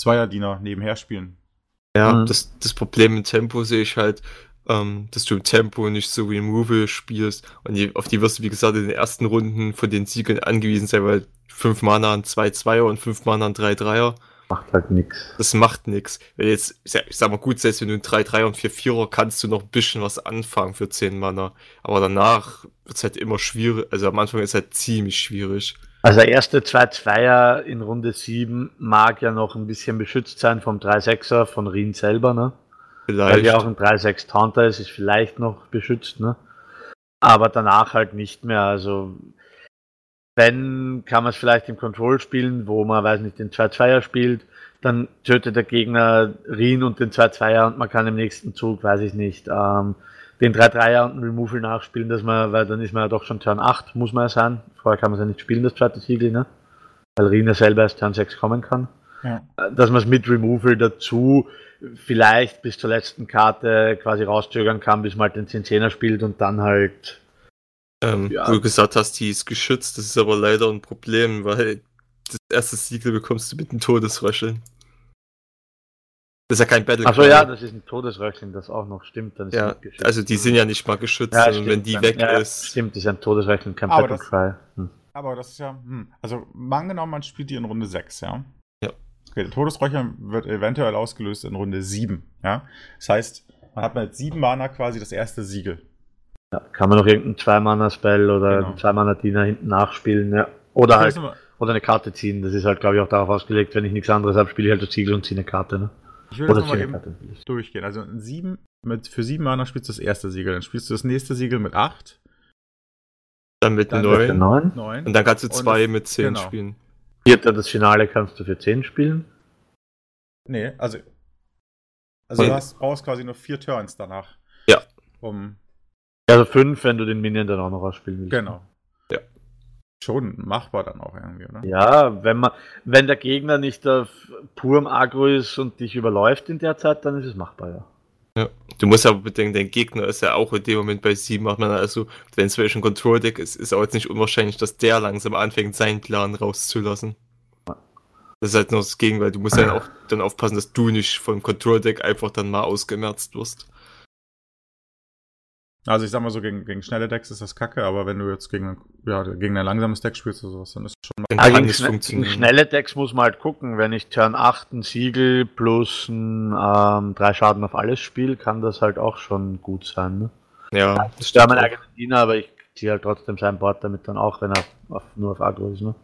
Zweierdiener nebenher spielen. Ja, mhm. das, das Problem mit Tempo sehe ich halt, ähm, dass du im Tempo nicht so Removal spielst und die, auf die wirst du, wie gesagt, in den ersten Runden von den Siegeln angewiesen sein, weil 5 Mana an 2 Zweier und 5 Mana an 3 Dreier macht halt nichts. Das macht nichts. Wenn jetzt, ich sag mal gut, selbst wenn du ein 3-3 und 4-4er kannst du noch ein bisschen was anfangen für 10 Mana. Aber danach wird es halt immer schwierig. Also am Anfang ist es halt ziemlich schwierig. Also der erste 2-2er in Runde 7 mag ja noch ein bisschen beschützt sein vom 3-6er von Rien selber, ne? Vielleicht. Weil ja auch ein 3-6 Taunter ist, ist vielleicht noch beschützt, ne? Aber danach halt nicht mehr. Also wenn, kann man es vielleicht im Control spielen, wo man, weiß nicht, den 2-2er spielt, dann tötet der Gegner Rien und den 2-2er und man kann im nächsten Zug, weiß ich nicht, ähm, den 3-3er und einen Removal nachspielen, dass man, weil dann ist man ja doch schon Turn 8, muss man ja sein. Vorher kann man es ja nicht spielen, das zweite Siegel, ne? Weil Rien ja selber erst Turn 6 kommen kann. Ja. Dass man es mit Removal dazu vielleicht bis zur letzten Karte quasi rauszögern kann, bis man halt den 10-10er spielt und dann halt ähm, ja. Wo du gesagt hast, die ist geschützt, das ist aber leider ein Problem, weil das erste Siegel bekommst du mit einem Todesröcheln. Das ist ja kein Battle Achso, ja, das ist ein Todesröcheln, das auch noch stimmt. Dann ja, also die sind ja nicht mal geschützt, ja, sondern wenn die dann, weg ja, ist. Stimmt, das ist ein Todesröcheln, kein aber Battle Cry. Hm. Aber das ist ja, hm. also angenommen, man spielt die in Runde 6, ja? Okay, der Todesröcheln wird eventuell ausgelöst in Runde 7, ja? Das heißt, man hat mit 7 Mana quasi das erste Siegel. Ja, kann man noch irgendeinen 2-Mana-Spell oder genau. einen 2-Mana-Diener hinten nachspielen, ja. Oder halt, oder eine Karte ziehen. Das ist halt, glaube ich, auch darauf ausgelegt, wenn ich nichts anderes habe, spiele ich halt das Siegel und ziehe eine Karte, ne? Ich will oder das mal eben Karte, durchgehen. Also in sieben, mit, für 7 Mana spielst du das erste Siegel, dann spielst du das nächste Siegel mit 8. Dann mit 9. Und dann kannst du 2 mit 10 genau. spielen. Vierter, das Finale kannst du für 10 spielen. Nee, also. Also du hast, brauchst quasi nur vier Turns danach. Ja. Um also fünf, wenn du den Minion dann auch noch ausspielen willst. Genau. Ja. Schon machbar dann auch irgendwie, oder? Ja, wenn man, wenn der Gegner nicht auf purem Agro ist und dich überläuft in der Zeit, dann ist es machbar, ja. Ja. Du musst aber bedenken, dein Gegner ist ja auch in dem Moment bei 7, macht man also, wenn es welchen Control Deck ist, ist auch jetzt nicht unwahrscheinlich, dass der langsam anfängt, seinen Plan rauszulassen. Das ist halt nur das Gegenteil. Du musst ja auch dann aufpassen, dass du nicht vom Control Deck einfach dann mal ausgemerzt wirst. Also ich sag mal so, gegen, gegen schnelle Decks ist das kacke, aber wenn du jetzt gegen, ja, gegen ein langsames Deck spielst oder sowas, dann ist es schon mal. Ja, gegen, schn gegen schnelle Decks muss man halt gucken. Wenn ich Turn 8 ein Siegel plus ein, ähm, drei Schaden auf alles spiele, kann das halt auch schon gut sein. Ne? Ja, das ist ja mein eigener Diener, aber ich ziehe halt trotzdem sein Board damit dann auch, wenn er auf, nur auf Agro ist, ne?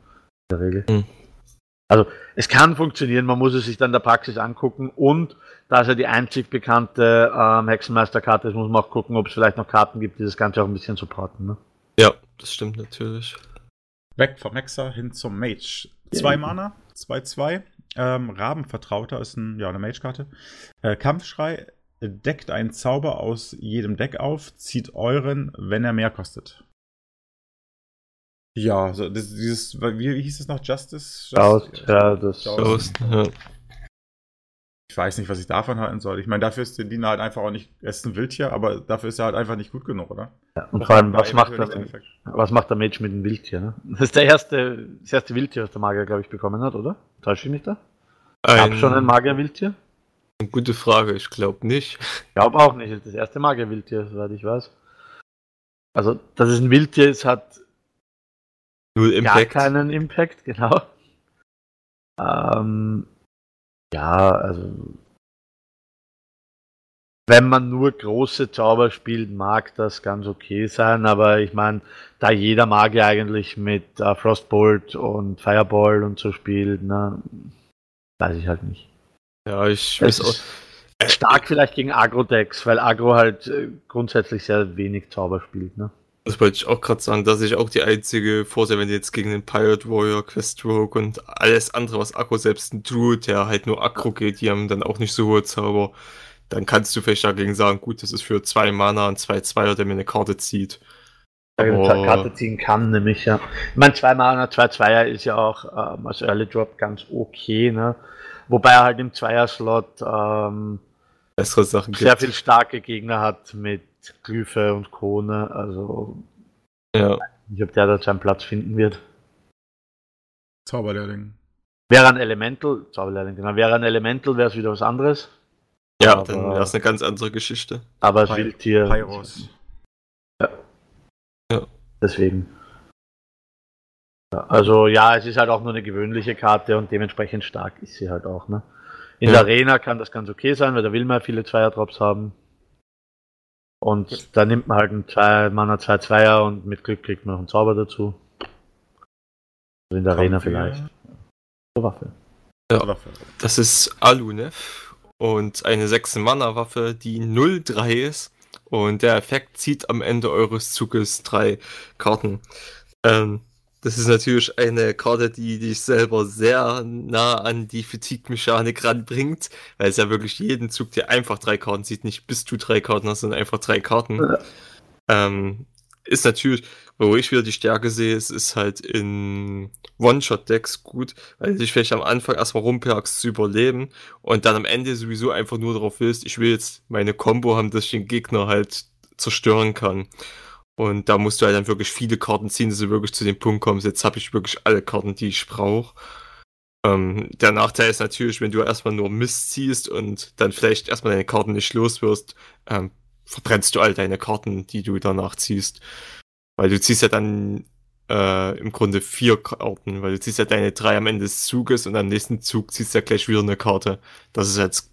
In der Regel. Hm. Also es kann funktionieren, man muss es sich dann der Praxis angucken und da es ja die einzig bekannte ähm, Hexenmeisterkarte ist, muss man auch gucken, ob es vielleicht noch Karten gibt, die das Ganze auch ein bisschen supporten. Ne? Ja, das stimmt natürlich. Weg vom Hexer hin zum Mage. Zwei ja. Mana, 2-2. Ähm, Rabenvertrauter ist ein, ja, eine Mage-Karte. Äh, Kampfschrei deckt einen Zauber aus jedem Deck auf, zieht euren, wenn er mehr kostet. Ja, so, das, dieses, wie, wie hieß das noch? Justice? Faust, ja, das. Faust, ja. Ich weiß nicht, was ich davon halten soll. Ich meine, dafür ist der Diener halt einfach auch nicht, er ist ein Wildtier, aber dafür ist er halt einfach nicht gut genug, oder? Ja, und vor allem, was macht, der, was macht der Mage mit dem Wildtier? Ne? Das ist der erste, das erste Wildtier, was der Magier, glaube ich, bekommen hat, oder? Täusche ich mich da? Gab Ein, schon ein Magier-Wildtier? eine gute Frage, ich glaube nicht. Ich glaube auch nicht. Das ist das erste Magier-Wildtier, soweit ich weiß. Also, dass es ein Wildtier ist, hat Null gar Impact. keinen Impact, genau. Ähm, ja, also wenn man nur große Zauber spielt, mag das ganz okay sein, aber ich meine, da jeder Magier eigentlich mit äh, Frostbolt und Fireball und so spielt, ne, weiß ich halt nicht. Ja, ich weiß auch. stark vielleicht gegen Agro-Decks, weil Agro halt äh, grundsätzlich sehr wenig Zauber spielt, ne? Das wollte ich auch gerade sagen, dass ich auch die einzige Vorsehe, wenn du jetzt gegen den Pirate Warrior, Quest Rogue und alles andere, was Akku selbst ein Druid, der halt nur Akro geht, die haben dann auch nicht so hohe Zauber, dann kannst du vielleicht dagegen sagen, gut, das ist für zwei Mana und zwei Zweier, der mir eine Karte zieht. eine Aber- Karte ziehen kann, nämlich ja. Ich meine, 2 Mana, 2 Zweier ist ja auch ähm, als Early Drop ganz okay, ne? Wobei er halt im Zweier-Slot ähm, Bessere Sachen gibt. sehr viel starke Gegner hat mit Glyphe und Krone, also Ja. ich ob der da seinen Platz finden wird. Zauberlehrling. Wäre ein Elemental, Zauberlehrling, genau, wäre ein Elemental, wäre es wieder was anderes. Ja, Aber- dann wäre es eine ganz andere Geschichte. Aber als Py- Wildtier. Pyros. Deswegen. Ja, also ja, es ist halt auch nur eine gewöhnliche Karte und dementsprechend stark ist sie halt auch. Ne? In Ja. der Arena kann das ganz okay sein, weil da will man ja viele Zweier-Drops haben. Und da nimmt man halt einen 2 Mana 2 Zweier und mit Glück kriegt man noch einen Zauber dazu. Also in der Arena Kampf, ja. vielleicht. Zur Waffe. Für- Das ist Alunev und eine 6-Mana-Waffe, die 0-3 ist. Und der Effekt zieht am Ende eures Zuges drei Karten. Ähm, das ist natürlich eine Karte, die dich selber sehr nah an die Fatigue-Mechanik ranbringt, weil es ja wirklich jeden Zug dir einfach drei Karten zieht, nicht bis du drei Karten hast, sondern einfach drei Karten. Ja. Ähm, ist natürlich, wo ich wieder die Stärke sehe, es ist halt in One-Shot-Decks gut, weil du dich vielleicht am Anfang erstmal rumperkst zu überleben und dann am Ende sowieso einfach nur darauf willst, ich will jetzt meine Combo haben, dass ich den Gegner halt zerstören kann. Und da musst du halt dann wirklich viele Karten ziehen, dass du wirklich zu dem Punkt kommst, jetzt habe ich wirklich alle Karten, die ich brauche. Ähm, der Nachteil ist natürlich, wenn du erstmal nur Mist ziehst und dann vielleicht erstmal deine Karten nicht los wirst, ähm, verbrennst du all deine Karten, die du danach ziehst. Weil du ziehst ja dann äh, im Grunde vier Karten, weil du ziehst ja deine drei am Ende des Zuges und am nächsten Zug ziehst du ja gleich wieder eine Karte. Das ist jetzt.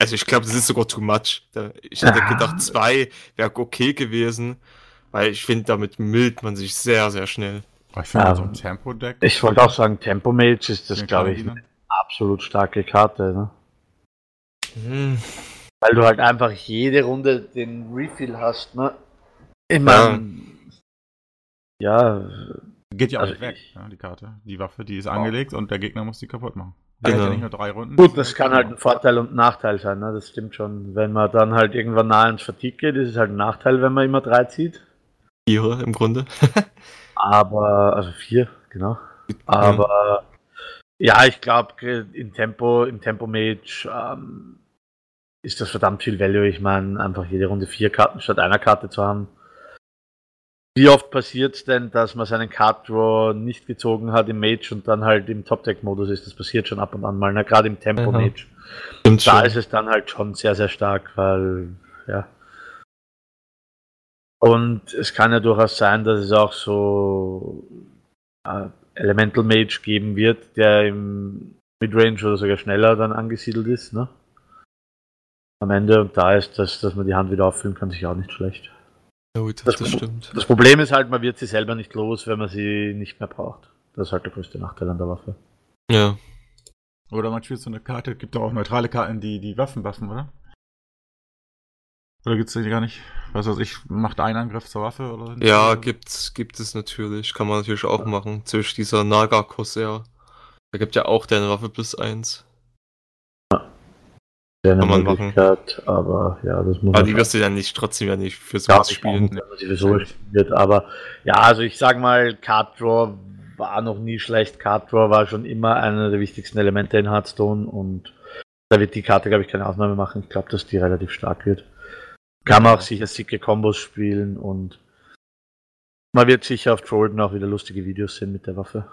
Also ich glaube, das ist sogar too much. Ich hätte gedacht, zwei wäre okay gewesen, weil ich finde, damit mildt man sich sehr, sehr schnell. Aber ich finde, Ja. so ein Tempo-Deck. Ich wollte auch sagen, Tempo Mage ist das, glaube ich, eine absolut starke Karte. Ne? Hm. Weil du halt einfach jede Runde den Refill hast, ne? Ich mein, ja, Geht ja auch Also nicht weg, ich- ja, die Karte. Die Waffe, die ist angelegt und der Gegner muss die kaputt machen. Genau. Der hat ja nicht nur drei Runden. gut, das kann halt ein Vorteil und ein Nachteil sein, ne? Das stimmt schon. Wenn man dann halt irgendwann nah ins Fatigue geht, ist es halt ein Nachteil, wenn man immer drei zieht. Ihre im Grunde. Aber, also vier, genau. Aber ja, ich glaube, im Tempo, im Tempo Mage ähm, ist das verdammt viel Value. Ich meine, einfach jede Runde vier Karten statt einer Karte zu haben. Wie oft passiert es denn, dass man seinen Card Draw nicht gezogen hat im Mage und dann halt im Top-Deck-Modus ist? Das passiert schon ab und an mal, ne? gerade im Tempo. Mage. Stimmt Da schon. ist es dann halt schon sehr, sehr stark, weil, ja. Und es kann ja durchaus sein, dass es auch so äh, Elemental Mage geben wird, der im Midrange oder sogar schneller dann angesiedelt ist, ne? Am Ende und da ist das, dass man die Hand wieder auffüllen kann, sich auch nicht schlecht. Oh, das, das- das stimmt. Das Problem ist halt, man wird sie selber nicht los, wenn man sie nicht mehr braucht. Das ist halt der größte Nachteil an der Waffe. Ja. Oder man spielt so eine Karte, gibt doch auch neutrale Karten, die die Waffen buffen, oder? Oder gibt's die gar nicht? Was weiß ich, macht einen Angriff zur Waffe oder? Ja, oder? gibt, gibt es natürlich. Kann man natürlich auch machen. Zwischen dieser Naga Corsair. Da gibt ja auch deine Waffe plus eins. Wäre eine Kann man machen. Aber ja, das muss Aber man die wirst du dann nicht trotzdem ja nicht für Ja, sowas ich spielen. spielen, wenn man sowieso spielt. Aber ja, also ich sag mal, Card Draw war noch nie schlecht. Card Draw war schon immer einer der wichtigsten Elemente in Hearthstone und da wird die Karte, glaube ich, keine Ausnahme machen. Ich glaube, dass die relativ stark wird. Kann man auch sicher sicke Kombos spielen und man wird sicher auf Trollden auch wieder lustige Videos sehen mit der Waffe.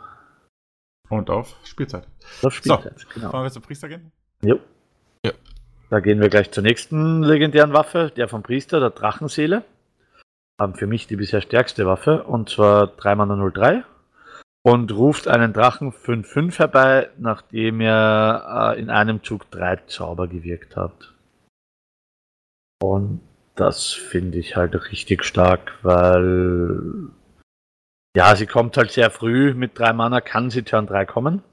Und auf Spielzeit. Das Spielzeit, genau. Wollen wir zum Priester gehen? Jo. Ja. Da gehen wir gleich zur nächsten legendären Waffe, der vom Priester, der Drachenseele. Haben für mich die bisher stärkste Waffe, und zwar 3 Mana 03. Und ruft einen Drachen 5-5 herbei, nachdem er äh, in einem Zug drei Zauber gewirkt hat. Und das finde ich halt richtig stark, weil ja, sie kommt halt sehr früh mit drei Mana, kann sie Turn 3 kommen.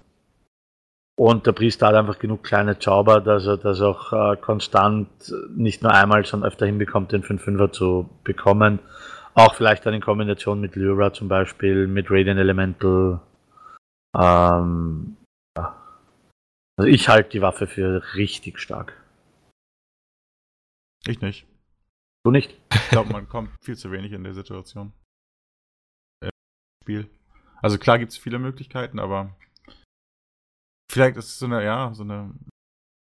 Und der Priester hat einfach genug kleine Zauber, dass er das auch äh, konstant nicht nur einmal, sondern öfter hinbekommt, den 5-5er zu bekommen. Auch vielleicht dann in Kombination mit Lyra zum Beispiel, mit Radiant Elemental. Ähm, ja. Also ich halte die Waffe für richtig stark. Ich nicht. Du nicht? Ich glaube, man kommt viel zu wenig in der Situation. Äh, Spiel. Also klar gibt es viele Möglichkeiten, aber vielleicht ist es so eine, ja, so eine.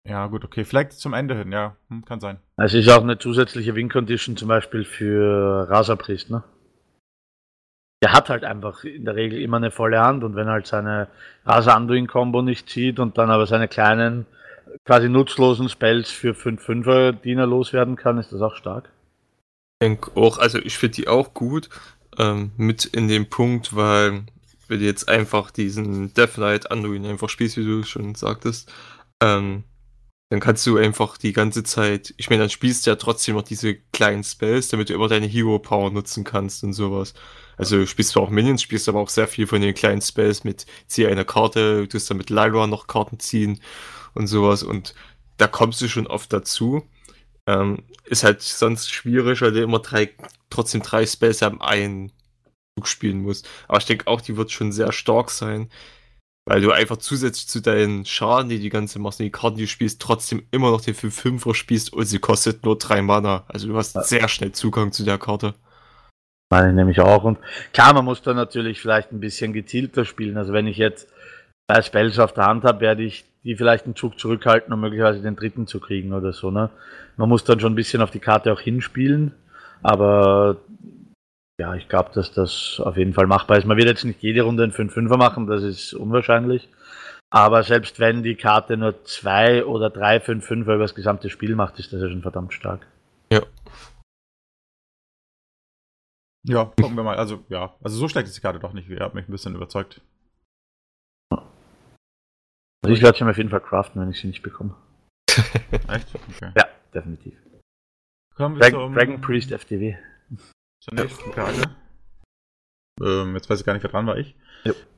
Ja, gut, okay. Vielleicht zum Ende hin, ja. Hm, kann sein. Es ist auch eine zusätzliche Win-Condition zum Beispiel für Rasapriest, ne? Der hat halt einfach in der Regel immer eine volle Hand und wenn er halt seine Rasa Anduin-Kombo nicht zieht und dann aber seine kleinen, quasi nutzlosen Spells für 5-5er Diener loswerden kann, ist das auch stark. Denke auch, also ich finde die auch gut. Ähm, mit in dem Punkt, weil wenn du jetzt einfach diesen Death Knight Anduin einfach spielst, wie du schon sagtest, ähm, dann kannst du einfach die ganze Zeit, ich meine, dann spielst du ja trotzdem noch diese kleinen Spells, damit du immer deine Hero Power nutzen kannst und sowas. Also du spielst zwar auch Minions, spielst aber auch sehr viel von den kleinen Spells mit zieh eine Karte, du tust dann mit Lyra noch Karten ziehen und sowas und da kommst du schon oft dazu. Ähm, ist halt sonst schwierig, weil du immer drei, trotzdem drei Spells am einen Zug spielen musst. Aber ich denke auch, die wird schon sehr stark sein, weil du einfach zusätzlich zu deinen Schaden, die die ganze machst, und die Karten, die du spielst, trotzdem immer noch den 5-5er spielst und sie kostet nur drei Mana. Also du hast sehr schnell Zugang zu der Karte. Meine ich nämlich auch. Und klar, man muss da natürlich vielleicht ein bisschen gezielter spielen. Also wenn ich jetzt zwei Spells auf der Hand habe, werde ich die vielleicht einen Zug zurückhalten, um möglicherweise den dritten zu kriegen oder so. Ne? Man muss dann schon ein bisschen auf die Karte auch hinspielen. Aber ja, ich glaube, dass das auf jeden Fall machbar ist. Man wird jetzt nicht jede Runde einen 5-5er machen, das ist unwahrscheinlich. Aber selbst wenn die Karte nur zwei oder drei 5-5er über das gesamte Spiel macht, ist das ja schon verdammt stark. Ja. Ja, gucken wir mal. Also, ja. Also so schlecht ist die Karte doch nicht. Ihr habt mich ein bisschen überzeugt. Also ich werde sie mir auf jeden Fall craften, wenn ich sie nicht bekomme. Echt? Okay. Ja, definitiv. Kommen wir Dragon, zum, Dragon Priest FDW. zur nächsten Karte. Ähm, jetzt weiß ich gar nicht, wer dran war ich.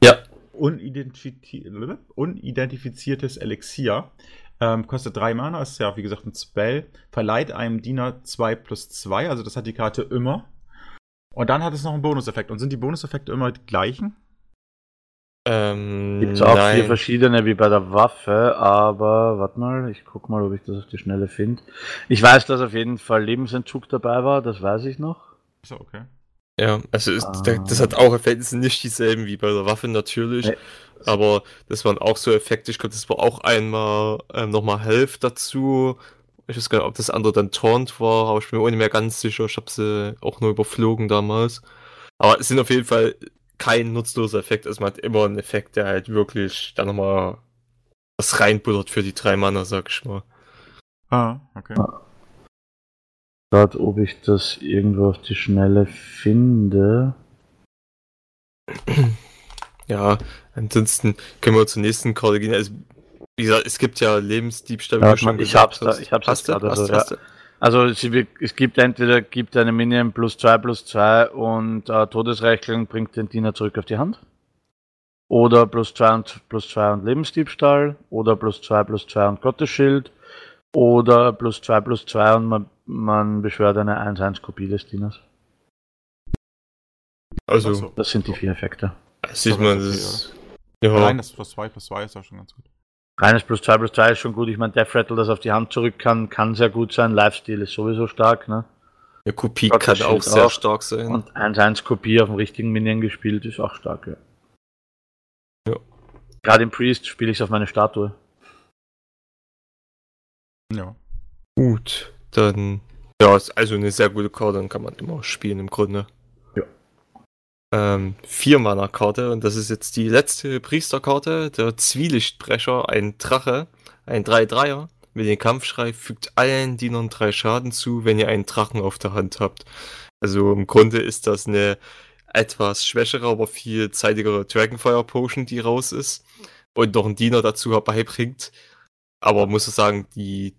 Ja. Unidentifi Unidentifiziertes Elixier. Ähm, kostet 3 Mana, ist ja wie gesagt ein Spell. Verleiht einem Diener 2 plus 2, also das hat die Karte immer. Und dann hat es noch einen Bonuseffekt. Und sind die Bonuseffekte immer die gleichen? Ähm, Gibt es auch nein. vier verschiedene wie bei der Waffe, aber warte mal, ich guck mal, ob ich das auf die Schnelle finde. Ich weiß, dass auf jeden Fall Lebensentzug dabei war, das weiß ich noch. So, okay. Ja, also ist, Ah. das hat auch Effekte, sind nicht dieselben wie bei der Waffe natürlich, Nee. aber das waren auch so Effekte, ich glaube, das war auch einmal ähm, nochmal Health dazu. Ich weiß gar nicht, ob das andere dann Taunt war, aber ich bin mir auch nicht mehr ganz sicher, ich habe sie auch nur überflogen damals. Aber es sind auf jeden Fall kein nutzloser Effekt, also man hat immer einen Effekt, der halt wirklich dann nochmal was reinbuddert für die drei Mana, sag ich mal. Ah, okay. Gerade, ob ich das irgendwo auf die Schnelle finde. Ja, ansonsten können wir zur nächsten Karte gehen. Also, wie gesagt, es gibt ja Lebensdiebstahl. wie Ja, du schon ich gesagt hab's da- hast. ich hab's Hast du? gerade Hast so, du? Hast du? Also es gibt entweder gibt eine Minion plus 2 plus 2 und äh, Todesreicheln bringt den Diener zurück auf die Hand. Oder plus 2 und plus 2 und Lebensdiebstahl. Oder plus 2 plus 2 und Gottesschild. Oder plus 2 plus 2 und man, man beschwört eine 1-1-Kopie des Dieners. Also. Das sind die vier Effekte. das sieht man, das ist, Ja, Allein das plus 2 plus 2 ist ja schon ganz gut. Reines plus 2 plus 2 ist schon gut. Ich meine, Death Rattle, das auf die Hand zurück kann, kann sehr gut sein. Lifesteal ist sowieso stark, ne? ja Kopie Gott, kann auch sehr auch. stark sein. Und 1-1-Kopie auf dem richtigen Minion gespielt ist auch stark, ja. Ja. Gerade im Priest spiele ich es auf meine Statue. Ja. Gut, dann. Ja, ist also eine sehr gute Karte, dann kann man immer spielen im Grunde. Ähm, vier Mana Karte und das ist jetzt die letzte Priesterkarte, der Zwielichtbrecher, ein Drache, ein 3-3er. Mit dem Kampfschrei fügt allen Dienern drei Schaden zu, wenn ihr einen Drachen auf der Hand habt. Also im Grunde ist das eine etwas schwächere, aber viel zeitigere Dragonfire Potion, die raus ist und noch einen Diener dazu beibringt. Aber muss ich sagen, die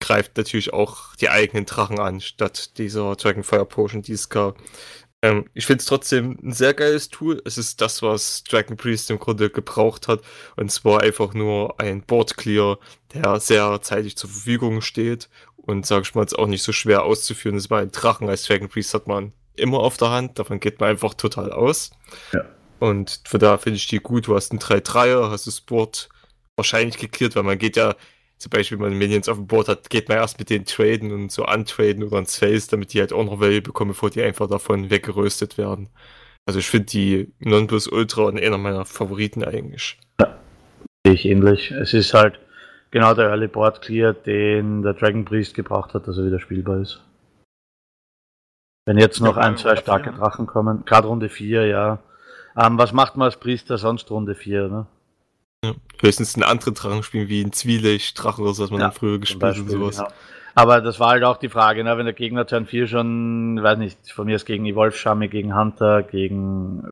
greift natürlich auch die eigenen Drachen an, statt dieser Dragonfire Potion, die es gab. Ähm, ich finde es trotzdem ein sehr geiles Tool. Es ist das, was Dragon Priest im Grunde gebraucht hat. Und zwar einfach nur ein Board Clear, der sehr zeitig zur Verfügung steht und, sag ich mal, jetzt auch nicht so schwer auszuführen ist, weil Drachen als Dragon Priest hat man immer auf der Hand. Davon geht man einfach total aus. Ja. Und von da finde ich die gut. Du hast einen 3-3er, hast das Board wahrscheinlich geklärt, weil man geht ja zum Beispiel, wenn man Minions auf dem Board hat, geht man erst mit denen traden und so antraden oder ins Face, damit die halt auch noch Value bekommen, bevor die einfach davon weggeröstet werden. Also ich finde die Nonplus Ultra einer meiner Favoriten eigentlich. Sehe ich ähnlich. Es ist halt genau der Early Board Clear, den der Dragon Priest gebraucht hat, dass er wieder spielbar ist. Wenn jetzt noch Ja, ein, zwei starke? Drachen kommen, gerade Runde 4, ja. Ähm, was macht man als Priester sonst Runde 4, ne? Ja. Höchstens einen anderen Drachen spielen, wie ein Zwielicht-Drachen oder so, was man Ja, dann früher gespielt hat und sowas. ja. Aber das war halt auch die Frage, ne? wenn der Gegner Turn 4 schon, weiß nicht, von mir ist gegen Evolve Shami, gegen Hunter, gegen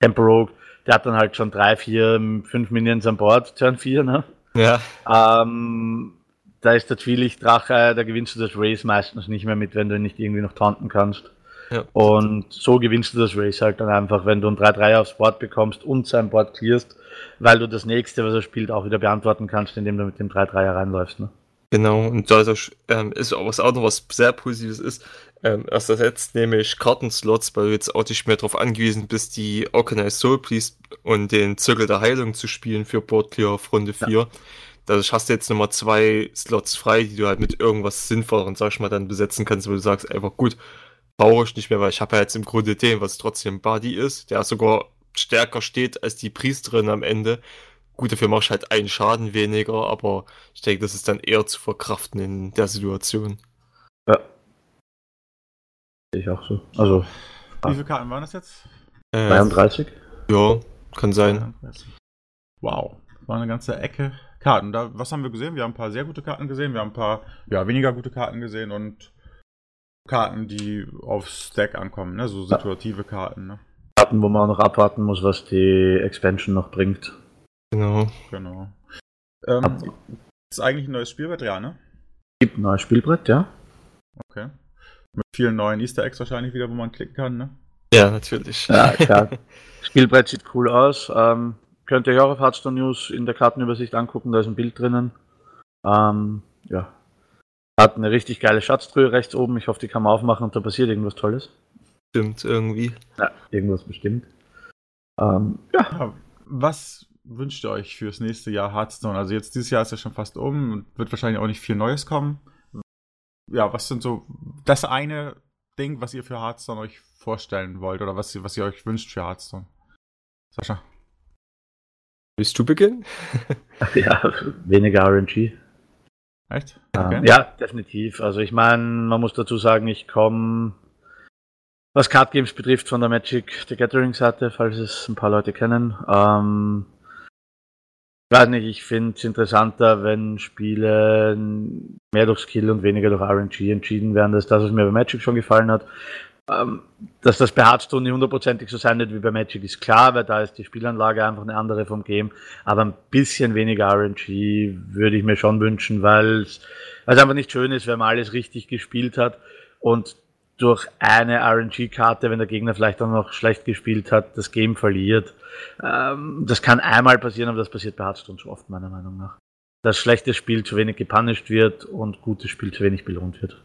Temperogue, der hat dann halt schon drei, vier, fünf Minions an Bord, Turn 4, ne? Ja, Ähm, da ist der Zwielichtdrache, da gewinnst du das Race meistens nicht mehr mit, wenn du ihn nicht irgendwie noch taunten kannst. Ja. Und so gewinnst du das Race halt dann einfach, wenn du ein 3-3 aufs Board bekommst und sein Board clearst, weil du das nächste, was er spielt, auch wieder beantworten kannst, indem du mit dem 3-3er reinläufst. Ne? Genau, und da ist, auch, ähm, ist auch was auch noch was sehr Positives ist, ähm, erst ersetzt nämlich Kartenslots, weil du jetzt auch nicht mehr darauf angewiesen bist, die Organized Soul Priest und den Zirkel der Heilung zu spielen für Board Clear auf Runde 4. Dadurch hast du jetzt nochmal zwei Slots frei, die du halt mit irgendwas Sinnvolleren, sag ich mal, dann besetzen kannst, wo du sagst einfach, gut, brauche ich nicht mehr, weil ich habe ja jetzt im Grunde den, was trotzdem Buddy ist, der sogar stärker steht als die Priesterin am Ende. Gut, dafür machst du halt einen Schaden weniger, aber ich denke, das ist dann eher zu verkraften in der Situation. Ja. Sehe ich auch so. Also Wie viele Karten waren das jetzt? Äh, 33? ja, kann sein. Wow, war eine ganze Ecke Karten. Da, was haben wir gesehen? Wir haben ein paar sehr gute Karten gesehen, wir haben ein paar ja, weniger gute Karten gesehen und Karten, die aufs Stack ankommen, ne? so situative Karten. Ne? Karten, wo man auch noch abwarten muss, was die Expansion noch bringt. Genau. Genau. Ähm, ist eigentlich ein neues Spielbrett, ja, ne? Gibt ein neues Spielbrett, ja. Okay. Mit vielen neuen Easter Eggs wahrscheinlich wieder, wo man klicken kann, ne? Ja, natürlich. Ja, klar. Spielbrett sieht cool aus. Ähm, könnt ihr euch auch auf Hearthstone News in der Kartenübersicht angucken, da ist ein Bild drinnen. Ähm, ja. Hat eine richtig geile Schatztruhe rechts oben. Ich hoffe, die kann man aufmachen und da passiert irgendwas Tolles. Stimmt, irgendwie. Ja, irgendwas bestimmt. Ähm, ja, was wünscht ihr euch fürs nächste Jahr Hearthstone? Also jetzt dieses Jahr ist ja schon fast um und wird wahrscheinlich auch nicht viel Neues kommen. Ja, was sind so das eine Ding, was ihr für Hearthstone euch vorstellen wollt oder was, ihr- was ihr euch wünscht für Hearthstone? Sascha? Willst du beginnen? ja weniger RNG. Echt? Ähm, ja, definitiv. Also ich meine, man muss dazu sagen, ich komme, was Card Games betrifft, von der Magic the Gathering Seite, falls es ein paar Leute kennen. Ähm, ich weiß nicht, ich finde es interessanter, wenn Spiele mehr durch Skill und weniger durch RNG entschieden werden. Das ist das, was mir bei Magic schon gefallen hat. Ähm, dass das bei Hearthstone nicht hundertprozentig so sein wird wie bei Magic ist klar, weil da ist die Spielanlage einfach eine andere vom Game. Aber ein bisschen weniger RNG würde ich mir schon wünschen, weil es einfach nicht schön ist, wenn man alles richtig gespielt hat und durch eine RNG-Karte, wenn der Gegner vielleicht auch noch schlecht gespielt hat, das Game verliert. Ähm, das kann einmal passieren, aber das passiert bei Hearthstone zu oft, meiner Meinung nach. Dass schlechtes Spiel zu wenig gepunished wird und gutes Spiel zu wenig belohnt wird.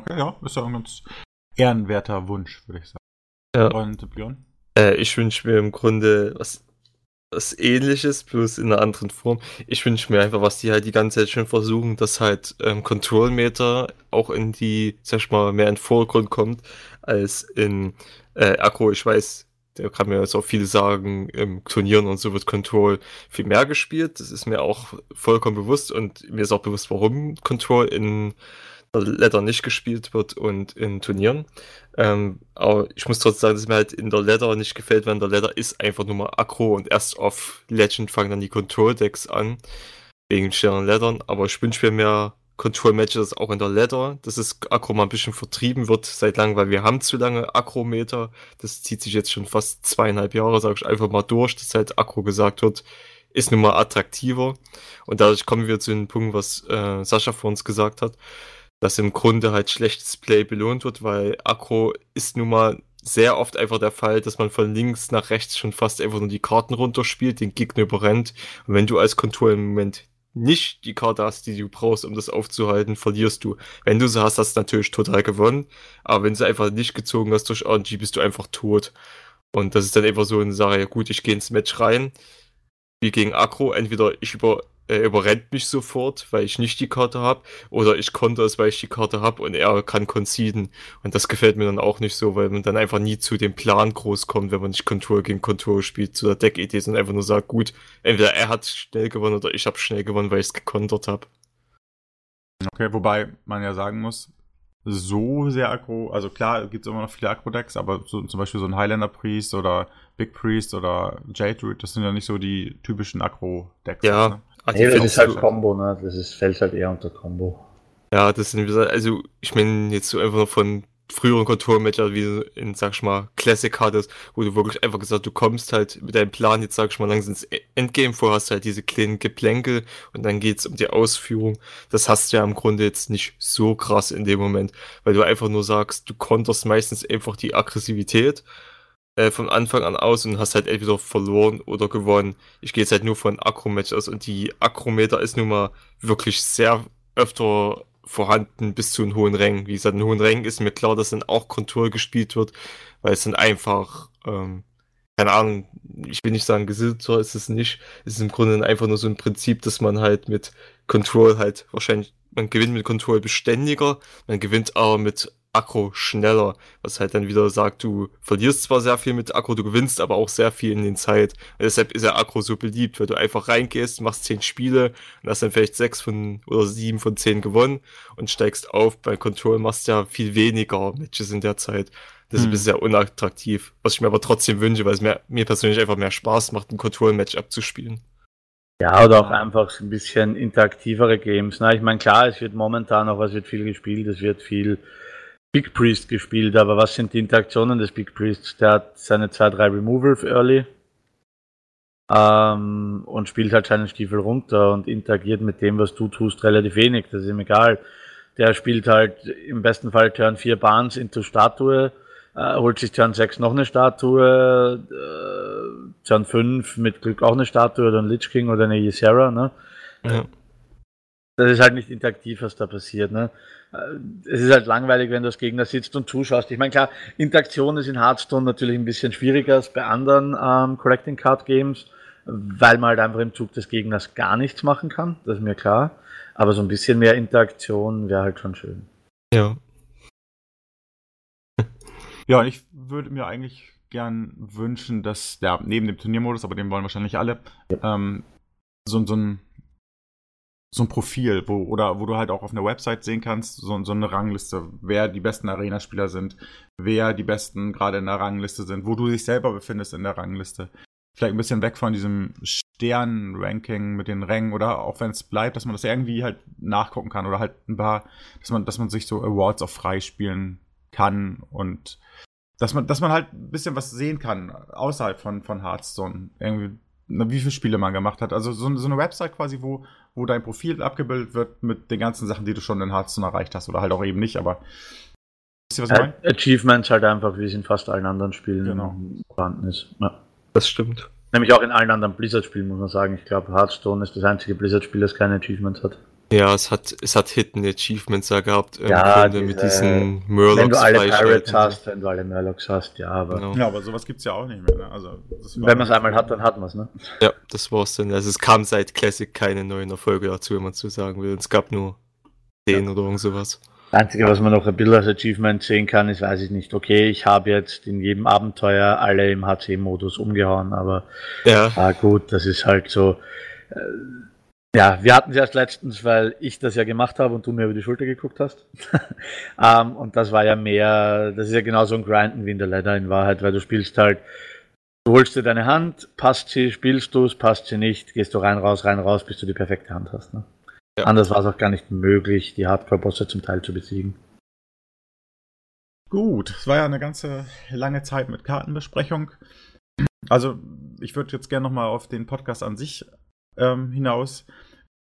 Okay, ja, ist ja ein ganz ehrenwerter Wunsch, würde ich sagen. Ja. Und Björn? Äh, ich wünsche mir im Grunde, was was ähnliches, bloß in einer anderen Form. Ich wünsche mir einfach, was die halt die ganze Zeit schon versuchen, dass halt ähm, Control Meter auch in die, sag ich mal, mehr in den Vordergrund kommt, als in äh, Akku. Ich weiß, der kann mir jetzt auch viel sagen, im Turnieren und so wird Control viel mehr gespielt. Das ist mir auch vollkommen bewusst und mir ist auch bewusst, warum Control in Leather nicht gespielt wird und in Turnieren. Ähm, aber ich muss trotzdem sagen, dass mir halt in der Leather nicht gefällt, weil in der Leather ist einfach nur mal Aggro und erst auf Legend fangen dann die Control-Decks an. Wegen schweren Leathern. Aber ich wünsche mir mehr Control-Matches auch in der Leather, dass es Aggro mal ein bisschen vertrieben wird seit langem, weil wir haben zu lange Aggro-Meter. Das zieht sich jetzt schon fast zweieinhalb Jahre, sage ich einfach mal durch, dass halt Aggro gesagt wird, ist nun mal attraktiver. Und dadurch kommen wir zu dem Punkt, was äh, Sascha vor uns gesagt hat dass im Grunde halt schlechtes Play belohnt wird, weil Akro ist nun mal sehr oft einfach der Fall, dass man von links nach rechts schon fast einfach nur die Karten runterspielt, den Gegner überrennt. Und wenn du als Kontur im Moment nicht die Karte hast, die du brauchst, um das aufzuhalten, verlierst du. Wenn du sie hast, hast du natürlich total gewonnen. Aber wenn du einfach nicht gezogen hast durch RNG, bist du einfach tot. Und das ist dann einfach so eine Sache, ja gut, ich gehe ins Match rein, wie gegen Akro, entweder ich über er überrennt mich sofort, weil ich nicht die Karte habe, oder ich konnte es, weil ich die Karte habe und er kann conceden. Und das gefällt mir dann auch nicht so, weil man dann einfach nie zu dem Plan groß kommt, wenn man nicht Control gegen Control spielt, zu der Deck-Idee, sondern einfach nur sagt, gut, entweder er hat schnell gewonnen oder ich habe schnell gewonnen, weil ich es gekontert habe. Okay, wobei man ja sagen muss, so sehr aggro, also klar gibt es immer noch viele Aggro-Decks, aber so, zum Beispiel so ein Highlander Priest oder Big Priest oder Jade Root, das sind ja nicht so die typischen Aggro-Decks. Ja, ne? Also nee, das ist halt Combo, ne? Das ist, fällt halt eher unter Combo. Ja, das sind, also ich meine jetzt so einfach nur von früheren Control-Matcher, wie du in, sag ich mal, Classic hattest, wo du wirklich einfach gesagt, du kommst halt mit deinem Plan, jetzt sag ich mal, langsam ins Endgame vor, hast halt diese kleinen Geplänkel und dann geht's um die Ausführung. Das hast du ja im Grunde jetzt nicht so krass in dem Moment, weil du einfach nur sagst, du konterst meistens einfach die Aggressivität äh, von Anfang an aus und hast halt entweder verloren oder gewonnen. Ich gehe jetzt halt nur von Akromatch aus und die Akrometer ist nun mal wirklich sehr öfter vorhanden bis zu den hohen Rängen. Wie gesagt, in hohen Rängen ist mir klar, dass dann auch Kontur gespielt wird, weil es dann einfach, ähm, keine Ahnung, ich will nicht sagen, gesitteter ist es nicht. Es ist im Grunde einfach nur so ein Prinzip, dass man halt mit Control halt wahrscheinlich, man gewinnt mit Control beständiger, man gewinnt aber mit Akku schneller, was halt dann wieder sagt, du verlierst zwar sehr viel mit Akku, du gewinnst aber auch sehr viel in den Zeit. Und deshalb ist der Akku so beliebt, weil du einfach reingehst, machst zehn Spiele und hast dann vielleicht sechs von oder sieben von zehn gewonnen und steigst auf. Bei Control machst du ja viel weniger Matches in der Zeit. Deshalb hm. ist es sehr unattraktiv. Was ich mir aber trotzdem wünsche, weil es mir, mir persönlich einfach mehr Spaß macht, ein Control-Match abzuspielen. Ja, oder auch einfach ein bisschen interaktivere Games. Na, ich meine, klar, es wird momentan auch, es wird viel gespielt, es wird viel Big Priest gespielt, aber was sind die Interaktionen des Big Priests? Der hat seine zwei, drei Removal für Early ähm, und spielt halt seinen Stiefel runter und interagiert mit dem, was du tust, relativ wenig. Das ist ihm egal. Der spielt halt im besten Fall Turn 4 Barnes into Statue, äh, holt sich Turn 6 noch eine Statue, äh, Turn 5 mit Glück auch eine Statue oder ein Lich King oder eine Ysera, ne? Ja. Das ist halt nicht interaktiv, was da passiert, ne? Es ist halt langweilig, wenn du als Gegner sitzt und zuschaust. Ich meine, klar, Interaktion ist in Hearthstone natürlich ein bisschen schwieriger als bei anderen ähm, Collecting Card Games, weil man halt einfach im Zug des Gegners gar nichts machen kann. Das ist mir klar. Aber so ein bisschen mehr Interaktion wäre halt schon schön. Ja. Ja, ich würde mir eigentlich gern wünschen, dass, ja, neben dem Turniermodus, aber den wollen wahrscheinlich alle, ja. ähm, so, so ein so ein Profil, wo, oder wo du halt auch auf einer Website sehen kannst, so, so eine Rangliste, wer die besten Arena-Spieler sind, wer die besten gerade in der Rangliste sind, wo du dich selber befindest in der Rangliste. Vielleicht ein bisschen weg von diesem Stern-Ranking mit den Rängen oder auch wenn es bleibt, dass man das irgendwie halt nachgucken kann oder halt ein paar, dass man, dass man sich so Awards auch freispielen kann und dass man, dass man halt ein bisschen was sehen kann außerhalb von, von Hearthstone. Irgendwie wie viele Spiele man gemacht hat. Also so, so, eine Website quasi, wo, wo dein Profil abgebildet wird mit den ganzen Sachen, die du schon in Hearthstone erreicht hast oder halt auch eben nicht, aber wisst ihr, was ich meine? Achievements halt einfach, wie es in fast allen anderen Spielen genau. vorhanden ist. Ja. Das stimmt. Nämlich auch in allen anderen Blizzard-Spielen, muss man sagen. Ich glaube, Hearthstone ist das einzige Blizzard-Spiel, das keine Achievements hat. Ja, es hat, es hat Hidden Achievements da gehabt, im Ja, diese- mit diesen Wenn Murlocs du alle. Pirates hast, wenn du alle Murlocs hast, ja, aber Genau. Ja, aber sowas gibt es ja auch nicht mehr. Ne? Also, das war- wenn man es einmal hat, dann hat man es, ne? Ja, das war's dann. Also es kam seit Classic keine neuen Erfolge dazu, wenn man so sagen will. Es gab nur den oder irgend sowas. Das Einzige, was man noch ein bisschen als Achievement sehen kann, ist, weiß ich nicht, okay, ich habe jetzt in jedem Abenteuer alle im HC-Modus umgehauen, aber Ja, ah, gut, das ist halt so. Äh, ja, wir hatten es erst letztens, weil ich das ja gemacht habe und du mir über die Schulter geguckt hast. ähm, und das war ja mehr, das ist ja genauso ein Grinden wie in der Ladder in Wahrheit, weil du spielst halt, du holst dir deine Hand, passt sie, spielst du es, passt sie nicht, gehst du rein, raus, rein, raus, bis du die perfekte Hand hast. Ne? Ja. Anders war es auch gar nicht möglich, die Hardcore-Bosse zum Teil zu besiegen. Gut, es war ja eine ganze lange Zeit mit Kartenbesprechung. Also, ich würde jetzt gerne nochmal auf den Podcast an sich ähm, hinaus.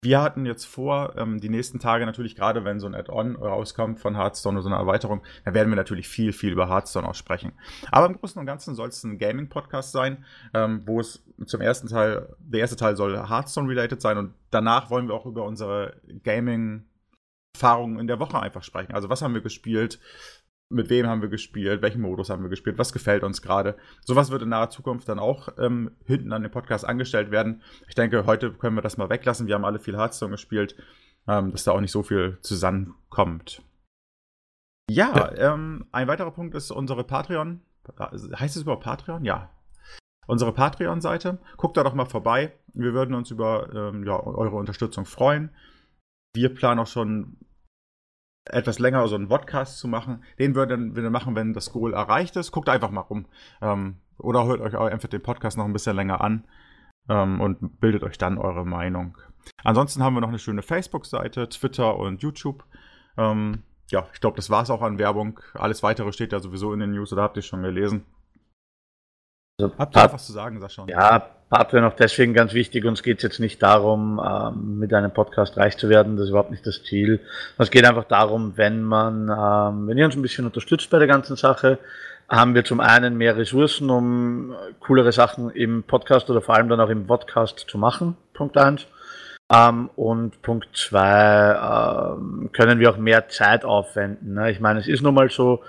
Wir hatten jetzt vor, ähm, die nächsten Tage natürlich, gerade wenn so ein Add-on rauskommt von Hearthstone oder so eine Erweiterung, dann werden wir natürlich viel, viel über Hearthstone auch sprechen. Aber im Großen und Ganzen soll es ein Gaming-Podcast sein, ähm, wo es zum ersten Teil, der erste Teil soll Hearthstone-related sein und danach wollen wir auch über unsere Gaming-Erfahrungen in der Woche einfach sprechen. Also, was haben wir gespielt? Mit wem haben wir gespielt, welchen Modus haben wir gespielt, was gefällt uns gerade. Sowas wird in naher Zukunft dann auch ähm, hinten an dem Podcast angestellt werden. Ich denke, heute können wir das mal weglassen. Wir haben alle viel Hearthstone gespielt, ähm, dass da auch nicht so viel zusammenkommt. Ja, Ähm, ein weiterer Punkt ist unsere Patreon. Heißt es überhaupt Patreon? Ja. Unsere Patreon-Seite. Guckt da doch mal vorbei. Wir würden uns über ähm, ja, eure Unterstützung freuen. Wir planen auch schon etwas länger so einen Podcast zu machen. Den würden wir machen, wenn das Goal erreicht ist. Guckt einfach mal rum. Ähm, oder hört euch einfach den Podcast noch ein bisschen länger an ähm, und bildet euch dann eure Meinung. Ansonsten haben wir noch eine schöne Facebook-Seite, Twitter und YouTube. Ähm, ja, ich glaube, das war es auch an Werbung. Alles weitere steht ja sowieso in den News oder habt ihr schon gelesen? Also, Habt ihr Pat- noch was zu sagen, Sascha? Ja, Patreon auch deswegen ganz wichtig. Uns geht es jetzt nicht darum, ähm, mit einem Podcast reich zu werden. Das ist überhaupt nicht das Ziel. Es geht einfach darum, wenn man, ähm, wenn ihr uns ein bisschen unterstützt bei der ganzen Sache, haben wir zum einen mehr Ressourcen, um coolere Sachen im Podcast oder vor allem dann auch im Podcast zu machen. Punkt eins. Ähm, und Punkt zwei, ähm, können wir auch mehr Zeit aufwenden. Ne? Ich meine, es ist nun mal so,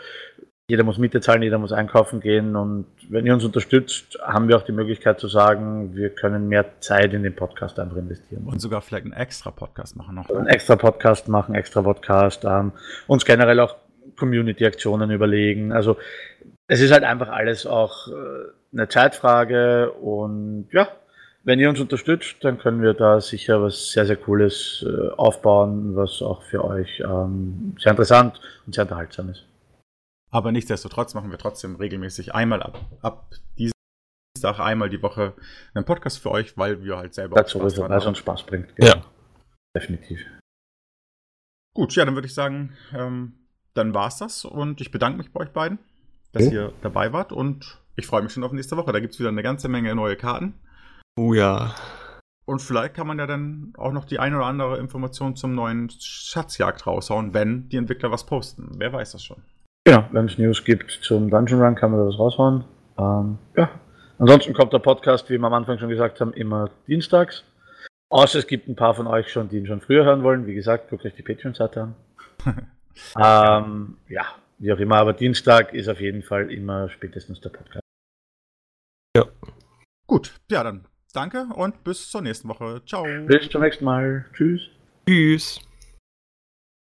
jeder muss Miete zahlen, jeder muss einkaufen gehen und wenn ihr uns unterstützt, haben wir auch die Möglichkeit zu sagen, wir können mehr Zeit in den Podcast einfach investieren. Und sogar vielleicht einen extra Podcast machen noch. einen extra Podcast machen, extra Podcast, ähm, uns generell auch Community-Aktionen überlegen. Also es ist halt einfach alles auch äh, eine Zeitfrage und ja, wenn ihr uns unterstützt, dann können wir da sicher was sehr, sehr Cooles äh, aufbauen, was auch für euch ähm, sehr interessant und sehr unterhaltsam ist. Aber nichtsdestotrotz machen wir trotzdem regelmäßig einmal ab, ab Dienstag einmal die Woche einen Podcast für euch, weil wir halt selber Dazu Spaß ist es, dran weil es haben. uns Spaß bringt. Ja. Definitiv. Gut, ja, dann würde ich sagen, ähm, dann war's das und ich bedanke mich bei euch beiden, dass Okay. ihr dabei wart und ich freue mich schon auf nächste Woche. Da gibt's wieder eine ganze Menge neue Karten Oh ja. und vielleicht kann man ja dann auch noch die eine oder andere Information zum neuen Schatzjagd raushauen, wenn die Entwickler was posten. Wer weiß das schon. Genau, wenn es News gibt zum Dungeon Run, kann man da was raushauen. Ähm, ja. Ansonsten kommt der Podcast, wie wir am Anfang schon gesagt haben, immer dienstags. Außer es gibt ein paar von euch schon, die ihn schon früher hören wollen. Wie gesagt, guckt euch die Patreon-Seite an. ähm, ja, wie auch immer, aber Dienstag ist auf jeden Fall immer spätestens der Podcast. Gut, ja, dann danke und bis zur nächsten Woche. Ciao. Bis zum nächsten Mal. Tschüss. Tschüss.